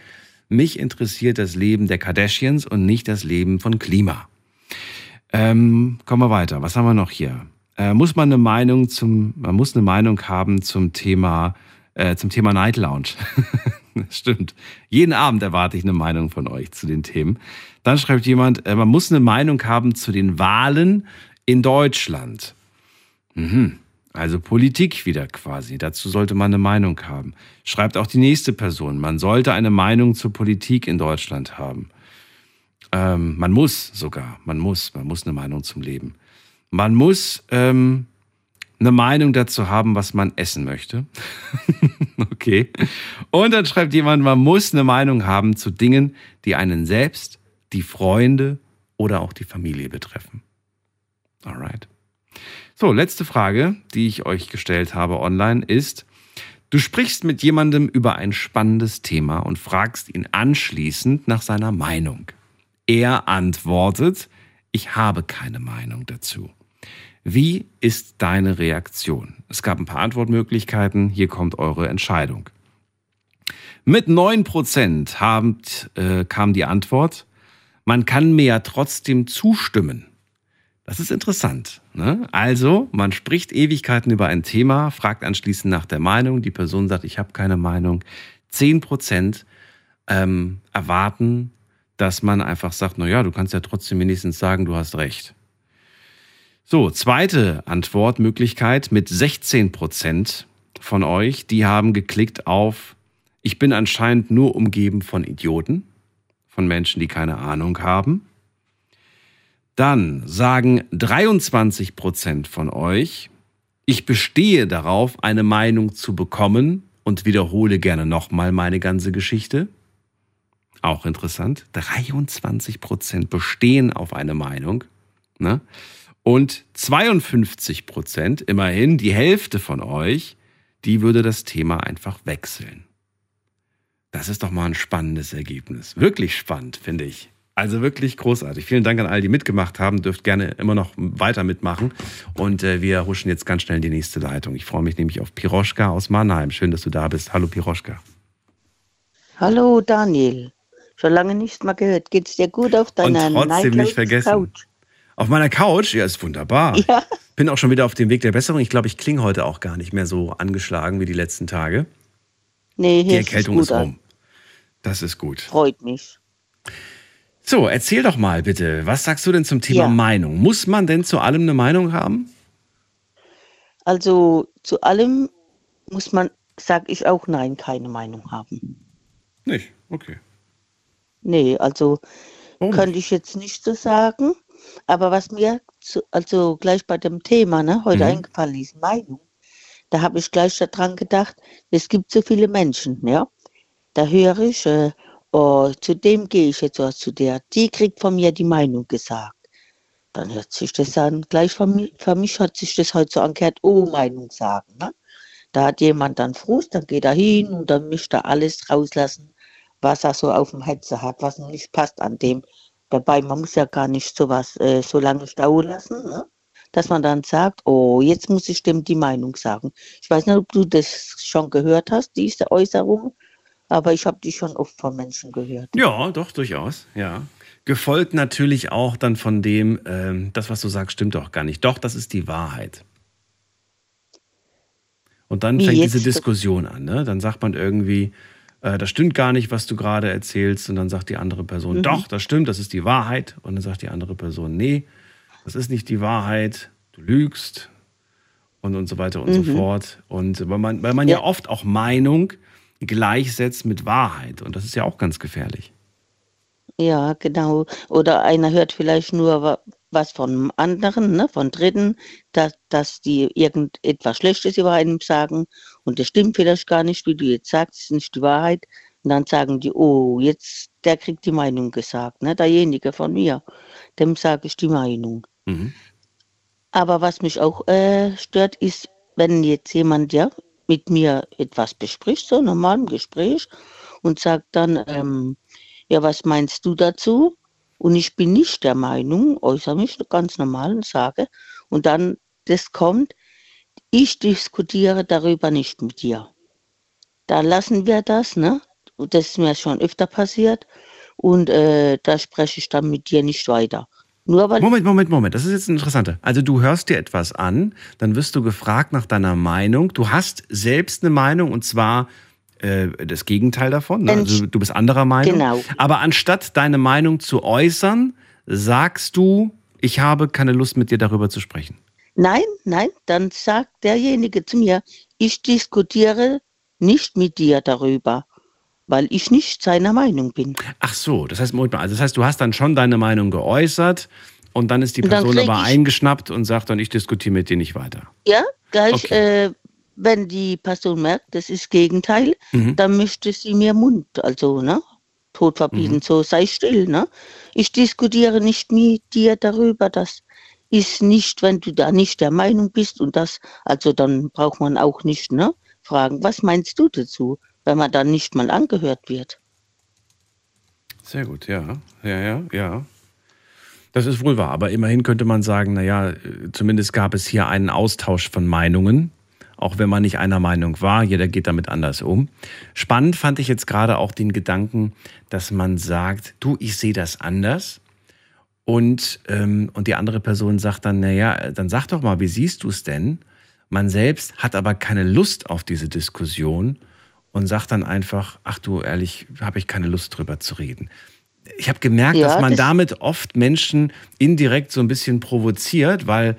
mich interessiert das Leben der Kardashians und nicht das Leben von Klima. Ähm, kommen wir weiter. Was haben wir noch hier? Äh, muss man eine Meinung zum, man muss eine Meinung haben zum Thema, äh, zum Thema Night Lounge. Stimmt. Jeden Abend erwarte ich eine Meinung von euch zu den Themen. Dann schreibt jemand, äh, man muss eine Meinung haben zu den Wahlen in Deutschland. Mhm. Also Politik wieder quasi. Dazu sollte man eine Meinung haben. Schreibt auch die nächste Person. Man sollte eine Meinung zur Politik in Deutschland haben. Ähm, man muss sogar. Man muss. Man muss eine Meinung zum Leben. Man muss ähm, eine Meinung dazu haben, was man essen möchte. okay. Und dann schreibt jemand, man muss eine Meinung haben zu Dingen, die einen selbst, die Freunde oder auch die Familie betreffen. Alright. So, letzte Frage, die ich euch gestellt habe online ist, du sprichst mit jemandem über ein spannendes Thema und fragst ihn anschließend nach seiner Meinung. Er antwortet, ich habe keine Meinung dazu. Wie ist deine Reaktion? Es gab ein paar Antwortmöglichkeiten, hier kommt eure Entscheidung. Mit 9% habt, äh, kam die Antwort, man kann mir ja trotzdem zustimmen. Das ist interessant. Ne? Also, man spricht Ewigkeiten über ein Thema, fragt anschließend nach der Meinung. Die Person sagt, ich habe keine Meinung. Zehn Prozent ähm, erwarten, dass man einfach sagt, na ja, du kannst ja trotzdem wenigstens sagen, du hast recht. So, zweite Antwortmöglichkeit mit 16 Prozent von euch, die haben geklickt auf, ich bin anscheinend nur umgeben von Idioten, von Menschen, die keine Ahnung haben. Dann sagen 23 Prozent von euch, ich bestehe darauf, eine Meinung zu bekommen und wiederhole gerne nochmal meine ganze Geschichte. Auch interessant. 23 Prozent bestehen auf eine Meinung. Ne? Und 52 Prozent, immerhin die Hälfte von euch, die würde das Thema einfach wechseln. Das ist doch mal ein spannendes Ergebnis. Wirklich spannend, finde ich. Also wirklich großartig. Vielen Dank an all die mitgemacht haben. Dürft gerne immer noch weiter mitmachen. Und äh, wir huschen jetzt ganz schnell in die nächste Leitung. Ich freue mich nämlich auf Piroschka aus Mannheim. Schön, dass du da bist. Hallo Piroschka. Hallo Daniel. Schon lange nichts mehr gehört. Geht's dir gut auf deiner Und trotzdem nicht vergessen. Couch? Auf meiner Couch? Ja, ist wunderbar. Ja. Bin auch schon wieder auf dem Weg der Besserung. Ich glaube, ich klinge heute auch gar nicht mehr so angeschlagen wie die letzten Tage. Nee, hier die Erkältung ist, rum. Das ist gut. Freut mich. So, erzähl doch mal bitte, was sagst du denn zum Thema ja. Meinung? Muss man denn zu allem eine Meinung haben? Also zu allem muss man, sag ich auch nein, keine Meinung haben. Nicht? Okay. Nee, also oh. könnte ich jetzt nicht so sagen. Aber was mir zu, also gleich bei dem Thema ne, heute mhm. eingefallen ist, Meinung, da habe ich gleich daran gedacht, es gibt so viele Menschen, ja. Da höre ich, äh, oh, zu dem gehe ich jetzt oder zu der, die kriegt von mir die Meinung gesagt. Dann hört sich das an, gleich von mir, für mich hat sich das heute so angehört, oh, Meinung sagen. Ne? Da hat jemand dann Frust, dann geht er hin und dann mischt er alles rauslassen, was er so auf dem Hetze hat, was nicht passt an dem. Dabei, man muss ja gar nicht sowas äh, so lange stauen lassen, ne? dass man dann sagt, oh, jetzt muss ich dem die Meinung sagen. Ich weiß nicht, ob du das schon gehört hast, diese Äußerung. Aber ich habe die schon oft von Menschen gehört. Ja, doch, durchaus, ja. Gefolgt natürlich auch dann von dem, ähm, das, was du sagst, stimmt doch gar nicht. Doch, das ist die Wahrheit. Und dann Wie fängt diese Diskussion an. Ne? Dann sagt man irgendwie, äh, das stimmt gar nicht, was du gerade erzählst. Und dann sagt die andere Person, mhm. doch, das stimmt, das ist die Wahrheit. Und dann sagt die andere Person, nee, das ist nicht die Wahrheit, du lügst. Und, und so weiter und mhm. so fort. Und weil man, weil man ja. ja oft auch Meinung gleichsetzt mit Wahrheit. Und das ist ja auch ganz gefährlich. Ja, genau. Oder einer hört vielleicht nur, was von anderen, ne, von Dritten, dass, dass die irgendetwas Schlechtes über einem sagen und das stimmt vielleicht gar nicht, wie du jetzt sagst, ist nicht die Wahrheit. Und dann sagen die, oh, jetzt, der kriegt die Meinung gesagt, ne, derjenige von mir, dem sage ich die Meinung. Mhm. Aber was mich auch äh, stört, ist, wenn jetzt jemand ja mit mir etwas bespricht, so normal im Gespräch, und sagt dann, ähm, ja, was meinst du dazu? Und ich bin nicht der Meinung, äußere mich ganz normal und sage, und dann, das kommt, ich diskutiere darüber nicht mit dir. Da lassen wir das, ne? Das ist mir schon öfter passiert. Und äh, da spreche ich dann mit dir nicht weiter. Nur weil Moment, Moment, Moment. Das ist jetzt ein interessanter. Also du hörst dir etwas an, dann wirst du gefragt nach deiner Meinung. Du hast selbst eine Meinung und zwar äh, das Gegenteil davon. Ne? Also du bist anderer Meinung. Genau. Aber anstatt deine Meinung zu äußern, sagst du, ich habe keine Lust mit dir darüber zu sprechen. Nein, nein, dann sagt derjenige zu mir, ich diskutiere nicht mit dir darüber, weil ich nicht seiner Meinung bin. Ach so, das heißt, Moment mal, also das heißt, du hast dann schon deine Meinung geäußert und dann ist die Person aber eingeschnappt und sagt dann, ich diskutiere mit dir nicht weiter. Ja, gleich, Okay. äh, wenn die Person merkt, das ist Gegenteil, Mhm. dann möchte sie mir Mund, also, ne? Tod verbieten, Mhm. so sei still, ne? Ich diskutiere nicht mit dir darüber, das ist nicht, wenn du da nicht der Meinung bist und das, also dann braucht man auch nicht, ne? Fragen, was meinst du dazu, wenn man dann nicht mal angehört wird? Sehr gut, ja. Ja, ja, ja. Das ist wohl wahr, aber immerhin könnte man sagen, naja, zumindest gab es hier einen Austausch von Meinungen, auch wenn man nicht einer Meinung war, jeder geht damit anders um. Spannend fand ich jetzt gerade auch den Gedanken, dass man sagt, du, ich sehe das anders. Und, ähm, und die andere Person sagt dann, naja, dann sag doch mal, wie siehst du es denn? Man selbst hat aber keine Lust auf diese Diskussion und sagt dann einfach, ach du, ehrlich, habe ich keine Lust drüber zu reden. Ich habe gemerkt, Ja, dass man das- damit oft Menschen indirekt so ein bisschen provoziert, weil,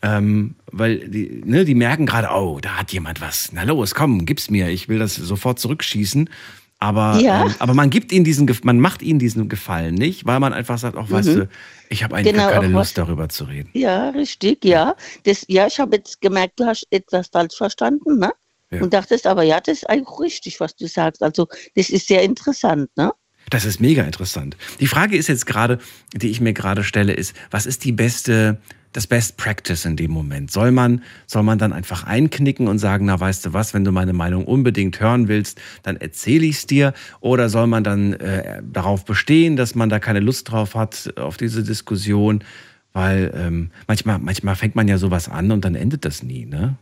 ähm, weil die, ne, die merken gerade, oh, da hat jemand was. Na los, komm, gib's mir, ich will das sofort zurückschießen. Aber, Ja. ähm, aber man gibt ihnen diesen, man macht ihnen diesen Gefallen nicht, weil man einfach sagt, auch, weißt Mhm. du, ich habe eigentlich Genau, gar keine Lust was- darüber zu reden. Ja, richtig, ja. Das, ja, ich habe jetzt gemerkt, du hast etwas falsch verstanden, ne? Ja. Und dachtest, aber ja, das ist eigentlich richtig, was du sagst. Also, das ist sehr interessant, ne? Das ist mega interessant. Die Frage ist jetzt gerade, die ich mir gerade stelle, ist, was ist die beste, das Best Practice in dem Moment? Soll man, soll man dann einfach einknicken und sagen, na weißt du was, wenn du meine Meinung unbedingt hören willst, dann erzähle ich es dir? Oder soll man dann äh, darauf bestehen, dass man da keine Lust drauf hat, auf diese Diskussion? Weil ähm, manchmal, manchmal fängt man ja sowas an und dann endet das nie, ne?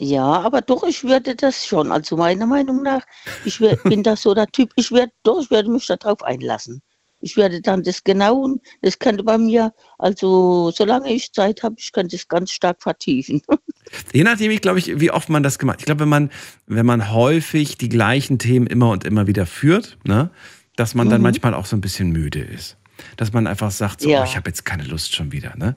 Ja, aber doch, ich würde das schon. Also, meiner Meinung nach, ich wär, bin da so der Typ, ich werde doch, ich werde mich darauf einlassen. Ich werde dann das genau, und das könnte bei mir, also, solange ich Zeit habe, ich könnte es ganz stark vertiefen. Je nachdem, ich glaube, ich, wie oft man das gemacht. Ich glaube, wenn man, wenn man häufig die gleichen Themen immer und immer wieder führt, ne, dass man dann Mhm. manchmal auch so ein bisschen müde ist. Dass man einfach sagt, so, Ja. oh, ich habe jetzt keine Lust schon wieder, ne?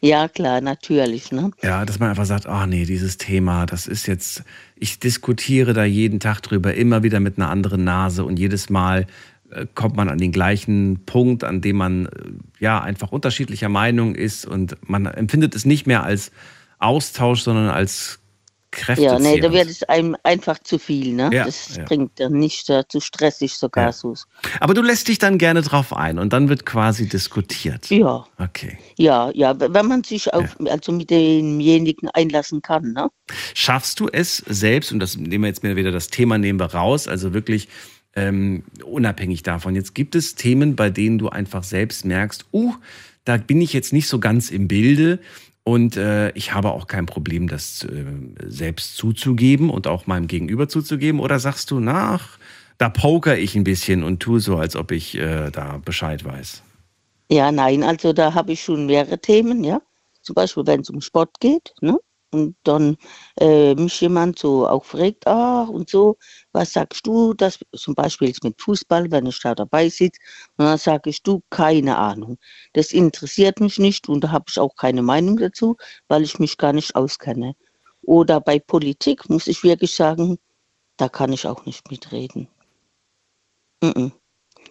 Ja, klar, natürlich, ne? Ja, dass man einfach sagt, oh nee, dieses Thema, das ist jetzt, ich diskutiere da jeden Tag drüber, immer wieder mit einer anderen Nase und jedes Mal kommt man an den gleichen Punkt, an dem man äh, ja einfach unterschiedlicher Meinung ist und man empfindet es nicht mehr als Austausch, sondern als Kräfte. Ja, nee, da wird es einem einfach zu viel, ne? Ja, das ja. bringt dann nicht äh, zu stressig sogar Ja. so. Aber du lässt dich dann gerne drauf ein und dann wird quasi diskutiert. Ja, Okay. ja, ja, wenn man sich auf, also mit demjenigen einlassen kann, ne? Schaffst du es selbst, und das nehmen wir jetzt wieder das Thema nehmen wir raus, also wirklich ähm, unabhängig davon. Jetzt gibt es Themen, bei denen du einfach selbst merkst, uh, da bin ich jetzt nicht so ganz im Bilde und äh, ich habe auch kein Problem, das äh, selbst zuzugeben und auch meinem Gegenüber zuzugeben. Oder sagst du, nach, da poker ich ein bisschen und tue so, als ob ich äh, da Bescheid weiß. Ja, nein, also da habe ich schon mehrere Themen, ja. Zum Beispiel, wenn es um Sport geht, ne? Und dann äh, mich jemand so auch fragt, ah, und so, was sagst du, das zum Beispiel jetzt mit Fußball, wenn ich da dabei sitze, und dann sage ich, du, keine Ahnung. Das interessiert mich nicht und da habe ich auch keine Meinung dazu, weil ich mich gar nicht auskenne. Oder bei Politik muss ich wirklich sagen, da kann ich auch nicht mitreden. Mhm.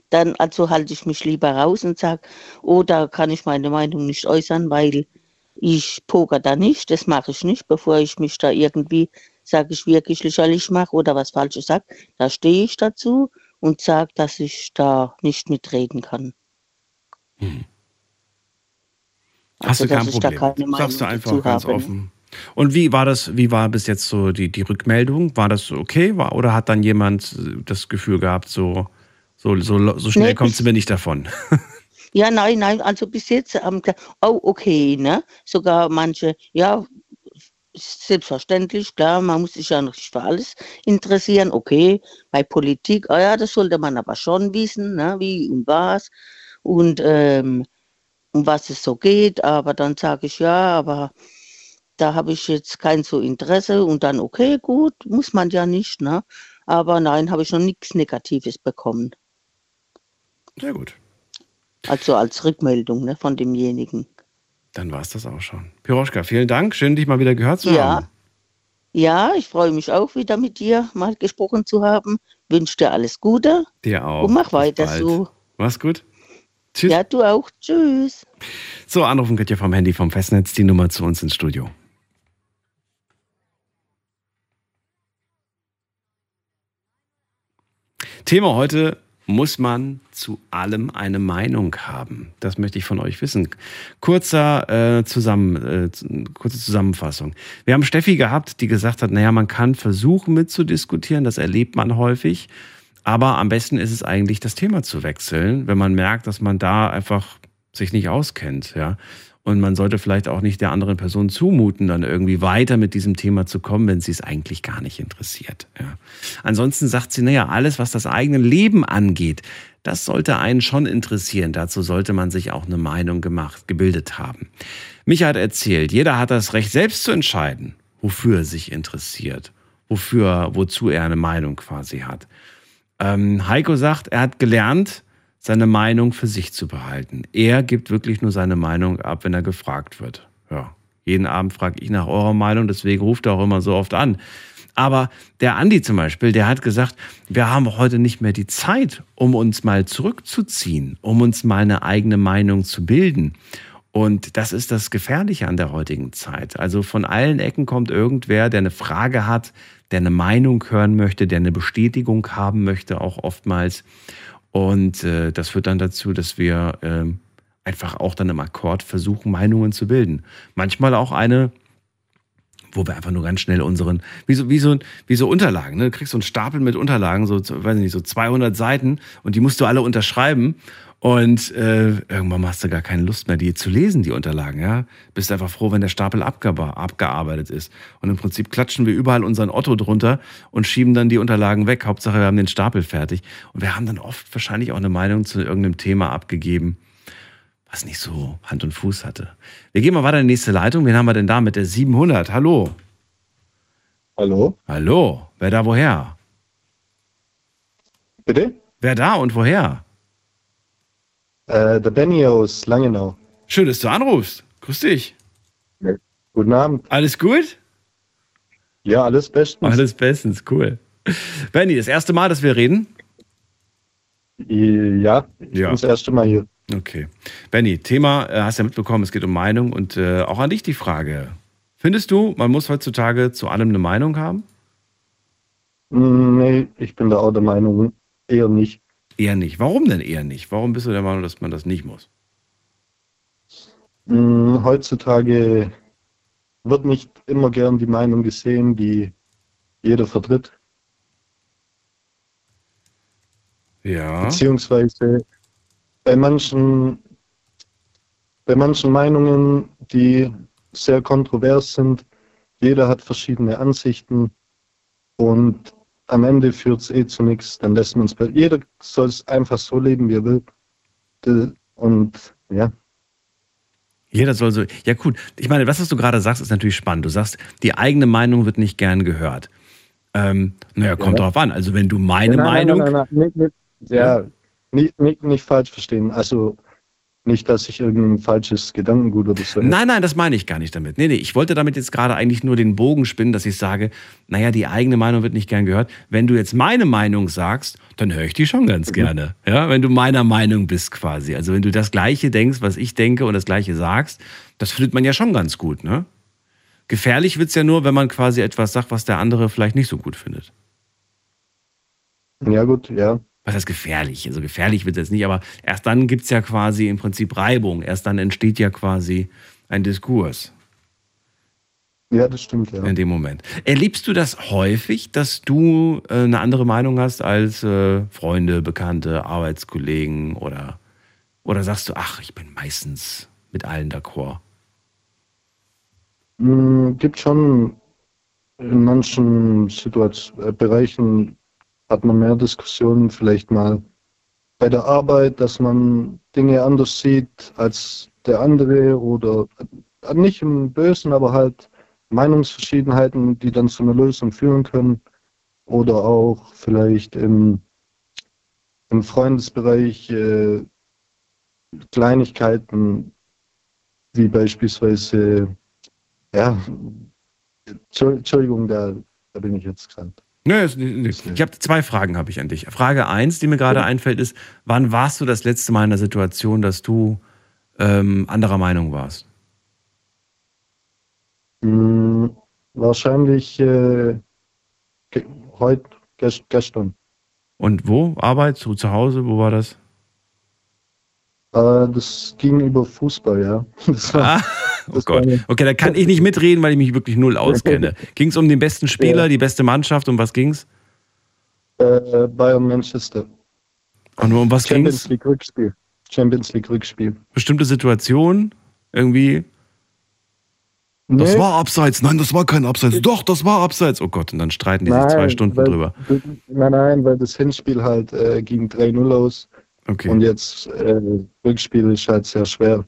dann also halte ich mich lieber raus und sage, oh, da kann ich meine Meinung nicht äußern, weil ich poker da nicht, das mache ich nicht, bevor ich mich da irgendwie, sage ich wirklich lächerlich mache oder was Falsches sage. Da stehe ich dazu und sage, dass ich da nicht mitreden kann. Hm. Hast Also, du kein Problem. Sagst du einfach ganz habe. offen. Und wie war das, wie war bis jetzt so die, die Rückmeldung? War das okay? War, oder hat dann jemand das Gefühl gehabt, so, so, so, so schnell Nee, kommst du mir nicht davon? Ja, nein, nein, also bis jetzt haben gesagt, oh, okay, ne? Sogar manche, ja, selbstverständlich, klar, man muss sich ja nicht für alles interessieren, okay, bei Politik, ah ja, das sollte man aber schon wissen, ne? Wie und was und ähm, um was es so geht, aber dann sage ich, ja, aber da habe ich jetzt kein so Interesse und dann, okay, gut, muss man ja nicht, ne? Aber nein, habe ich noch nichts Negatives bekommen. Sehr gut. Also als Rückmeldung ne, von demjenigen. Dann war es das auch schon. Piroschka, vielen Dank. Schön, dich mal wieder gehört zu Ja. haben. Ja, ich freue mich auch wieder mit dir mal gesprochen zu haben. Wünsche dir alles Gute Dir auch. und mach Bis weiter bald. so. Mach's gut. Tschüss. Ja, du auch. Tschüss. So, anrufen könnt ihr vom Handy vom Festnetz die Nummer zu uns ins Studio. Thema heute, muss man zu allem eine Meinung haben? Das möchte ich von euch wissen. Kurzer, äh, zusammen, äh, kurze Zusammenfassung. Wir haben Steffi gehabt, die gesagt hat, naja, man kann versuchen mitzudiskutieren, das erlebt man häufig. Aber am besten ist es eigentlich, das Thema zu wechseln, wenn man merkt, dass man da einfach sich nicht auskennt, ja. Und man sollte vielleicht auch nicht der anderen Person zumuten, dann irgendwie weiter mit diesem Thema zu kommen, wenn sie es eigentlich gar nicht interessiert. Ja. Ansonsten sagt sie, naja, alles, was das eigene Leben angeht, das sollte einen schon interessieren. Dazu sollte man sich auch eine Meinung gemacht, gebildet haben. Micha hat erzählt, jeder hat das Recht, selbst zu entscheiden, wofür er sich interessiert, wofür, wozu er eine Meinung quasi hat. Ähm, Heiko sagt, er hat gelernt, seine Meinung für sich zu behalten. Er gibt wirklich nur seine Meinung ab, wenn er gefragt wird. Ja. Jeden Abend frage ich nach eurer Meinung, deswegen ruft er auch immer so oft an. Aber der Andi zum Beispiel, der hat gesagt, wir haben heute nicht mehr die Zeit, um uns mal zurückzuziehen, um uns mal eine eigene Meinung zu bilden. Und das ist das Gefährliche an der heutigen Zeit. Also von allen Ecken kommt irgendwer, der eine Frage hat, der eine Meinung hören möchte, der eine Bestätigung haben möchte, auch oftmals. Und äh, das führt dann dazu, dass wir ähm, einfach auch dann im Akkord versuchen, Meinungen zu bilden. Manchmal auch eine, wo wir einfach nur ganz schnell unseren, wie so, wie so, wie so Unterlagen, ne? Du kriegst so einen Stapel mit Unterlagen, so, weiß ich nicht, so 200 Seiten und die musst du alle unterschreiben. Und äh, irgendwann hast du gar keine Lust mehr, die zu lesen, die Unterlagen. Ja? Bist einfach froh, wenn der Stapel abge abgearbeitet ist. Und im Prinzip klatschen wir überall unseren Otto drunter und schieben dann die Unterlagen weg. Hauptsache, wir haben den Stapel fertig. Und wir haben dann oft wahrscheinlich auch eine Meinung zu irgendeinem Thema abgegeben, was nicht so Hand und Fuß hatte. Wir gehen mal weiter in die nächste Leitung. Wen haben wir denn da mit der 700? Hallo. Hallo? Hallo. Wer da woher? Bitte? Wer da und woher? Äh, der Benny aus Langenau. Schön, dass du anrufst. Grüß dich. Guten Abend. Alles gut? Ja, alles bestens. Alles bestens, cool. Benny, das erste Mal, dass wir reden? Ja, ich Ja. bin das erste Mal hier. Okay. Benny, Thema, äh, hast ja mitbekommen, es geht um Meinung und äh, auch an dich die Frage. Findest du, man muss heutzutage zu allem eine Meinung haben? Mm, Nee, ich bin da auch der Meinung, eher nicht. Eher nicht. Warum denn eher nicht? Warum bist du der Meinung, dass man das nicht muss? Mm, Heutzutage wird nicht immer gern die Meinung gesehen, die jeder vertritt. Ja. Beziehungsweise bei manchen, bei manchen Meinungen, die sehr kontrovers sind, jeder hat verschiedene Ansichten und am Ende führt es eh zu nichts. Dann lässt man es bei jeder soll es einfach so leben, wie er will. Und ja. Jeder soll so. Ja, gut. Ich meine, was, was du gerade sagst, ist natürlich spannend. Du sagst, die eigene Meinung wird nicht gern gehört. Ähm, naja, kommt Ja. drauf an. Also, wenn du meine Nein, nein, Meinung. Nein, nein, nein, nicht, nicht, ja, nicht, nicht, nicht falsch verstehen. Also Nicht, dass ich irgendein falsches Gedankengut oder so. Nein, nein, das meine ich gar nicht damit. Nee, nee, ich wollte damit jetzt gerade eigentlich nur den Bogen spinnen, dass ich sage, naja, die eigene Meinung wird nicht gern gehört. Wenn du jetzt meine Meinung sagst, dann höre ich die schon ganz gerne. Ja, wenn du meiner Meinung bist quasi. Also wenn du das Gleiche denkst, was ich denke und das Gleiche sagst, das findet man ja schon ganz gut, ne? Gefährlich wird's ja nur, wenn man quasi etwas sagt, was der andere vielleicht nicht so gut findet. Ja, gut, ja. Was heißt gefährlich? Also gefährlich wird es jetzt nicht, aber erst dann gibt's ja quasi im Prinzip Reibung. Erst dann entsteht ja quasi ein Diskurs. Ja, das stimmt, ja. In dem Moment. Erlebst du das häufig, dass du äh, eine andere Meinung hast als äh, Freunde, Bekannte, Arbeitskollegen oder, oder sagst du, ach, ich bin meistens mit allen d'accord? Mm, Gibt schon in manchen Situation, äh, Bereichen hat man mehr Diskussionen, vielleicht mal bei der Arbeit, dass man Dinge anders sieht als der andere oder nicht im Bösen, aber halt Meinungsverschiedenheiten, die dann zu einer Lösung führen können. Oder auch vielleicht im, im Freundesbereich äh, Kleinigkeiten, wie beispielsweise, ja, Entschuldigung, da, da bin ich jetzt gerade. Nö, ist nicht- ich habe zwei Fragen habe ich an dich. Frage eins, die mir gerade einfällt, ist, wann warst du das letzte Mal in der Situation, dass du ähm, anderer Meinung warst? Mm, Wahrscheinlich äh, ge heute, ges gestern. Und wo? Arbeit? Zu, zu Hause? Wo war das? Äh, das ging über Fußball, ja. Das war, Ah, oh Gott. Okay, da kann ich nicht mitreden, weil ich mich wirklich null auskenne. Ging es um den besten Spieler, die beste Mannschaft? Um was ging's? äh, Bayern Manchester. Und um was Champions ging's? League Rückspiel. Champions League Rückspiel. Bestimmte Situation? Irgendwie? Das Nee. war abseits. Nein, das war kein Abseits. Doch, das war abseits. Oh Gott, und dann streiten die sich zwei Stunden weil, drüber. Nein, nein, weil das Hinspiel halt äh, ging 3-0 aus. Okay. Und jetzt äh, Rückspiel ist halt sehr schwer.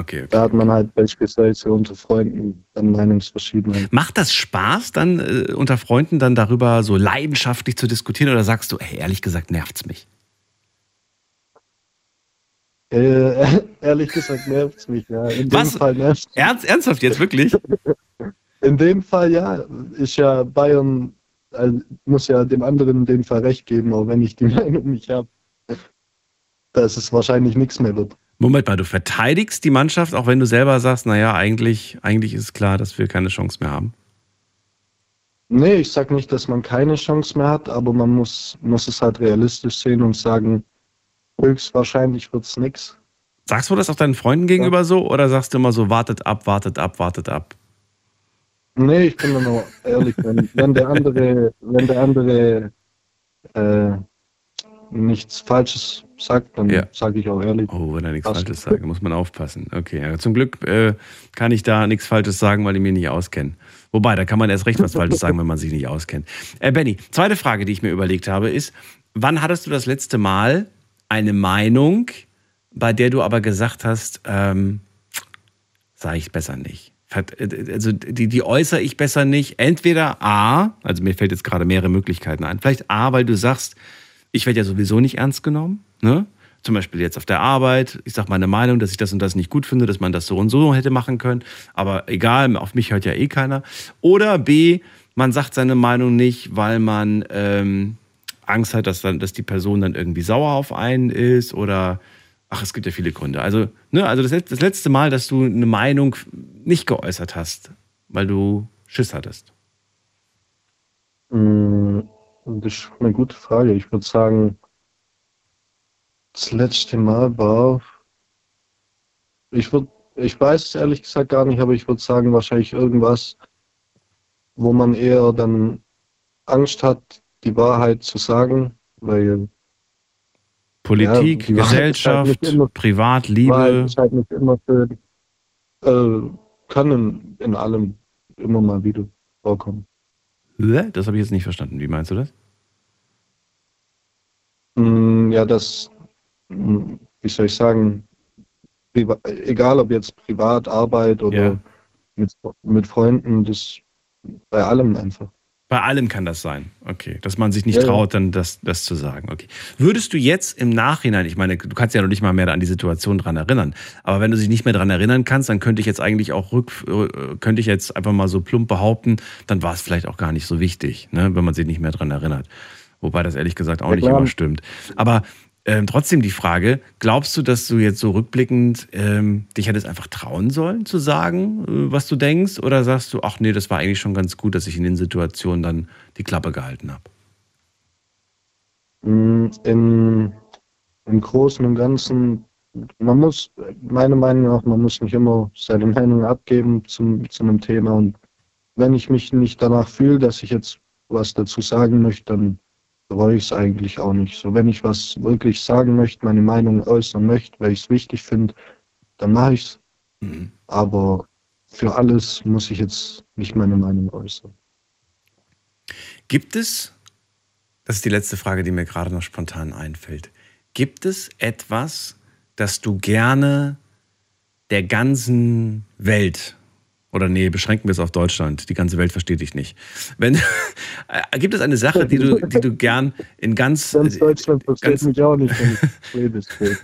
Okay, Da hat man halt beispielsweise unter Freunden dann Meinungsverschiedenheiten. Macht das Spaß, dann äh, unter Freunden dann darüber so leidenschaftlich zu diskutieren oder sagst du, ey, ehrlich gesagt, nervt's mich? Äh, ehrlich gesagt nervt es mich, ja. In Was? dem Fall nervt Ernst, ernsthaft jetzt wirklich? In dem Fall ja, ist ja Bayern, äh, muss ja dem anderen in dem Fall recht geben, auch wenn ich die Meinung nicht habe, dass es wahrscheinlich nichts mehr wird. Moment mal, du verteidigst die Mannschaft, auch wenn du selber sagst, naja, eigentlich, eigentlich ist klar, dass wir keine Chance mehr haben. Nee, ich sag nicht, dass man keine Chance mehr hat, aber man muss, muss es halt realistisch sehen und sagen, höchstwahrscheinlich wird's nix. Sagst du das auch deinen Freunden gegenüber so oder sagst du immer so, wartet ab, wartet ab, wartet ab? Nee, ich bin nur ehrlich, wenn, wenn der andere, wenn der andere äh, nichts Falsches sagt, dann Ja. sage ich auch ehrlich. Oh, wenn er nichts. Falsches sagt, muss man aufpassen. Okay, ja, zum Glück äh, kann ich da nichts Falsches sagen, weil ich mich nicht auskenne. Wobei, da kann man erst recht was Falsches sagen, wenn man sich nicht auskennt. Äh, Benny, zweite Frage, die ich mir überlegt habe, ist, wann hattest du das letzte Mal eine Meinung, bei der du aber gesagt hast, ähm, sage ich besser nicht? Vert- äh, Also die, die äußere ich besser nicht. Entweder A, also mir fällt jetzt gerade mehrere Möglichkeiten ein. Vielleicht A, weil du sagst, ich werde ja sowieso nicht ernst genommen. Ne? Zum Beispiel jetzt auf der Arbeit. Ich sage meine Meinung, dass ich das und das nicht gut finde, dass man das so und so hätte machen können. Aber egal, auf mich hört ja eh keiner. Oder B, man sagt seine Meinung nicht, weil man ähm, Angst hat, dass, dann, dass die Person dann irgendwie sauer auf einen ist oder ach, es gibt ja viele Gründe. Also, ne, also das, das letzte Mal, dass du eine Meinung nicht geäußert hast, weil du Schiss hattest. Mm, Das ist eine gute Frage. Ich würde sagen, das letzte Mal war, ich würde, ich weiß es ehrlich gesagt gar nicht, aber ich würde sagen, wahrscheinlich irgendwas, wo man eher dann Angst hat, die Wahrheit zu sagen, weil Politik, halt Gesellschaft, nicht immer- Privat, Wahrheit ist halt nicht immer schön. Äh, kann in, in allem immer mal wieder vorkommen. Hä? Das habe ich jetzt nicht verstanden. Wie meinst du das? Mm, Ja, das, mm, wie soll ich sagen, egal ob jetzt privat, Arbeit oder Ja. mit, mit Freunden, das bei allem einfach. Bei allem kann das sein. Okay. Dass man sich nicht Ja, traut, dann das, das zu sagen. Okay. Würdest du jetzt im Nachhinein, ich meine, du kannst ja noch nicht mal mehr an die Situation dran erinnern, aber wenn du dich nicht mehr dran erinnern kannst, dann könnte ich jetzt eigentlich auch rück, könnte ich jetzt einfach mal so plump behaupten, dann war es vielleicht auch gar nicht so wichtig, ne, wenn man sich nicht mehr dran erinnert. Wobei das ehrlich gesagt auch Ja, nicht klar. immer stimmt. Aber ähm, trotzdem die Frage, glaubst du, dass du jetzt so rückblickend ähm, dich hättest einfach trauen sollen zu sagen, äh, was du denkst? Oder sagst du, ach nee, das war eigentlich schon ganz gut, dass ich in den Situationen dann die Klappe gehalten habe? Mm, Im, Im Großen und Ganzen, man muss, meiner Meinung nach, man muss nicht immer seine Meinung abgeben zum, zu einem Thema. Und wenn ich mich nicht danach fühle, dass ich jetzt was dazu sagen möchte, dann bereue ich es eigentlich auch nicht. So, wenn ich was wirklich sagen möchte, meine Meinung äußern möchte, weil ich es wichtig finde, dann mache ich es. Mhm. Aber für alles muss ich jetzt nicht meine Meinung äußern. Gibt es, das ist die letzte Frage, die mir gerade noch spontan einfällt, gibt es etwas, das du gerne der ganzen Welt, oder nee, beschränken wir es auf Deutschland, die ganze Welt versteht dich nicht. Wenn, äh, gibt es eine Sache, die du, die du gern in ganz... Ganz Deutschland versteht ganz- mich auch nicht, wenn ich.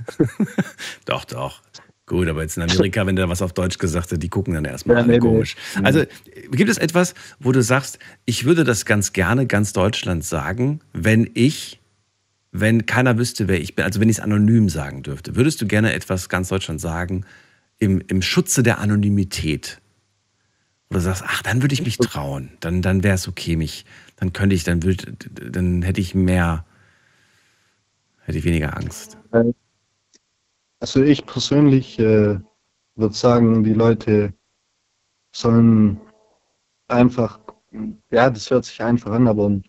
Doch, doch. Gut, aber jetzt in Amerika, wenn der was auf Deutsch gesagt hat, die gucken dann erstmal Ja, alle nee, nee. komisch. Nee. Also gibt es etwas, wo du sagst, ich würde das ganz gerne ganz Deutschland sagen, wenn ich, wenn keiner wüsste, wer ich bin, also wenn ich es anonym sagen dürfte, würdest du gerne etwas ganz Deutschland sagen im, im Schutze der Anonymität? Du sagst, ach, dann würde ich mich trauen, dann, dann wäre es okay, mich, dann könnte ich, dann würde, dann hätte ich mehr, hätte ich weniger Angst. Äh, Also ich persönlich äh, würde sagen, die Leute sollen einfach, ja, das hört sich einfach an, aber ein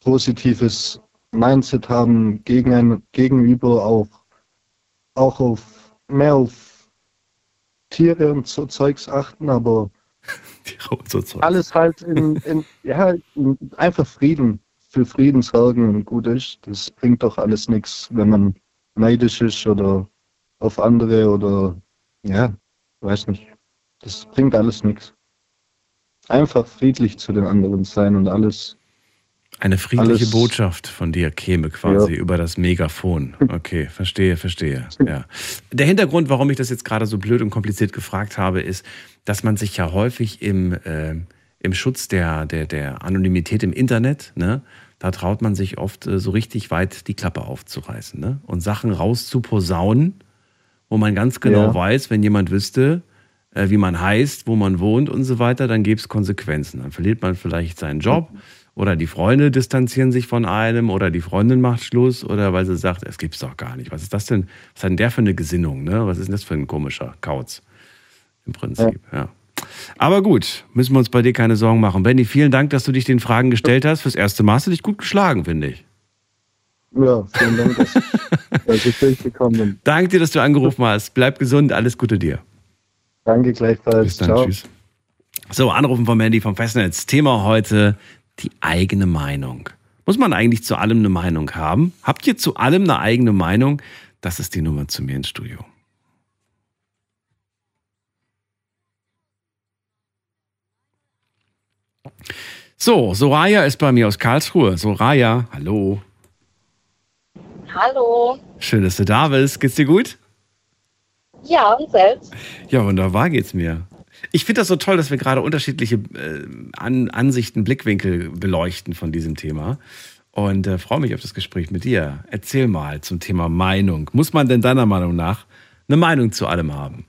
positives Mindset haben gegen ein Gegenüber auch, auch auf mehr auf Tiere und so Zeugs achten, aber So Zeug. alles halt in, in ja, in, einfach Frieden, für Frieden sorgen und gut ist. Das bringt doch alles nichts, wenn man neidisch ist oder auf andere oder ja, weiß nicht. Das bringt alles nichts. Einfach friedlich zu den anderen sein und alles. Eine friedliche Alles- Botschaft von dir käme quasi über das Megafon. Okay, verstehe, verstehe. Ja. Der Hintergrund, warum ich das jetzt gerade so blöd und kompliziert gefragt habe, ist, dass man sich ja häufig im, äh, im Schutz der, der, der Anonymität im Internet, ne, da traut man sich oft äh, so richtig weit die Klappe aufzureißen ne? und Sachen rauszuposaunen, wo man ganz genau Ja. weiß, wenn jemand wüsste, äh, wie man heißt, wo man wohnt und so weiter, dann gäbe es Konsequenzen. Dann verliert man vielleicht seinen Job oder die Freunde distanzieren sich von einem oder die Freundin macht Schluss oder weil sie sagt, es gibt's doch gar nicht. Was ist das denn? Was hat denn der für eine Gesinnung? Ne? Was ist denn das für ein komischer Kauz? Im Prinzip, ja. Aber gut, müssen wir uns bei dir keine Sorgen machen. Benny, vielen Dank, dass du dich den Fragen gestellt hast. Fürs erste Mal hast du dich gut geschlagen, finde ich. Ja, vielen Dank, dass, dass ich durchgekommen bin. Danke dir, dass du angerufen hast. Bleib gesund, alles Gute dir. Danke gleichfalls. Bis dann, Ciao. tschüss. So, Anrufen vom Handy vom Festnetz. Thema heute, die eigene Meinung. Muss man eigentlich zu allem eine Meinung haben? Habt ihr zu allem eine eigene Meinung? Das ist die Nummer zu mir ins Studio. So, Soraya ist bei mir aus Karlsruhe. Soraya, hallo. Hallo. Schön, dass du da bist. Geht's dir gut? Ja, und selbst? Ja, wunderbar geht's mir. Ich finde das so toll, dass wir gerade unterschiedliche äh, An Ansichten, Blickwinkel beleuchten von diesem Thema. Und äh, freue mich auf das Gespräch mit dir. Erzähl mal zum Thema Meinung. Muss man denn deiner Meinung nach eine Meinung zu allem haben?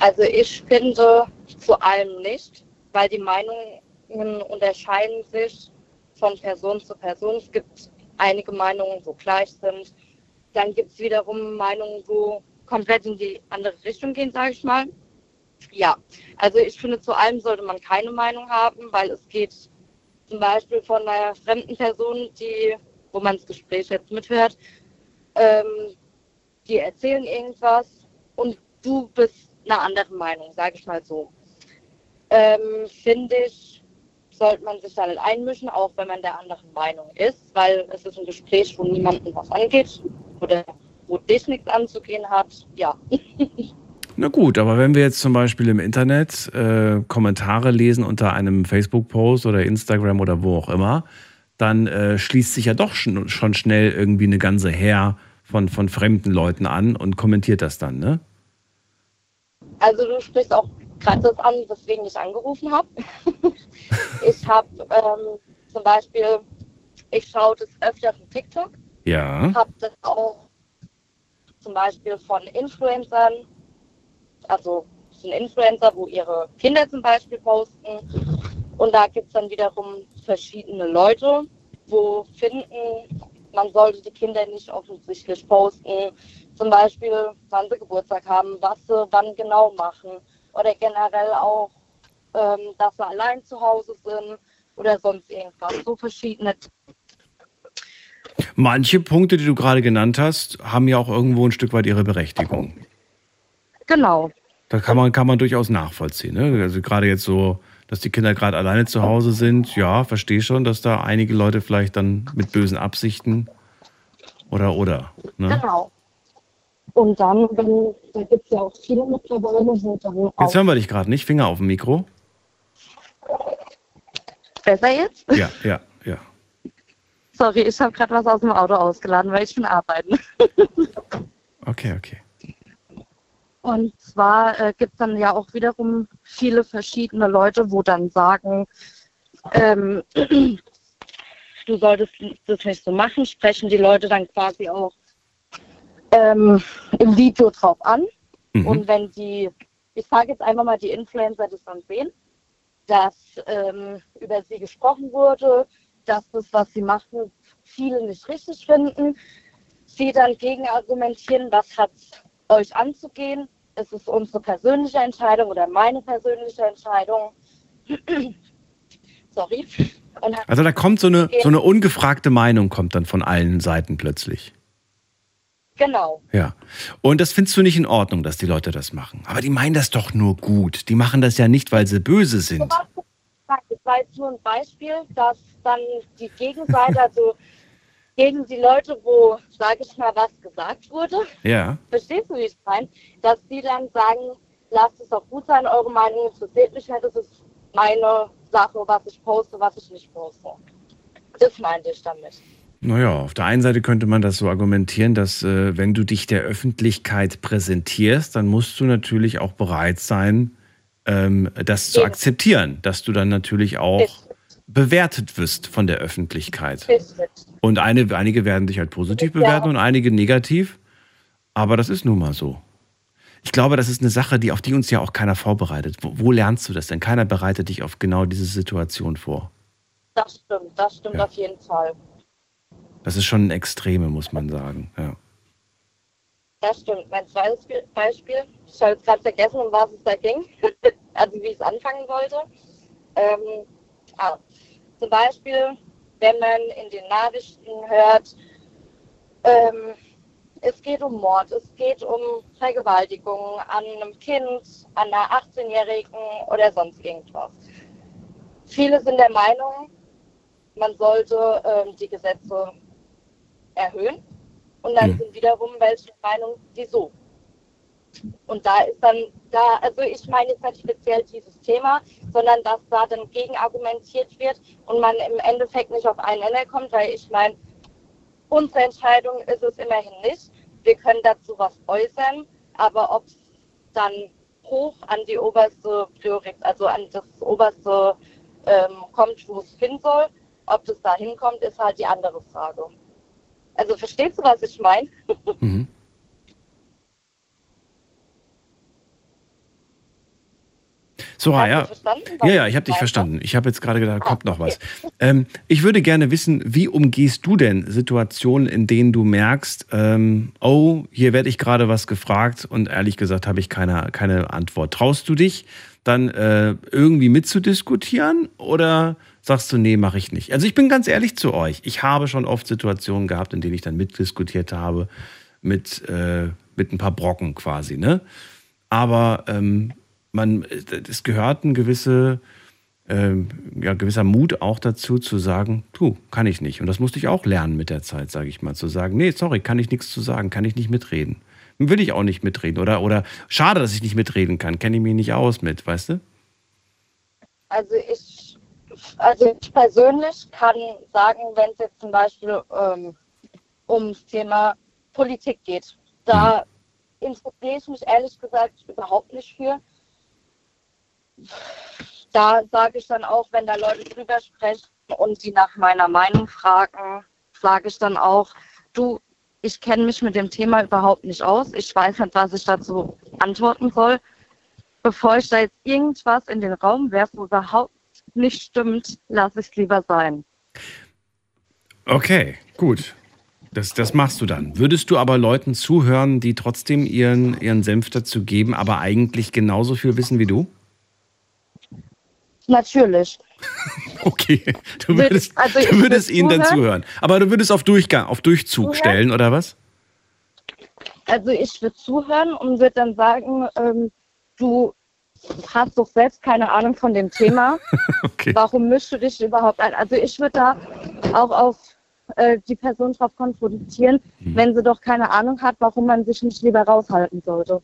Also ich finde zu allem nicht, weil die Meinungen unterscheiden sich von Person zu Person. Es gibt einige Meinungen, wo gleich sind. Dann gibt es wiederum Meinungen, wo komplett in die andere Richtung gehen, sage ich mal. Ja, also ich finde, zu allem sollte man keine Meinung haben, weil es geht zum Beispiel von einer fremden Person, die, wo man das Gespräch jetzt mithört, ähm, die erzählen irgendwas und du bist einer anderen Meinung, sage ich mal so. Ähm, finde ich, sollte man sich da nicht einmischen, auch wenn man der anderen Meinung ist, weil es ist ein Gespräch, wo niemandem was angeht oder wo dich nichts anzugehen hat. Ja. Na gut, aber wenn wir jetzt zum Beispiel im Internet äh, Kommentare lesen unter einem Facebook-Post oder Instagram oder wo auch immer, dann äh, schließt sich ja doch schon, schon schnell irgendwie eine ganze Heer von, von fremden Leuten an und kommentiert das dann, ne? Also du sprichst auch gerade das an, weswegen ich angerufen habe. ich habe ähm, zum Beispiel, ich schaue das öfter auf TikTok. Ja. Habe das auch zum Beispiel von Influencern, also sind Influencer, wo ihre Kinder zum Beispiel posten. Und da gibt es dann wiederum verschiedene Leute, wo finden, man sollte die Kinder nicht offensichtlich posten. Zum Beispiel, wann sie Geburtstag haben, was sie wann genau machen. Oder generell auch, ähm, dass sie allein zu Hause sind oder sonst irgendwas. So verschiedene. Manche Punkte, die du gerade genannt hast, haben ja auch irgendwo ein Stück weit ihre Berechtigung. Genau. Das kann man, kann man durchaus nachvollziehen. Ne? Also gerade jetzt so, dass die Kinder gerade alleine zu Hause sind, ja, verstehe schon, dass da einige Leute vielleicht dann mit bösen Absichten oder oder. Ne? Genau. Und dann, wenn, da gibt es ja auch viele mittlerweile, wo dann auch. Jetzt hören wir dich gerade nicht. Finger auf dem Mikro. Besser jetzt? Ja, ja, ja. Sorry, ich habe gerade was aus dem Auto ausgeladen, weil ich bin arbeiten. Okay, okay. Und zwar äh, gibt es dann ja auch wiederum viele verschiedene Leute, wo dann sagen, ähm, du solltest das nicht so machen, sprechen die Leute dann quasi auch ähm, im Video drauf an. Mhm. Und wenn die, ich sage jetzt einfach mal, die Influencer das dann sehen, dass ähm, über sie gesprochen wurde, dass das, was sie machen, viele nicht richtig finden, sie dann gegen argumentieren, was hat euch anzugehen, ist es unsere persönliche Entscheidung oder meine persönliche Entscheidung. Sorry. Also da kommt so eine, so eine ungefragte Meinung kommt dann von allen Seiten plötzlich. Genau. Ja. Und das findest du nicht in Ordnung, dass die Leute das machen. Aber die meinen das doch nur gut. Die machen das ja nicht, weil sie böse sind. Das war jetzt nur ein Beispiel, dass dann die Gegenseite, also gegen die Leute, wo, sage ich mal, was gesagt wurde, Ja. verstehst du, wie ich meine? Dass die dann sagen, lasst es doch gut sein, eure Meinung interessiert mich nicht, das ist meine Sache, was ich poste, was ich nicht poste. Das meinte ich damit. Naja, auf der einen Seite könnte man das so argumentieren, dass äh, wenn du dich der Öffentlichkeit präsentierst, dann musst du natürlich auch bereit sein, ähm, das zu akzeptieren, dass du dann natürlich auch bewertet wirst von der Öffentlichkeit. Und eine, einige werden dich halt positiv bewerten und einige negativ. Aber das ist nun mal so. Ich glaube, das ist eine Sache, die auf die uns ja auch keiner vorbereitet. Wo, wo lernst du das denn? Keiner bereitet dich auf genau diese Situation vor. Das stimmt, das stimmt auf jeden Fall. Das ist schon ein Extreme, muss man sagen. Ja. Das stimmt. Mein zweites Be- Beispiel, ich habe jetzt gerade vergessen, um was es da ging, also wie ich es anfangen wollte. Ähm, ah, zum Beispiel, wenn man in den Nachrichten hört, ähm, es geht um Mord, es geht um Vergewaltigung an einem Kind, an einer 18-Jährigen oder sonst irgendwas. Viele sind der Meinung, man sollte ähm, die Gesetze erhöhen. Und dann Mhm. sind wiederum welche Meinung, wieso? Und da ist dann, da, also ich meine jetzt nicht speziell dieses Thema, sondern dass da dann gegen argumentiert wird und man im Endeffekt nicht auf einen Nenner kommt, weil ich meine, unsere Entscheidung ist es immerhin nicht. Wir können dazu was äußern, aber ob es dann hoch an die oberste Priorität, also an das oberste ähm, kommt, wo es hin soll, ob das da hinkommt, ist halt die andere Frage. Also verstehst du, was ich meine? Soraya, verstanden, ja, ja, ich habe dich verstanden. Ich habe jetzt gerade gedacht, da kommt noch was. Ähm, ich würde gerne wissen, wie umgehst du denn Situationen, in denen du merkst, ähm, oh, hier werde ich gerade was gefragt und ehrlich gesagt habe ich keine, keine Antwort. Traust du dich dann äh, irgendwie mitzudiskutieren oder sagst du, nee, mache ich nicht? Also ich bin ganz ehrlich zu euch. Ich habe schon oft Situationen gehabt, in denen ich dann mitdiskutiert habe mit, äh, mit ein paar Brocken quasi, ne? Aber ähm, man, es gehört ein gewisse, ähm, ja, gewisser Mut auch dazu, zu sagen, du, kann ich nicht. Und das musste ich auch lernen mit der Zeit, sage ich mal, zu sagen, nee, sorry, kann ich nichts zu sagen, kann ich nicht mitreden. Will ich auch nicht mitreden. Oder, oder schade, dass ich nicht mitreden kann. Kenne ich mich nicht aus mit, weißt du? Also ich, also ich persönlich kann sagen, wenn es jetzt zum Beispiel ähm, ums Thema Politik geht, da interessiere ich mich ehrlich gesagt überhaupt nicht für. Da sage ich dann auch, wenn da Leute drüber sprechen und die nach meiner Meinung fragen, sage ich dann auch, du, ich kenne mich mit dem Thema überhaupt nicht aus. Ich weiß nicht, was ich dazu antworten soll. Bevor ich da jetzt irgendwas in den Raum werfe, wo überhaupt nicht stimmt, lasse ich es lieber sein. Okay, gut. Das, das machst du dann. Würdest du aber Leuten zuhören, die trotzdem ihren, ihren Senf dazu geben, aber eigentlich genauso viel wissen wie du? Natürlich. Okay, du würdest, Also du würdest würd ihnen dann zuhören. zuhören. Aber du würdest auf, Durchgang, auf Durchzug Zuhören? stellen, oder was? Also ich würde zuhören und würde dann sagen, ähm, du hast doch selbst keine Ahnung von dem Thema. Okay. Warum mischst du dich überhaupt ein? Also ich würde da auch auf äh, die Person drauf konfrontieren, Hm. wenn sie doch keine Ahnung hat, warum man sich nicht lieber raushalten sollte.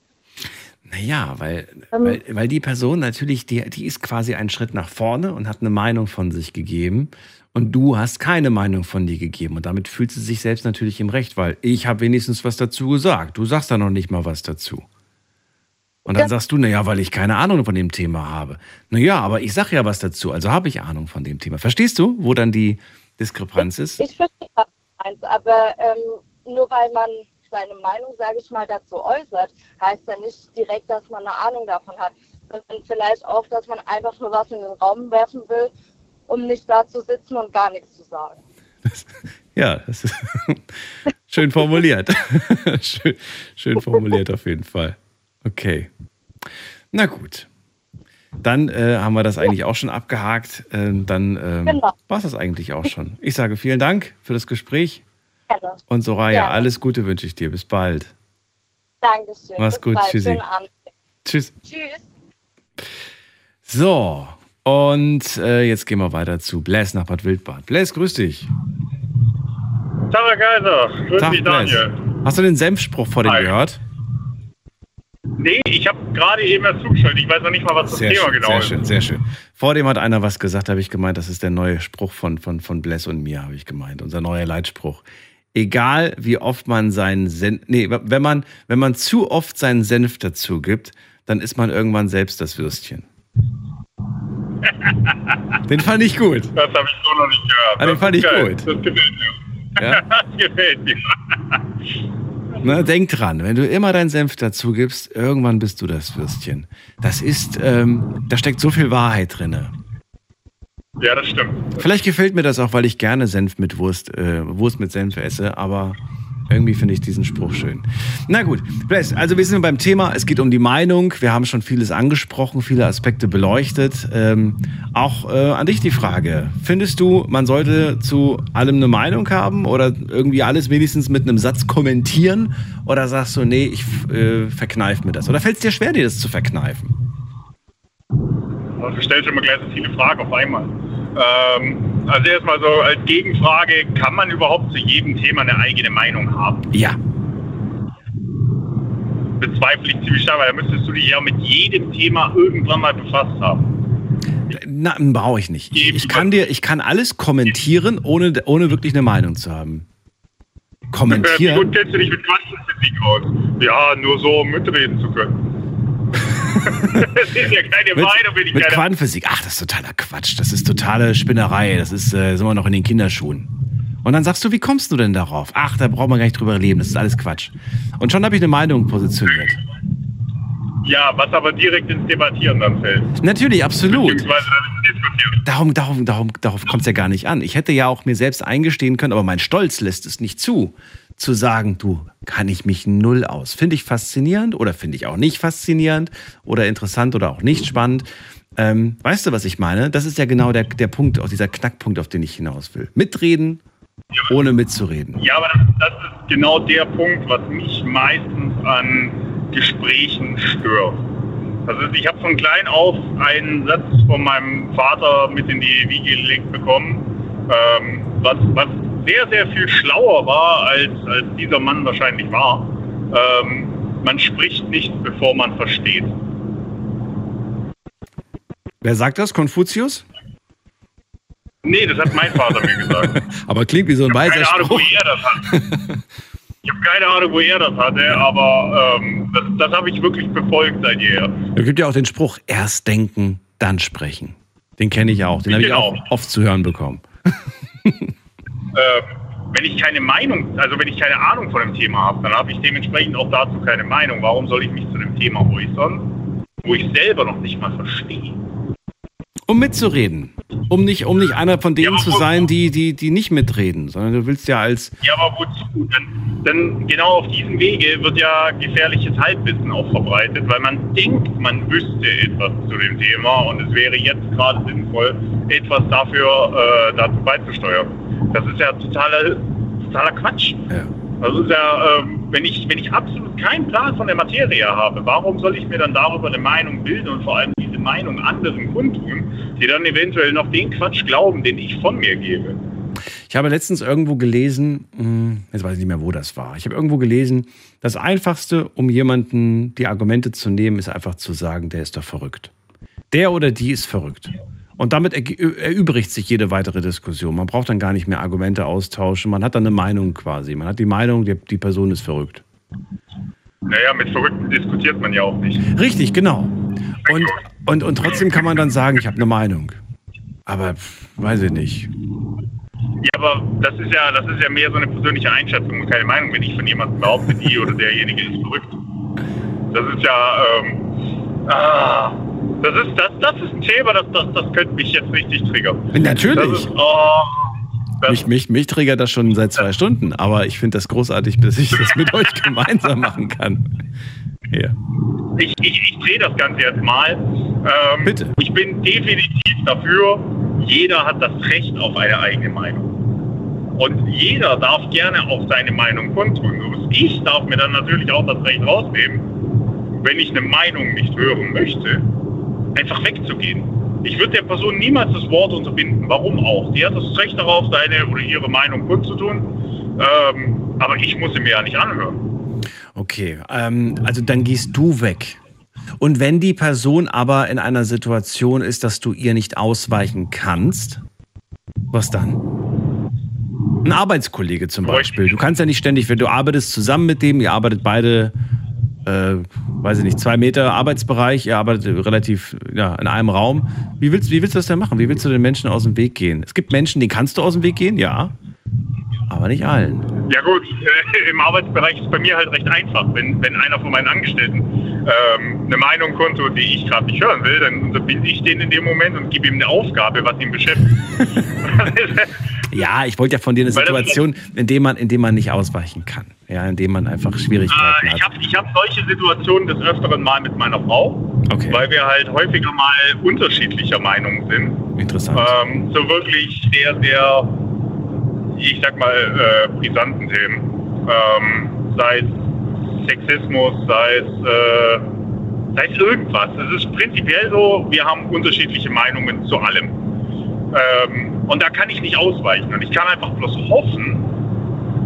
Naja, weil, Ähm. weil, weil die Person natürlich, die, die ist quasi einen Schritt nach vorne und hat eine Meinung von sich gegeben. Und du hast keine Meinung von dir gegeben. Und damit fühlt sie sich selbst natürlich im Recht, weil ich habe wenigstens was dazu gesagt. Du sagst da noch nicht mal was dazu. Und dann sagst du, naja, weil ich keine Ahnung von dem Thema habe. Naja, aber ich sage ja was dazu, also habe ich Ahnung von dem Thema. Verstehst du, wo dann die Diskrepanz ist? Ich verstehe das eins, aber ähm, nur weil man seine Meinung, sage ich mal, dazu äußert, heißt ja nicht direkt, dass man eine Ahnung davon hat. Sondern vielleicht auch, dass man einfach nur was in den Raum werfen will, um nicht da zu sitzen und gar nichts zu sagen. Ja, das ist schön formuliert. schön, schön formuliert auf jeden Fall. Okay. Na gut. Dann äh, haben wir das eigentlich auch schon abgehakt. Ähm, dann ähm, Genau. war es das eigentlich auch schon. Ich sage vielen Dank für das Gespräch. Gerne. Und Soraya, Gerne. alles Gute wünsche ich dir. Bis bald. Dankeschön. Mach's Bis gut. Bald. Tschüssi. Tschüss. Tschüss. So, und äh, jetzt gehen wir weiter zu Bless nach Bad Wildbad. Bless, grüß dich. Tag, Herr Kaiser. Grüß Tag, dich, Bless. Daniel. Hast du den Senfspruch vor dem gehört? Nee, ich habe gerade eben erst zugeschaltet. Ich weiß noch nicht mal, was das Sehr Thema schön, genau sehr ist. schön, sehr schön. Vor dem hat einer was gesagt, habe ich gemeint, das ist der neue Spruch von, von, von Bless und mir, habe ich gemeint. Unser neuer Leitspruch. Egal wie oft man seinen Senf, nee, wenn man, wenn man zu oft seinen Senf dazu gibt, dann ist man irgendwann selbst das Würstchen. Den fand ich gut. Das habe ich so noch nicht gehört. Ah, den fand ich geil. gut. Das gefällt mir. Ja? das gefällt mir. Ne, denk dran, wenn du immer deinen Senf dazu gibst, irgendwann bist du das Würstchen. Das ist, ähm, da steckt so viel Wahrheit drinne. Ja, das stimmt. Vielleicht gefällt mir das auch, weil ich gerne Senf mit Wurst, äh, Wurst mit Senf esse, aber irgendwie finde ich diesen Spruch schön. Na gut, Bless, also wir sind beim Thema, es geht um die Meinung, wir haben schon vieles angesprochen, viele Aspekte beleuchtet. Ähm, auch äh, an dich die Frage, findest du, man sollte zu allem eine Meinung haben oder irgendwie alles wenigstens mit einem Satz kommentieren oder sagst du, nee, ich äh, verkneif mir das? Oder fällt es dir schwer, dir das zu verkneifen? Also du stellst immer gleich so viele Fragen auf einmal. Ähm, also erstmal so als Gegenfrage, kann man überhaupt zu jedem Thema eine eigene Meinung haben? Ja. Bezweifle ich ziemlich stark, weil da müsstest du dich ja mit jedem Thema irgendwann mal befasst haben. Na, brauche ich nicht. Ich, kann dir, ich kann alles kommentieren, ohne, ohne wirklich eine Meinung zu haben. Wie Kommentieren? gut kennst du dich mit Quantenphysik aus? Ja, nur so um mitreden zu können. Das ist ja keine Mit, Meinung, bin ich mit keine Quantenphysik. Ach, das ist totaler Quatsch. Das ist totale Spinnerei. Das ist, äh, sind wir noch in den Kinderschuhen. Und dann sagst du, wie kommst du denn darauf? Ach, da braucht man gar nicht drüber reden. Das ist alles Quatsch. Und schon habe ich eine Meinung positioniert. Ja, was aber direkt ins Debattieren dann fällt. Natürlich, absolut. Darum, darum, darum, darauf kommt es ja gar nicht an. Ich hätte ja auch mir selbst eingestehen können, aber mein Stolz lässt es nicht zu, zu sagen, du, kann ich mich null aus. Finde ich faszinierend oder finde ich auch nicht faszinierend oder interessant oder auch nicht spannend. Ähm, weißt du, was ich meine? Das ist ja genau der, der Punkt, auch dieser Knackpunkt, auf den ich hinaus will. Mitreden, ohne mitzureden. Ja, aber das, das ist genau der Punkt, was mich meistens an Gesprächen stört. Also ich habe von klein auf einen Satz von meinem Vater mit in die Wiege gelegt bekommen, ähm, was, was sehr, sehr viel schlauer war, als, als dieser Mann wahrscheinlich war. Ähm, man spricht nicht, bevor man versteht. Wer sagt das? Konfuzius? Nee, das hat mein Vater mir gesagt. Aber klingt wie so ein Ich habe weiser keine Ahnung, wo Spruch. er das hat. Ich habe keine Ahnung, wo er das hatte, aber ähm, das, das habe ich wirklich befolgt seit jeher. Es gibt ja auch den Spruch, erst denken, dann sprechen. Den kenne ich auch. Den habe ich auch oft zu hören bekommen. Äh, wenn ich keine Meinung, also wenn ich keine Ahnung von dem Thema habe, dann habe ich dementsprechend auch dazu keine Meinung. Warum soll ich mich zu dem Thema äußern, wo ich selber noch nicht mal verstehe? Um mitzureden. Um nicht, um nicht einer von denen zu sein, die, die, die nicht mitreden, sondern du willst ja als. Ja, aber wozu? Denn, denn genau auf diesem Wege wird ja gefährliches Halbwissen auch verbreitet, weil man denkt, man wüsste etwas zu dem Thema und es wäre jetzt gerade sinnvoll, etwas dafür äh, dazu beizusteuern. Das ist ja totaler, totaler Quatsch. Das ist ja, ähm, wenn ich, wenn ich absolut keinen Plan von der Materie habe, warum soll ich mir dann darüber eine Meinung bilden und vor allem diese Meinung anderen kundtun, die dann eventuell noch den Quatsch glauben, den ich von mir gebe? Ich habe letztens irgendwo gelesen, mh, jetzt weiß ich nicht mehr, wo das war. Ich habe irgendwo gelesen, das Einfachste, um jemanden die Argumente zu nehmen, ist einfach zu sagen, der ist doch verrückt. Der oder die ist verrückt. Und damit erübrigt sich jede weitere Diskussion. Man braucht dann gar nicht mehr Argumente austauschen. Man hat dann eine Meinung quasi. Man hat die Meinung, die, die Person ist verrückt. Naja, mit Verrückten diskutiert man ja auch nicht. Richtig, genau. Und, und, und trotzdem kann man dann sagen, ich habe eine Meinung. Aber weiß ich nicht. Ja, aber das ist ja, das ist ja mehr so eine persönliche Einschätzung und keine Meinung, wenn ich von jemandem behaupte, die oder derjenige ist verrückt. Das ist ja, ähm, ah, das ist, das, das ist ein Thema, das, das, das könnte mich jetzt richtig triggern. Natürlich. Ist, oh, Mich, mich, mich triggert das schon seit zwei Stunden, aber ich finde das großartig, dass ich das mit euch gemeinsam machen kann. Hier. ich, ich, ich drehe das Ganze jetzt mal. Ähm, Bitte. Ich bin definitiv dafür, jeder hat das Recht auf eine eigene Meinung. Und jeder darf gerne auch seine Meinung kundtun. Ich darf mir dann natürlich auch das Recht rausnehmen, wenn ich eine Meinung nicht hören möchte, einfach wegzugehen. Ich würde der Person niemals das Wort unterbinden. Warum auch? Die hat das Recht darauf, seine oder ihre Meinung kundzutun. Ähm, aber ich muss sie mir ja nicht anhören. Okay, ähm, also dann gehst du weg. Und wenn die Person aber in einer Situation ist, dass du ihr nicht ausweichen kannst, was dann? Ein Arbeitskollege zum Beispiel. Du kannst ja nicht ständig, wenn du arbeitest zusammen mit dem, ihr arbeitet beide, äh, weiß ich nicht, zwei Meter Arbeitsbereich, ihr arbeitet relativ ja, in einem Raum. Wie willst, wie willst du das denn machen? Wie willst du den Menschen aus dem Weg gehen? Es gibt Menschen, denen kannst du aus dem Weg gehen, ja, aber nicht allen. Ja gut, äh, im Arbeitsbereich ist bei mir halt recht einfach. Wenn, wenn einer von meinen Angestellten ähm, eine Meinung konnte, die ich gerade nicht hören will, dann unterbinde ich den in dem Moment und gebe ihm eine Aufgabe, was ihn beschäftigt. Ja, ich wollte ja von dir eine Situation, in der man, in dem man nicht ausweichen kann. Ja, in dem man einfach Schwierigkeiten Äh, hat. ich habe ich hab solche Situationen des Öfteren mal mit meiner Frau, weil wir halt häufiger mal unterschiedlicher Meinung sind. Interessant. Ähm, so wirklich sehr, sehr, ich sag mal, äh, brisanten Themen. Ähm, sei es Sexismus, sei es, äh, sei es irgendwas. Es ist prinzipiell so, wir haben unterschiedliche Meinungen zu allem. Ähm, und da kann ich nicht ausweichen. Und ich kann einfach bloß hoffen,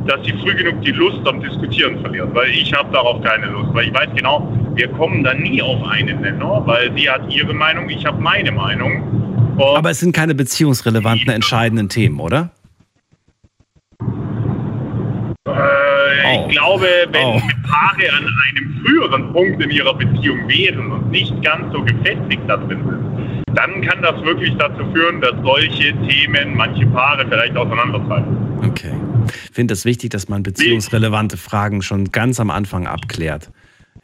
dass sie früh genug die Lust am Diskutieren verlieren, weil ich habe darauf keine Lust, weil ich weiß genau, wir kommen da nie auf einen Nenner, weil sie hat ihre Meinung, ich habe meine Meinung. Aber es sind keine beziehungsrelevanten, entscheidenden Themen, oder? Äh, Ich glaube, wenn Paare an einem früheren Punkt in ihrer Beziehung wären und nicht ganz so gefestigt da drin sind, dann kann das wirklich dazu führen, dass solche Themen manche Paare vielleicht auseinanderfallen. Okay. Ich finde es wichtig, dass man beziehungsrelevante Fragen schon ganz am Anfang abklärt.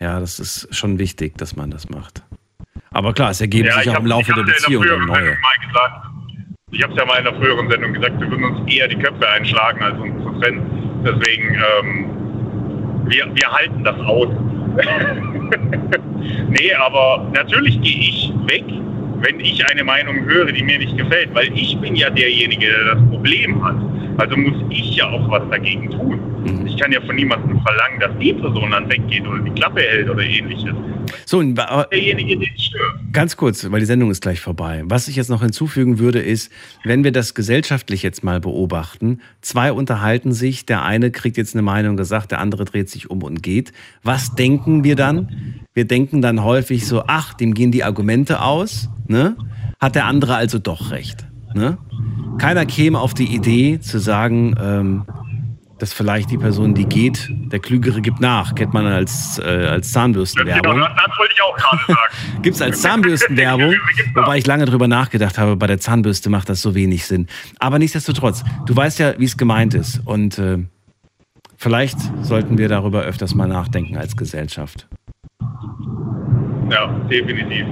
Ja, das ist schon wichtig, dass man das macht. Aber klar, es ergeben sich auch im Laufe der ja Beziehung der neue. Gesagt, ich habe es ja mal in der früheren Sendung gesagt, wir würden uns eher die Köpfe einschlagen, als uns zu trennen. Deswegen, ähm, wir, wir halten das aus. nee, aber natürlich gehe ich weg, wenn ich eine Meinung höre, die mir nicht gefällt, weil ich bin ja derjenige, der das Problem hat. Also muss ich ja auch was dagegen tun. Mhm. Ich kann ja von niemandem verlangen, dass die Person dann weggeht oder die Klappe hält oder ähnliches. So, derjenige, den stört. Ganz kurz, weil die Sendung ist gleich vorbei. Was ich jetzt noch hinzufügen würde, ist, wenn wir das gesellschaftlich jetzt mal beobachten, zwei unterhalten sich, der eine kriegt jetzt eine Meinung gesagt, der andere dreht sich um und geht. Was denken wir dann? Wir denken dann häufig so, ach, dem gehen die Argumente aus, ne? Hat der andere also doch recht. Ne? Keiner käme auf die Idee zu sagen, ähm, dass vielleicht die Person, die geht, der Klügere gibt nach. Kennt man als, äh, als Zahnbürstenwerbung. Genau, das wollte ich auch gerade sagen. Gibt es als Zahnbürstenwerbung, wobei ich lange drüber nachgedacht habe, bei der Zahnbürste macht das so wenig Sinn. Aber nichtsdestotrotz, du weißt ja, wie es gemeint ist. Und äh, vielleicht sollten wir darüber öfters mal nachdenken als Gesellschaft. Ja, definitiv.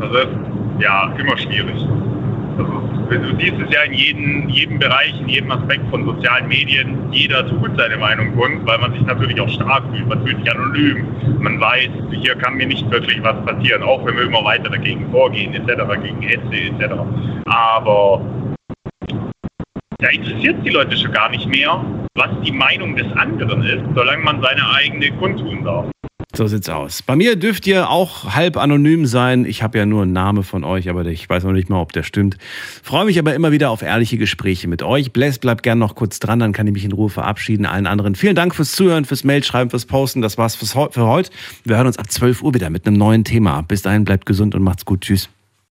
Also, ja, immer schwierig. Also, du siehst es ja in jedem, jedem Bereich, in jedem Aspekt von sozialen Medien. Jeder tut seine Meinung kund, weil man sich natürlich auch stark fühlt. Man fühlt sich anonym. Man weiß, hier kann mir nicht wirklich was passieren, auch wenn wir immer weiter dagegen vorgehen, etc., gegen Hetze, etc. Aber da interessiert die Leute schon gar nicht mehr, was die Meinung des anderen ist, solange man seine eigene kundtun darf. So sieht's aus. Bei mir dürft ihr auch halb anonym sein. Ich habe ja nur einen Namen von euch, aber ich weiß noch nicht mal, ob der stimmt. Freue mich aber immer wieder auf ehrliche Gespräche mit euch. Bless, bleibt gern noch kurz dran, dann kann ich mich in Ruhe verabschieden. Allen anderen vielen Dank fürs Zuhören, fürs Mailschreiben, fürs Posten. Das war's für heute. Wir hören uns ab 12 Uhr wieder mit einem neuen Thema. Bis dahin bleibt gesund und macht's gut. Tschüss.